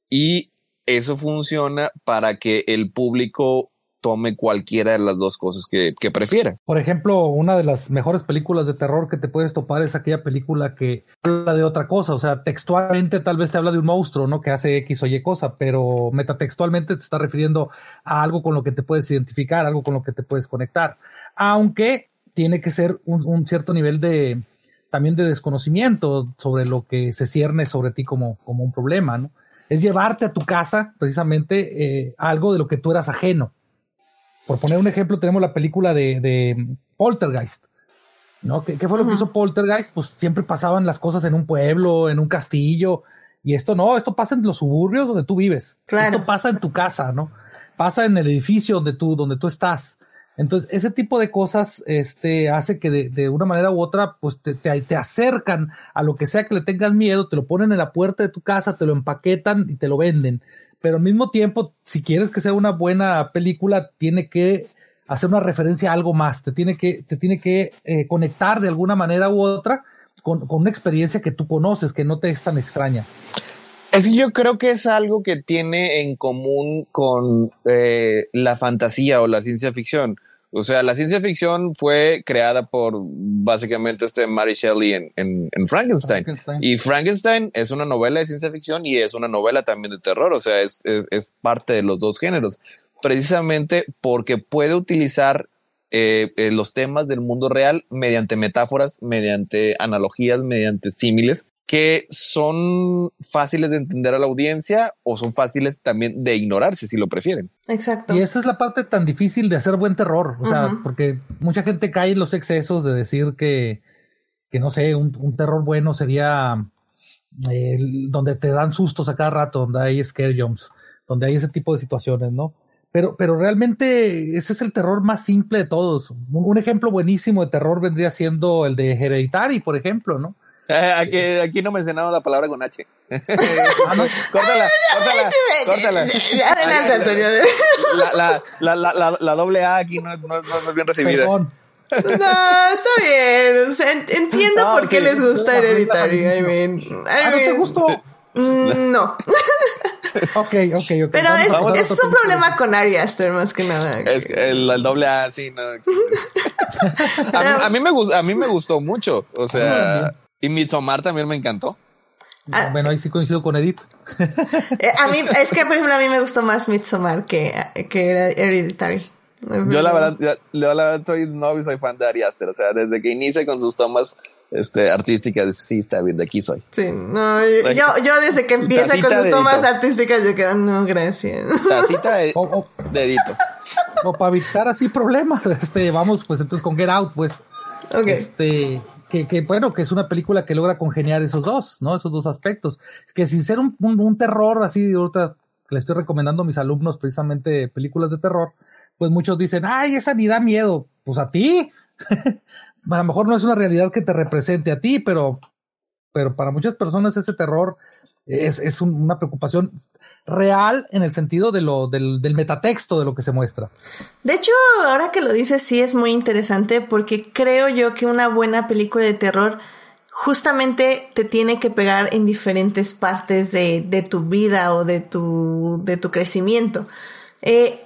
y eso funciona para que el público tome cualquiera de las dos cosas que, que prefiera. Por ejemplo, una de las mejores películas de terror que te puedes topar es aquella película que habla de otra cosa. O sea, textualmente tal vez te habla de un monstruo, ¿no? Que hace X o Y cosa, pero metatextualmente te está refiriendo a algo con lo que te puedes identificar, algo con lo que te puedes conectar. Aunque tiene que ser un, un cierto nivel de también de desconocimiento sobre lo que se cierne sobre ti como, como un problema, ¿no? Es llevarte a tu casa precisamente eh, algo de lo que tú eras ajeno. Por poner un ejemplo, tenemos la película de, de Poltergeist. ¿no? ¿Qué, qué fue lo que hizo Poltergeist? Pues siempre pasaban las cosas en un pueblo, en un castillo. Y esto no, esto pasa en los suburbios donde tú vives. Claro. Esto pasa en tu casa, ¿no? Pasa en el edificio donde tú, donde tú estás. Entonces, ese tipo de cosas este, hace que de, de una manera u otra, pues te, te, te acercan a lo que sea que le tengas miedo, te lo ponen en la puerta de tu casa, te lo empaquetan y te lo venden. Pero al mismo tiempo, si quieres que sea una buena película, tiene que hacer una referencia a algo más, te tiene que, te tiene que eh, conectar de alguna manera u otra con, con una experiencia que tú conoces, que no te es tan extraña. Es que yo creo que es algo que tiene en común con eh, la fantasía o la ciencia ficción. O sea, la ciencia ficción fue creada por básicamente este Mary Shelley en, en, en Frankenstein. Frankenstein. Y Frankenstein es una novela de ciencia ficción y es una novela también de terror. O sea, es, es, es parte de los dos géneros. Precisamente porque puede utilizar eh, eh, los temas del mundo real mediante metáforas, mediante analogías, mediante símiles que son fáciles de entender a la audiencia o son fáciles también de ignorarse si lo prefieren. Exacto. Y esa es la parte tan difícil de hacer buen terror. O sea, porque mucha gente cae en los excesos de decir que, que no sé, un, un terror bueno sería eh, el- donde te dan sustos a cada rato, donde hay scare jumps, donde hay ese tipo de situaciones, ¿no? Pero, pero realmente ese es el terror más simple de todos. Un, un ejemplo buenísimo de terror vendría siendo el de Hereditary, por ejemplo, ¿no? Aquí, aquí no mencionamos la palabra con H. Ah, córtala, córtala, córtala. Ya, Adelante, Antonio. La, la, la, la, doble A aquí no, no, no- no es bien recibida. Perdón. No, está bien. O sea, en- entiendo No, por qué sí. les gusta no, I mean, I Ah, ¿no te mean, gustó? mm, no. Ok, ok, ok. Pero Vamos es, a a es un problema con Ari Aster más que nada. Es el, el doble A, sí, no. a, mí, a, mí me, a mí me gustó mucho. O sea, y Midsommar también me encantó. Ah, bueno, ahí sí coincido con Edith. Eh, a mí, es que por ejemplo a mí me gustó más Midsommar que, que Hereditary. Yo la verdad, yo, la verdad soy no soy fan de Ari Aster, o sea, desde que inicia con sus tomas este, artísticas, sí, está bien, de aquí soy. Sí, no, yo, yo desde que empieza con sus tomas artísticas, yo quedo, no, gracias. Tacita de, o, dedito. O para evitar así problemas, este, vamos pues entonces con Get Out, pues. Okay. Este, que, bueno, que es una película que logra congeniar esos dos, ¿no? Esos dos aspectos. Que sin ser un, un, terror así, ahorita le estoy recomendando a mis alumnos precisamente películas de terror, pues muchos dicen, ay, esa ni da miedo. Pues a ti. a lo mejor no es una realidad que te represente a ti, pero, pero para muchas personas ese terror es, es una preocupación real en el sentido de lo, del, del, metatexto de lo que se muestra. De hecho, ahora que lo dices, sí es muy interesante porque creo yo que una buena película de terror justamente te tiene que pegar en diferentes partes de, de tu vida o de tu, de tu crecimiento. Eh,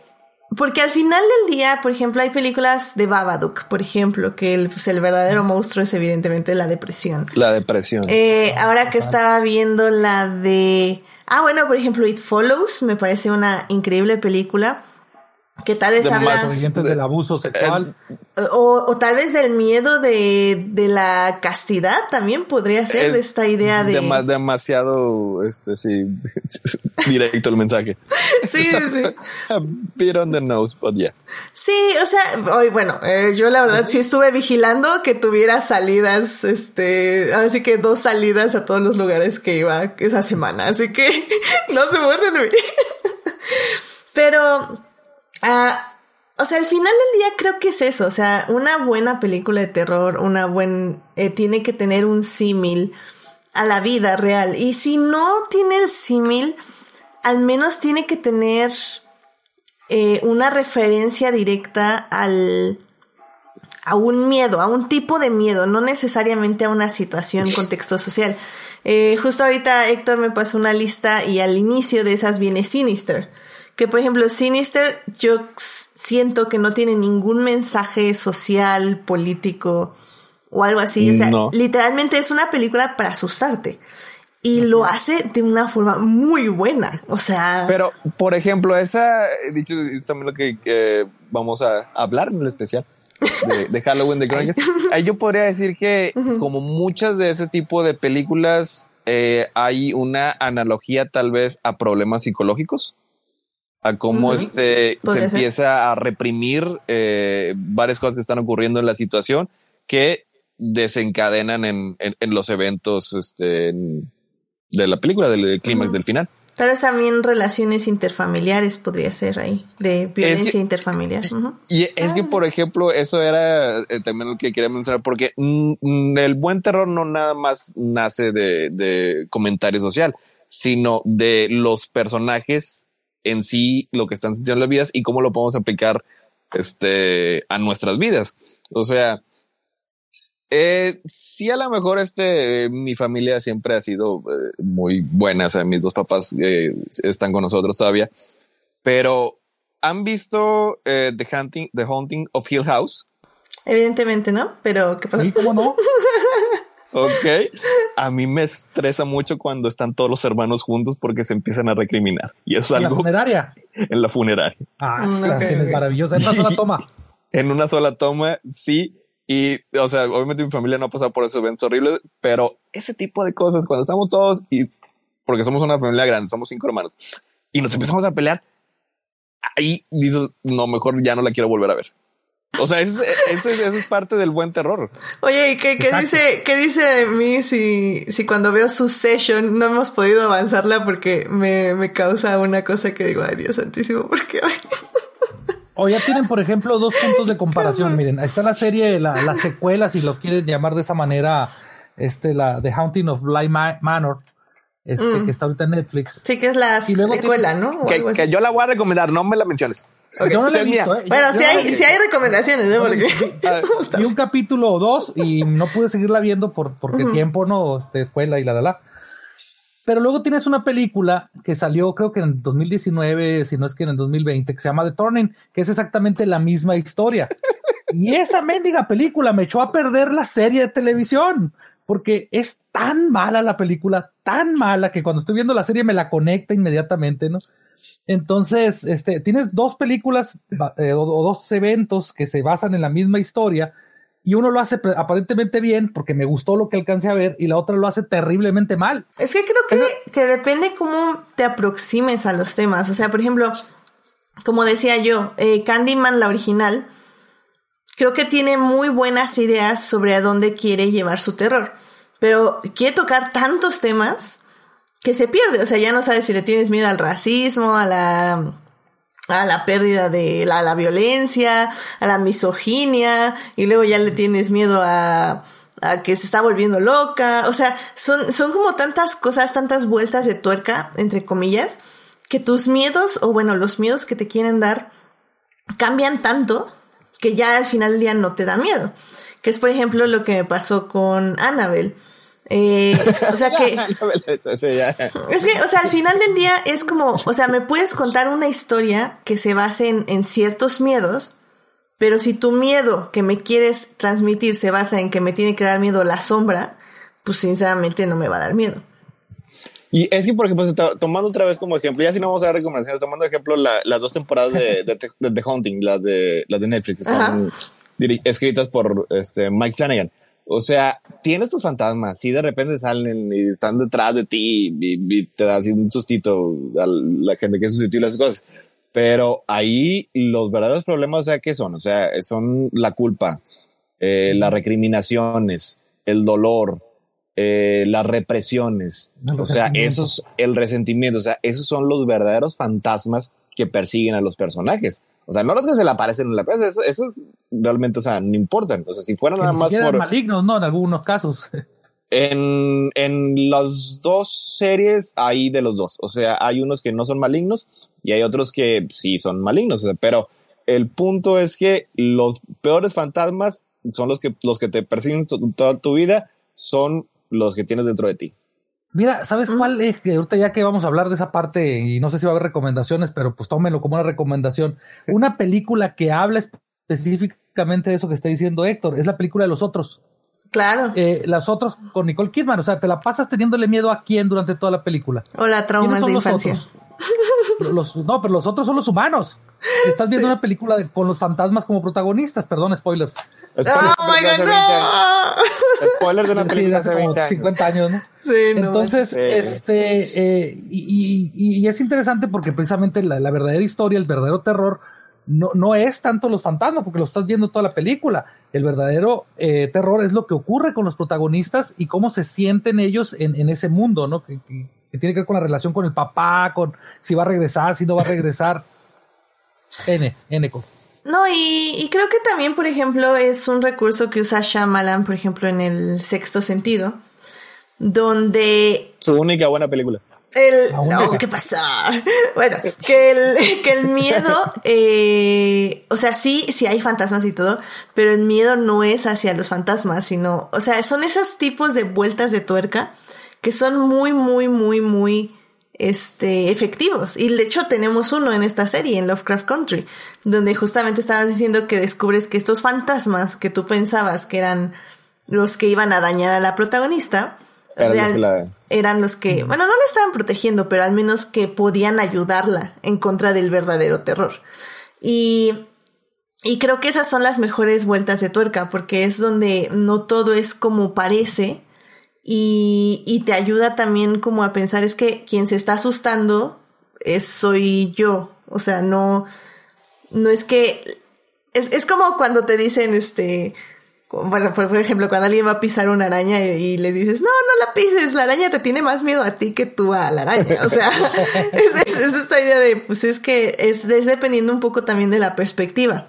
porque al final del día, por ejemplo, hay películas de Babadook, por ejemplo, que el, pues, el verdadero monstruo es evidentemente la depresión. La depresión. Eh, ahora que estaba viendo la de... Ah, bueno, por ejemplo, It Follows, me parece una increíble película que tal vez habla del abuso sexual. O, o, tal vez del miedo de, de la castidad también podría ser de esta idea de demasiado este sí directo el mensaje. Sí sí sí. Bit on the nose but yeah. Sí o sea hoy bueno eh, yo la verdad sí estuve vigilando que tuviera salidas este así que dos salidas a todos los lugares que iba esa semana así que no se borren de mí. Pero Ah, o sea, al final del día creo que es eso. O sea, una buena película de terror, una buena. Eh, tiene que tener un símil a la vida real. Y si no tiene el símil, al menos tiene que tener eh, una referencia directa al. a un miedo, a un tipo de miedo, no necesariamente a una situación, contexto social. Eh, justo ahorita Héctor me pasó una lista y al inicio de esas viene Sinister que por ejemplo Sinister yo siento que no tiene ningún mensaje social, político o algo así. O sea, literalmente es una película para asustarte. Y lo hace de una forma muy buena. O sea. Pero, por ejemplo, esa, dicho también lo que vamos a hablar en el especial de, Halloween de Crónicas. Ahí yo podría decir que, como muchas de ese tipo de películas, eh, hay una analogía tal vez a problemas psicológicos a cómo este se empieza a reprimir eh, varias cosas que están ocurriendo en la situación que desencadenan en, en, los eventos este, de la película, del, clímax del final. Tal vez también relaciones interfamiliares podría ser ahí, de violencia interfamiliar. Y es que, por ejemplo, eso era eh, también lo que quería mencionar, porque mm, el buen terror no nada más nace de, de comentario social, sino de los personajes en sí lo que están sintiendo en las vidas y cómo lo podemos aplicar este, a nuestras vidas. O sea, eh, sí, a lo mejor este, mi familia siempre ha sido eh, muy buena. O sea, mis dos papás eh, están con nosotros todavía, pero han visto The Hunting, The Haunting of Hill House. Evidentemente, ¿no? Pero ¿qué pasa? ¿Cómo no? Ok. A mí me estresa mucho cuando están todos los hermanos juntos porque se empiezan a recriminar. Y es algo. ¿En la funeraria? En la funeraria. Ah, mm, es maravillosa. En una sola toma. en una sola toma, sí. Y, o sea, obviamente mi familia no ha pasado por esos eventos horribles, pero ese tipo de cosas, cuando estamos todos y porque somos una familia grande, somos cinco hermanos y nos empezamos a pelear, ahí dices, no, mejor ya no la quiero volver a ver. O sea, eso, es parte del buen terror. Oye, ¿y qué, dice, qué dice de mí si, si cuando veo su session no hemos podido avanzarla porque me, me causa una cosa que digo, ay Dios santísimo, porque O ya tienen, por ejemplo, dos puntos de comparación. Miren, está la serie, la, la secuela, si lo quieren llamar de esa manera, este, la The Haunting of Bly Manor, este, mm. que está ahorita en Netflix. Sí, que es la secuela, ¿no? Que, que, yo la voy a recomendar, no me la menciones. Yo no la he visto, ¿eh? Bueno, si hay, si hay recomendaciones, ¿no? Porque... Vi un capítulo o dos y no pude seguirla viendo por, porque tiempo, ¿no? De escuela y la, la, la. Pero luego tienes una película que salió, creo que en 2019, si no es que en el 2020, que se llama The Turning, que es exactamente la misma historia. y esa mendiga película me echó a perder la serie de televisión. porque es tan mala la película, tan mala que cuando estoy viendo la serie me la conecta inmediatamente, ¿no? Entonces, este, tienes dos películas eh, o, o, dos eventos que se basan en la misma historia y uno lo hace aparentemente bien porque me gustó lo que alcancé a ver y la otra lo hace terriblemente mal. Es que creo que, que depende cómo te aproximes a los temas. O sea, por ejemplo, como decía yo, eh, Candyman, la original, creo que tiene muy buenas ideas sobre a dónde quiere llevar su terror. Pero quiere tocar tantos temas que se pierde. O sea, ya no sabes si le tienes miedo al racismo, a la a la pérdida de la, la, violencia, a la misoginia, y luego ya le tienes miedo a, a, que se está volviendo loca. O sea, son, son como tantas cosas, tantas vueltas de tuerca, entre comillas, que tus miedos, o bueno, los miedos que te quieren dar, cambian tanto que ya al final del día no te da miedo. Que es, por ejemplo, lo que me pasó con Annabelle. Eh, o sea que. es que, o sea, al final del día es como, o sea, me puedes contar una historia que se base en, en, ciertos miedos, pero si tu miedo que me quieres transmitir se basa en que me tiene que dar miedo la sombra, pues sinceramente no me va a dar miedo. Y es que, por ejemplo, tomando otra vez como ejemplo, ya si no vamos a dar recomendaciones, tomando ejemplo la, las dos temporadas de, de, de, The Haunting, las de, las de Netflix, que son escritas por este, Mike Flanagan. O sea, tienes tus fantasmas, si de repente salen y están detrás de ti y, te das un sustito a la gente que sustituye las cosas. Pero ahí los verdaderos problemas, o sea, ¿qué son? O sea, son la culpa, eh, las recriminaciones, el dolor, eh, las represiones. o sea, esos, el resentimiento, o sea, esos son los verdaderos fantasmas que persiguen a los personajes. O sea, no los que se le aparecen en la pieza, esos, realmente, o sea, no importan. O sea, si fueran nada más por... malignos, ¿no? En algunos casos. En, en las dos series hay de los dos. O sea, hay unos que no son malignos y hay otros que sí son malignos. pero el punto es que los peores fantasmas son los que, los que te persiguen toda tu vida, son los que tienes dentro de ti. Mira, ¿sabes cuál es? Que ahorita ya que vamos a hablar de esa parte y no sé si va a haber recomendaciones, pero pues tómelo como una recomendación. Una película que habla específicamente de eso que está diciendo Héctor, es la película de los otros. Claro. Eh, las otros con Nicole Kidman, o sea, te la pasas teniéndole miedo a quién durante toda la película. O la traumas de infancia. Los, no, pero los otros son los humanos. Estás viendo una película con los fantasmas como protagonistas, perdón, spoilers. Spoiler, oh my God, no. Spoiler de una película hace 20 años. 50 años, ¿no? Sí, no, Entonces, este, eh, y, y, y, es interesante porque precisamente la, la, verdadera historia, el verdadero terror, no, no es tanto los fantasmas, porque lo estás viendo toda la película. El verdadero eh, terror es lo que ocurre con los protagonistas y cómo se sienten ellos en, en ese mundo, ¿no? Que, que, que, tiene que ver con la relación con el papá, con si va a regresar, si no va a regresar. N, N cosas. No, y, y, creo que también, por ejemplo, es un recurso que usa Shyamalan, por ejemplo, en el sexto sentido, donde... Su única buena película. El, no, ¿qué pasa? Bueno, que el, que el miedo, eh, o sea, sí, sí hay fantasmas y todo, pero el miedo no es hacia los fantasmas, sino, o sea, son esos tipos de vueltas de tuerca que son muy, muy, muy, muy este, efectivos. Y de hecho tenemos uno en esta serie, en Lovecraft Country, donde justamente estabas diciendo que descubres que estos fantasmas que tú pensabas que eran los que iban a dañar a la protagonista, eran, real, los, que la... eran los que, bueno, no la estaban protegiendo, pero al menos que podían ayudarla en contra del verdadero terror. Y, y creo que esas son las mejores vueltas de tuerca, porque es donde no todo es como parece, y, y, te ayuda también como a pensar es que quien se está asustando es soy yo. O sea, no, no es que, es, es como cuando te dicen este, bueno, por, ejemplo, cuando alguien va a pisar una araña y, le dices, no, no la pises, la araña te tiene más miedo a ti que tú a la araña. O sea, es, es, es esta idea de, pues es que es, es dependiendo un poco también de la perspectiva.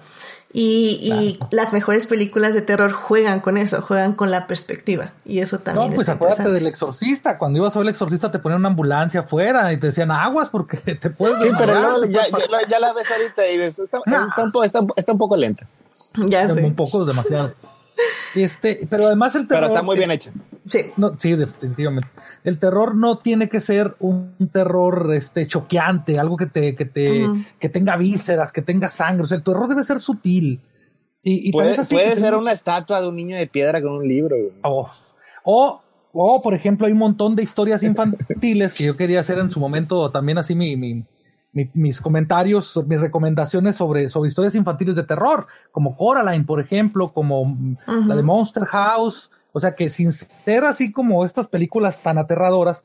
Y, y claro. las mejores películas de terror juegan con eso, juegan con la perspectiva. Y eso también. No, pues acuérdate del exorcista. Cuando ibas a ver el exorcista te ponían una ambulancia afuera y te decían aguas porque te puedes. Sí, pero no, ya, ya, ya, la ves ahorita y dices, está, no. está, un poco, está, está, un poco lenta. Ya sé. Un poco demasiado. Este, pero además el terror. Pero está muy bien hecha. Sí. No, sí, definitivamente. El terror no tiene que ser un terror este choqueante, algo que te, que te, uh -huh. que tenga vísceras, que tenga sangre. O sea, el terror debe ser sutil. Y, y puede, así puede ser tenemos... una estatua de un niño de piedra con un libro. Oh. O, o, por ejemplo, hay un montón de historias infantiles que yo quería hacer en su momento también así mi, mi, mi- mis comentarios, mis recomendaciones sobre, sobre historias infantiles de terror, como Coraline, por ejemplo, como mm, la de Monster House. O sea que sin ser así como estas películas tan aterradoras,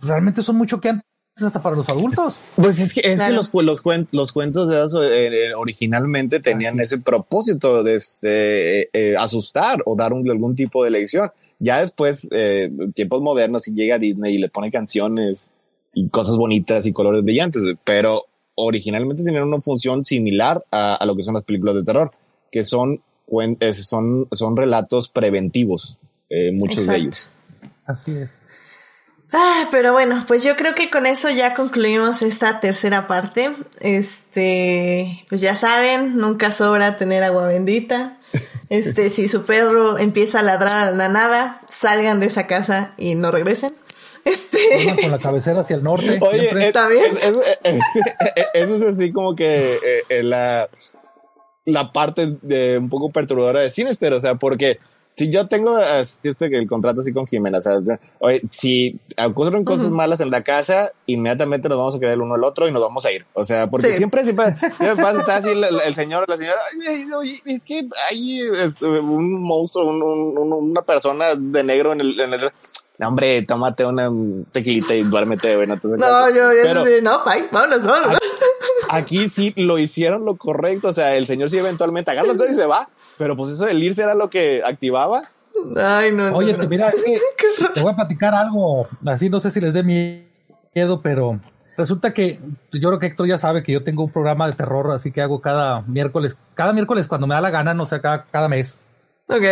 realmente son mucho que antes hasta para los adultos. Pues es que, es Claro. que los, los, cuen- los cuentos de hadas eh, eh, originalmente tenían Así. ese propósito de este, eh, eh, asustar o dar un- algún tipo de lección. Ya después, eh, tiempos modernos, y llega Disney y le pone canciones y cosas bonitas y colores brillantes, pero originalmente tenían una función similar a, a lo que son las películas de terror, que son, son, son relatos preventivos, eh, muchos de ellos. Así es. Ah, pero bueno, pues yo creo que con eso ya concluimos esta tercera parte. Este, pues ya saben, nunca sobra tener agua bendita. Este, si su perro empieza a ladrar a la nada, salgan de esa casa y no regresen. Una Este, con la cabecera hacia el norte. Oye, es- ¿Está bien? es- es- es- eso es así como que eh, eh, la, la parte de un poco perturbadora de Sinister, o sea, porque si yo tengo así este, el contrato así con Jimena, o sea, oye, si ocurren cosas malas en la casa, inmediatamente nos vamos a creer el uno al otro y nos vamos a ir. O sea, porque Sí. siempre, siempre, siempre pasa, está así el, el señor, la señora, "Ay, oye, es que hay este, un monstruo, un- un- un- una persona de negro en el, en el hombre, tómate una tequilita y duérmete, güey, no te no, caso". yo, yo, Pero- sí, no, bye, vámonos, vámonos. aquí sí lo hicieron lo correcto. O sea, el señor sí eventualmente agarra las cosas y se va. Pero pues eso del irse era lo que activaba. Ay, no, no, Oye, no. te- mira, es que te voy a platicar algo, así no sé si les dé miedo, pero resulta que yo creo que Héctor ya sabe que yo tengo un programa de terror, así que hago cada miércoles, cada miércoles cuando me da la gana, no sé, cada, cada mes. Ok.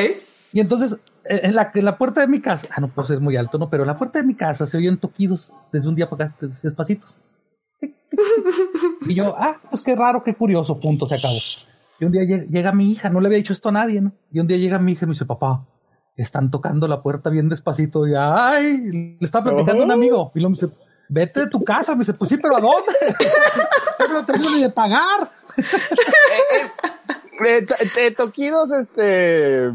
Y entonces, en la, en la puerta de mi casa, ah, no puedo ser muy alto, no, pero en la puerta de mi casa se oyen toquidos desde un día para acá, despacitos. Y yo, ah, pues qué raro, qué curioso, punto, se acabó. Y un día llega, llega mi hija, no le había dicho esto a nadie, ¿no? Y un día llega mi hija y me dice, papá, están tocando la puerta bien despacito. Y ay, le está platicando a un amigo. Y luego me dice, vete de tu casa. Me dice, pues sí, pero ¿a dónde? No tengo ni de pagar. Eh, eh, toquidos, este,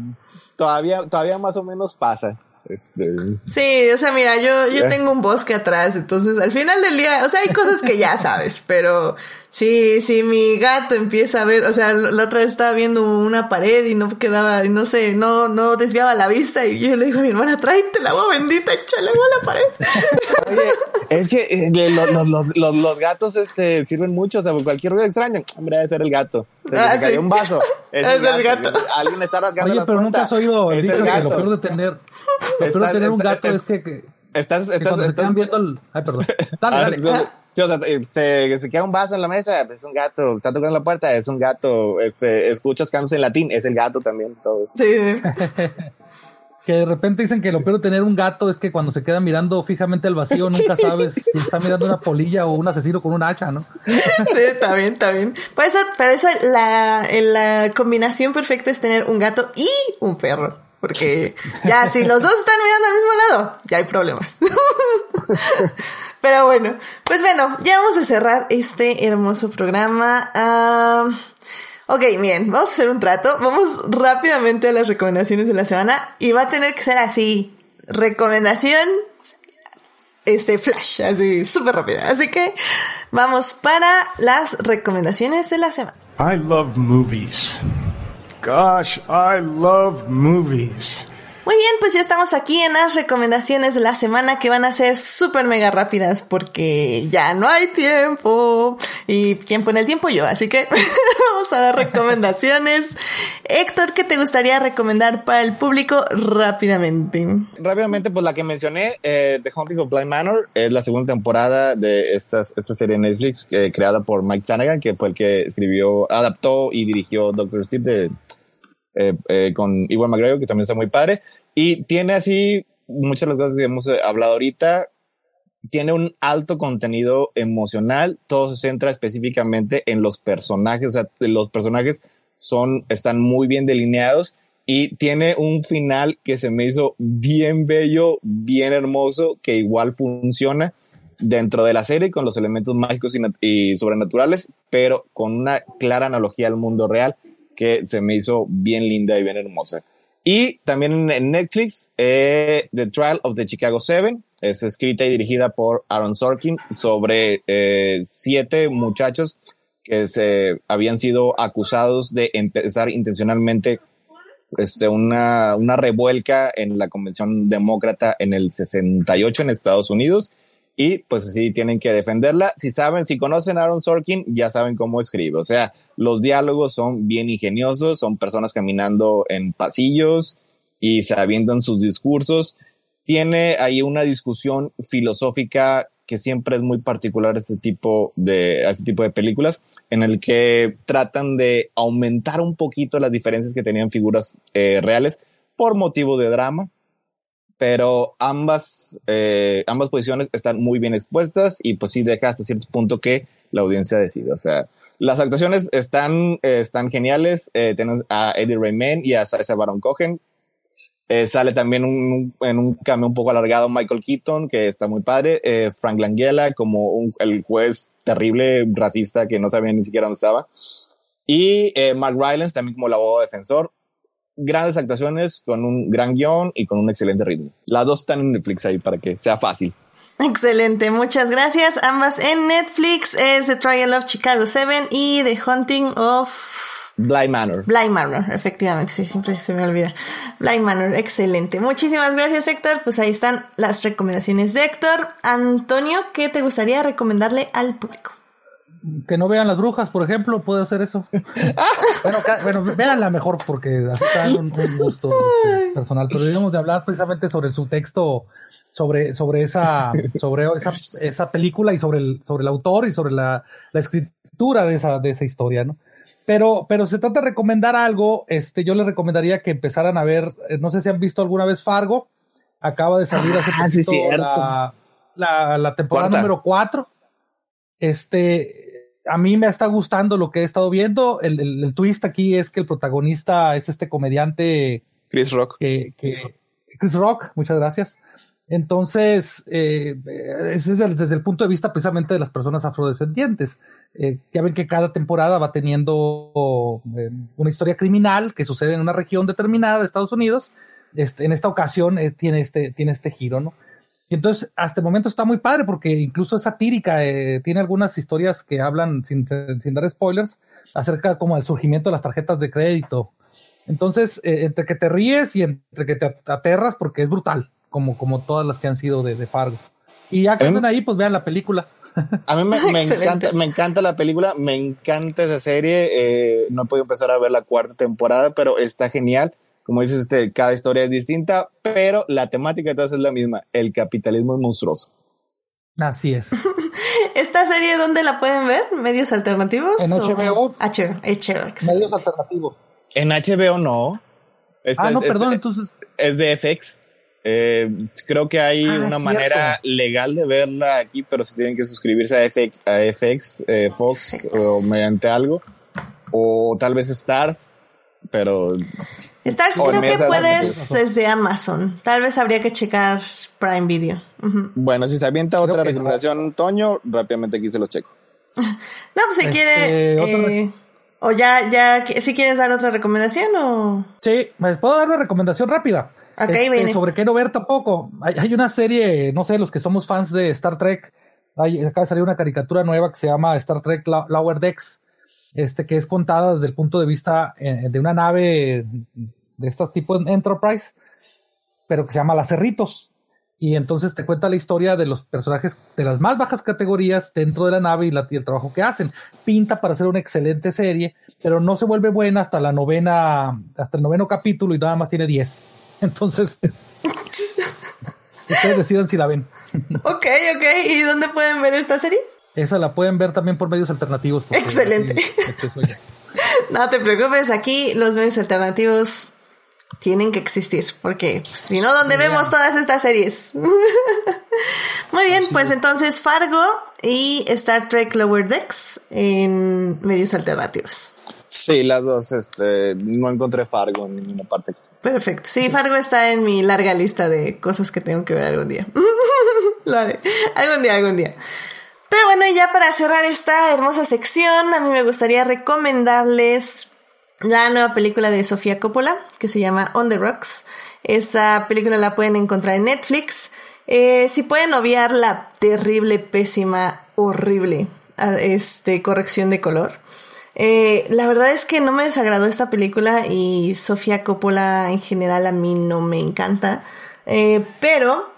todavía, todavía más o menos pasa. Este, Sí, o sea, mira, yo, yo tengo un bosque atrás, entonces al final del día, o sea, hay cosas que ya sabes, pero sí, si mi gato empieza a ver, o sea, la otra vez estaba viendo una pared y no quedaba, y no sé, no, no desviaba la vista y yo le digo a mi hermana, tráete el agua bendita, échale agua a la pared. Oye, es que eh, lo- los, los, los, los gatos este, sirven mucho, o sea, cualquier ruido extraño, hombre, debe ser el gato. Se Ah, le cayó sí. un vaso. Es el gato. Alguien está rasgando Oye, la pero nunca has oído el Es dicho el que lo gato. peor de tener, lo peor Estás- de tener un estás- gato es que, que, Estás, que estás, cuando se estás, quedan viendo el... Ay, perdón. Dale, dale. Sí, o sea, se, se queda un vaso en la mesa, es un gato, está tocando la puerta, es un gato, este, escuchas cantos en latín, es el gato también, todo. Sí. Que de repente dicen que lo peor de tener un gato es que cuando se queda mirando fijamente al vacío nunca sabes si está mirando una polilla o un asesino con un hacha, ¿no? Sí, está bien, está bien. Por eso, por eso la, la combinación perfecta es tener un gato y un perro. Porque ya si los dos están mirando al mismo lado, ya hay problemas. Pero bueno, pues bueno, ya vamos a cerrar este hermoso programa. Ah, ok, bien, vamos a hacer un trato. Vamos rápidamente a las recomendaciones de la semana y va a tener que ser así. Recomendación este flash, así súper rápida. Así que vamos para las recomendaciones de la semana. I love movies. Gosh, I love movies. Muy bien, pues ya estamos aquí en las recomendaciones de la semana que van a ser súper mega rápidas porque ya no hay tiempo. Y quién pone el tiempo yo, así que vamos a dar recomendaciones. Héctor, ¿qué te gustaría recomendar para el público rápidamente? Rápidamente, pues la que mencioné, eh, The Haunting of Blind Manor, es la segunda temporada de estas, esta serie de Netflix eh, creada por Mike Flanagan, que fue el que escribió, adaptó y dirigió Doctor Sleep de, eh, eh, con Iwan McGregor, que también está muy padre. Y tiene así muchas de las cosas que hemos eh, hablado ahorita. Tiene un alto contenido emocional. Todo se centra específicamente en los personajes. O sea, los personajes son, están muy bien delineados y tiene un final que se me hizo bien bello, bien hermoso, que igual funciona dentro de la serie con los elementos mágicos y, y sobrenaturales, pero con una clara analogía al mundo real que se me hizo bien linda y bien hermosa. Y también en Netflix, eh, The Trial of the Chicago Seven, es escrita y dirigida por Aaron Sorkin sobre eh, siete muchachos que se habían sido acusados de empezar intencionalmente este, una, una revuelca en la Convención Demócrata en el 68 en Estados Unidos y pues así tienen que defenderla. Si saben, si conocen a Aaron Sorkin, ya saben cómo escribe. O sea, los diálogos son bien ingeniosos, son personas caminando en pasillos y se avientan sus discursos. Tiene ahí una discusión filosófica que siempre es muy particular este tipo de, este tipo de películas, en el que tratan de aumentar un poquito las diferencias que tenían figuras eh, reales por motivo de drama, pero ambas, eh, ambas posiciones están muy bien expuestas y pues sí deja hasta cierto punto que la audiencia decide. O sea, las actuaciones están, eh, están geniales. Eh, tenemos a Eddie Redmayne y a Sacha Baron Cohen. Eh, sale también un, en un cambio un poco alargado Michael Keaton, que está muy padre. Eh, Frank Langella como un, el juez terrible, racista, que no sabía ni siquiera dónde estaba. Y eh, Mark Rylance también como el abogado defensor grandes actuaciones, con un gran guion y con un excelente ritmo. Las dos están en Netflix ahí para que sea fácil. Excelente, muchas gracias. Ambas en Netflix es The Trial of Chicago 7 y The Hunting of Bly Manor. Bly Manor, efectivamente, sí, siempre se me olvida. Bly Manor, excelente. Muchísimas gracias, Héctor. Pues ahí están las recomendaciones de Héctor. Antonio, ¿qué te gustaría recomendarle al público? Que no vean las brujas, por ejemplo, puede hacer eso. bueno, bueno, véanla mejor porque así está un, un gusto este, personal. Pero debemos de hablar precisamente sobre su texto, sobre, sobre esa, sobre esa, esa película y sobre el, sobre el autor y sobre la, la escritura de esa, de esa historia, ¿no? Pero, pero se trata de recomendar algo. Este, yo les recomendaría que empezaran a ver, eh, no sé si han visto alguna vez Fargo. Acaba de salir hace Ah, poquito la, la, la temporada Cuarta. número 4. Este, a mí me está gustando lo que he estado viendo. El, el, el twist aquí es que el protagonista es este comediante Chris Rock. que, que Chris Rock, muchas gracias. Entonces, eh, ese es el- desde el punto de vista precisamente de las personas afrodescendientes. Eh, ya ven que cada temporada va teniendo eh, una historia criminal que sucede en una región determinada de Estados Unidos. Este, en esta ocasión eh, tiene, este, tiene este giro, ¿no? Y entonces, hasta el momento está muy padre porque incluso es satírica, eh, tiene algunas historias que hablan, sin, sin dar spoilers, acerca como del surgimiento de las tarjetas de crédito. Entonces, eh, entre que te ríes y entre que te aterras porque es brutal, como, como todas las que han sido de, de Fargo. Y ya que andan ahí, pues vean la película. A mí me, me encanta, me encanta la película, me encanta esa serie. eh, no he podido empezar a ver la cuarta temporada, pero está genial. Como dices, este, cada historia es distinta, pero la temática de todas es la misma. El capitalismo es monstruoso. Así es. ¿Esta serie dónde la pueden ver? ¿Medios alternativos? En o- HBO. HBO. Medios alternativos. En HBO no. Esta Ah, no, es- es- perdón, entonces. es de FX. Eh, creo que hay Ah, una manera legal de verla aquí, pero si tienen que suscribirse a FX, a FX eh, Fox o mediante algo. O tal vez Stars, pero Stars O creo que puedes desde Amazon. Tal vez habría que checar Prime Video. Bueno, si se avienta otra que no. recomendación, Toño, rápidamente aquí se los checo. No, pues si Este, quiere. otra eh, o ya, ya, si quieres dar otra recomendación o. Sí, ¿me puedo dar una recomendación rápida? Ok, Este, viene. sobre qué no ver tampoco. Hay, hay una serie, no sé, los que somos fans de Star Trek, hay, acaba de salir una caricatura nueva que se llama Star Trek Lower Decks, este, que es contada desde el punto de vista eh, de una nave de estas tipo Enterprise, pero que se llama Las Cerritos. Y entonces te cuenta la historia de los personajes de las más bajas categorías dentro de la nave y, la- y el trabajo que hacen. Pinta para ser una excelente serie, pero no se vuelve buena hasta la novena, hasta el noveno capítulo y nada más tiene 10. Entonces, ustedes decidan si la ven. Ok, ok. ¿Y dónde pueden ver esta serie? Esa la pueden ver también por medios alternativos. Excelente. este. No te preocupes, aquí los medios alternativos tienen que existir, porque pues, si no, ¿dónde vemos todas estas series? Muy bien, pues entonces Fargo y Star Trek Lower Decks en medios alternativos. Sí, las dos. Este, no encontré Fargo en ninguna parte. Perfecto. Sí, Fargo está en mi larga lista de cosas que tengo que ver algún día. Lo haré. Algún día, algún día. Pero bueno, y ya para cerrar esta hermosa sección, a mí me gustaría recomendarles la nueva película de Sofía Coppola, que se llama On the Rocks. Esta película la pueden encontrar en Netflix. Eh, si pueden obviar la terrible, pésima, horrible este, corrección de color. Eh, la verdad es que no me desagradó esta película y Sofía Coppola en general a mí no me encanta. Eh, pero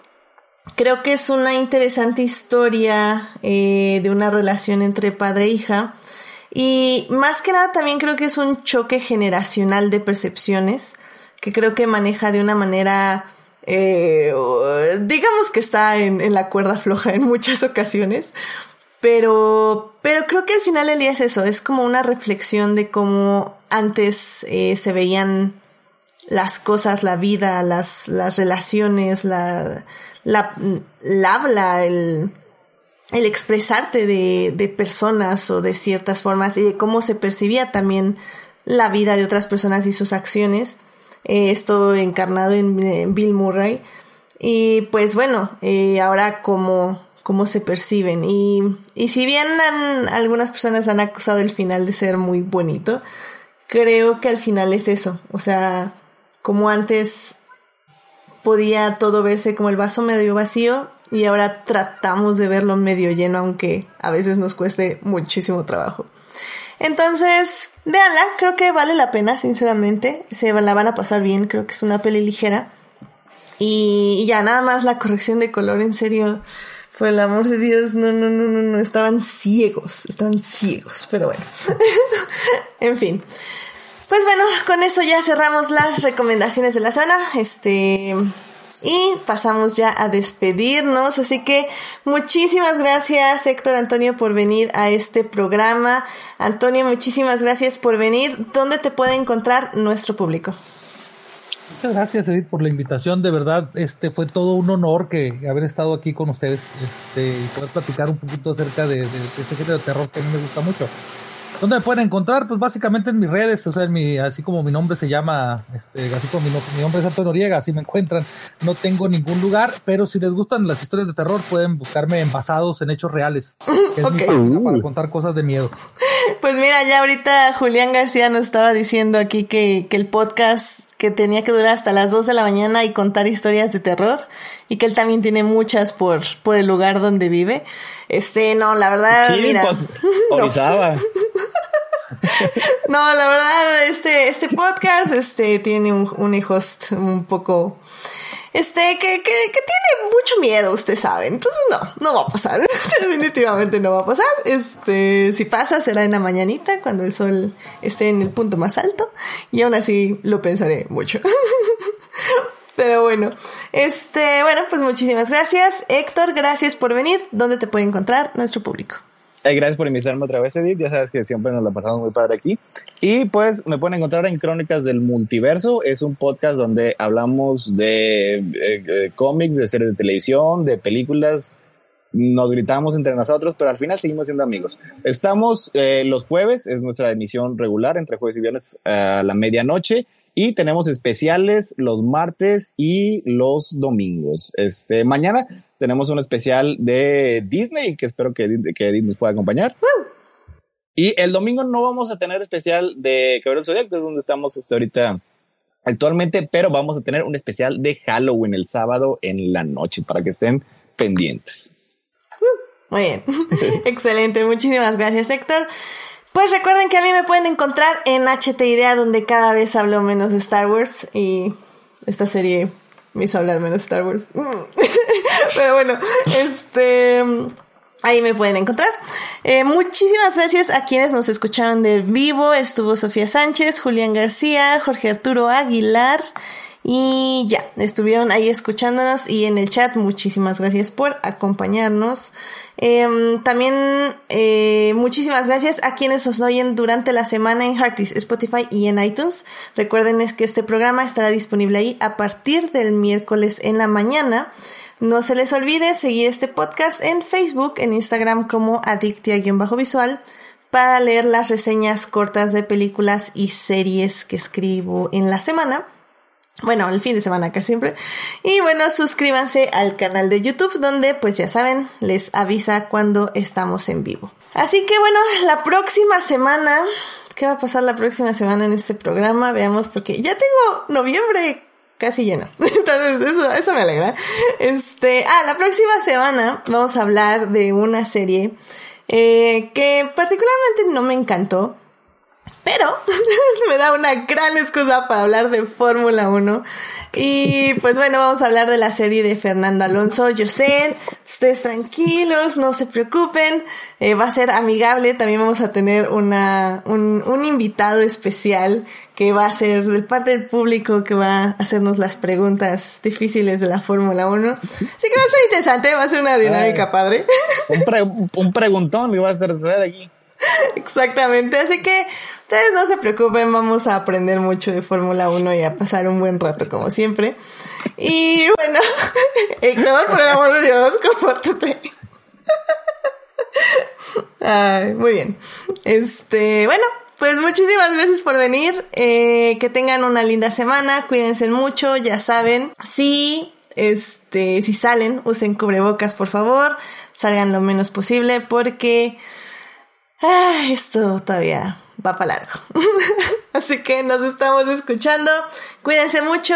creo que es una interesante historia de una relación entre padre e hija. Y más que nada también creo que es un choque generacional de percepciones que creo que maneja de una manera, eh, digamos que está en, la cuerda floja en muchas ocasiones, pero, pero creo que al final el día es eso, es como una reflexión de cómo antes eh, se veían las cosas, la vida, las, las relaciones, la, la, la habla, el, el expresarte de, de, personas o de ciertas formas y de cómo se percibía también la vida de otras personas y sus acciones. Eh, esto encarnado en, Bill Murray. Y pues bueno, eh, ahora cómo, cómo se perciben. Y, y si bien algunas personas han acusado el final de ser muy bonito, creo que al final es eso. O sea, como antes podía todo verse como el vaso medio vacío, y ahora tratamos de verlo medio lleno, aunque a veces nos cueste muchísimo trabajo. Entonces, véanla, creo que vale la pena, sinceramente. Se la van a pasar bien, creo que es una peli ligera. Y, ya, nada más la corrección de color, en serio, por el amor de Dios, no, no, no, no, no, estaban ciegos, estaban ciegos, pero bueno. en fin. Pues bueno, con eso ya cerramos las recomendaciones de la zona. Este, y pasamos ya a despedirnos. Así que muchísimas gracias Héctor Antonio por venir a este programa. Antonio, muchísimas gracias por venir. ¿Dónde te puede encontrar nuestro público? Muchas gracias Edith por la invitación, de verdad, este fue todo un honor que haber estado aquí con ustedes, este, y poder platicar un poquito acerca de, de este género de terror que a mí me gusta mucho. ¿Dónde me pueden encontrar? Pues básicamente en mis redes, o sea, en mi, así como mi nombre se llama, este, así como mi, nombre es Antonio Noriega, así me encuentran. No tengo ningún lugar, pero si les gustan las historias de terror, pueden buscarme en basados en hechos reales. Que es para contar cosas de miedo. Pues mira, ya ahorita Julián García nos estaba diciendo aquí que, que el podcast que tenía que durar hasta las 2 de la mañana y contar historias de terror y que él también tiene muchas por, por el lugar donde vive. Este, no, la verdad, sí, mira. Pues, no. no, la verdad, este, este podcast, este, tiene un, un host un poco, este, que, que, que, tiene mucho miedo, usted sabe. Entonces, no, no va a pasar. Definitivamente no va a pasar. Este, si pasa, será en la mañanita, cuando el sol esté en el punto más alto. Y aún así lo pensaré mucho. Pero bueno, este, bueno, pues muchísimas gracias. Héctor, gracias por venir. ¿Dónde te puede encontrar nuestro público? Eh, gracias por invitarme otra vez, Edith. Ya sabes que siempre nos la pasamos muy padre aquí. Y pues me pueden encontrar en Crónicas del Multiverso. Es un podcast donde hablamos de eh, eh, cómics, de series de televisión, de películas. Nos gritamos entre nosotros, pero al final seguimos siendo amigos. Estamos los jueves, es nuestra emisión regular entre jueves y viernes a la medianoche. Y tenemos especiales los martes y los domingos. Este, mañana tenemos un especial de Disney que espero que, que Disney nos pueda acompañar. Y el domingo no vamos a tener especial de Cabrón Zodiac, que es donde estamos este, ahorita actualmente, pero vamos a tener un especial de Halloween el sábado en la noche para que estén pendientes. Muy bien, excelente, muchísimas gracias Héctor. Pues recuerden que a mí me pueden encontrar en HT Idea, donde cada vez hablo menos de Star Wars y esta serie me hizo hablar menos Star Wars. Pero bueno, este... Ahí me pueden encontrar. Eh, muchísimas gracias a quienes nos escucharon de vivo. Estuvo Sofía Sánchez, Julián García, Jorge Arturo Aguilar. Y ya, estuvieron ahí escuchándonos y en el chat. Muchísimas gracias por acompañarnos. Em, también eh, muchísimas gracias a quienes nos oyen durante la semana en Heartis, Spotify y en iTunes. Recuerden es que este programa estará disponible ahí a partir del miércoles en la mañana. No se les olvide seguir este podcast en Facebook, en Instagram como adictia-visual para leer las reseñas cortas de películas y series que escribo en la semana. Bueno, el fin de semana acá siempre. Y bueno, suscríbanse al canal de YouTube donde pues ya saben, les avisa cuando estamos en vivo. Así que bueno, la próxima semana qué va a pasar la próxima semana en este programa. Veamos, porque ya tengo noviembre casi lleno. Entonces, eso, eso me alegra. Este, ah, la próxima semana vamos a hablar de una serie eh, que particularmente no me encantó. Pero me da una gran excusa para hablar de Fórmula 1. Y pues bueno, vamos a hablar de la serie de Fernando Alonso. Yo sé, ustedes tranquilos, no se preocupen. Eh, va a ser amigable. También vamos a tener una, un, un invitado especial que va a ser de parte del público que va a hacernos las preguntas difíciles de la Fórmula 1. Así que va a ser interesante, va a ser una dinámica padre. Un, pre un preguntón que va a hacer aquí. Exactamente, así que ustedes no se preocupen, vamos a aprender mucho de Fórmula 1 y a pasar un buen rato como siempre. Y bueno, Héctor, por el amor de Dios, compórtate. Ay, muy bien. Este, bueno, pues muchísimas gracias por venir. Eh, que tengan una linda semana. Cuídense mucho. Ya saben, si, este, si salen, usen cubrebocas, por favor. Salgan lo menos posible porque ah, esto todavía va para largo. Así que nos estamos escuchando. Cuídense mucho.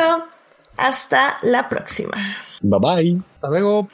Hasta la próxima. Bye bye. Hasta luego.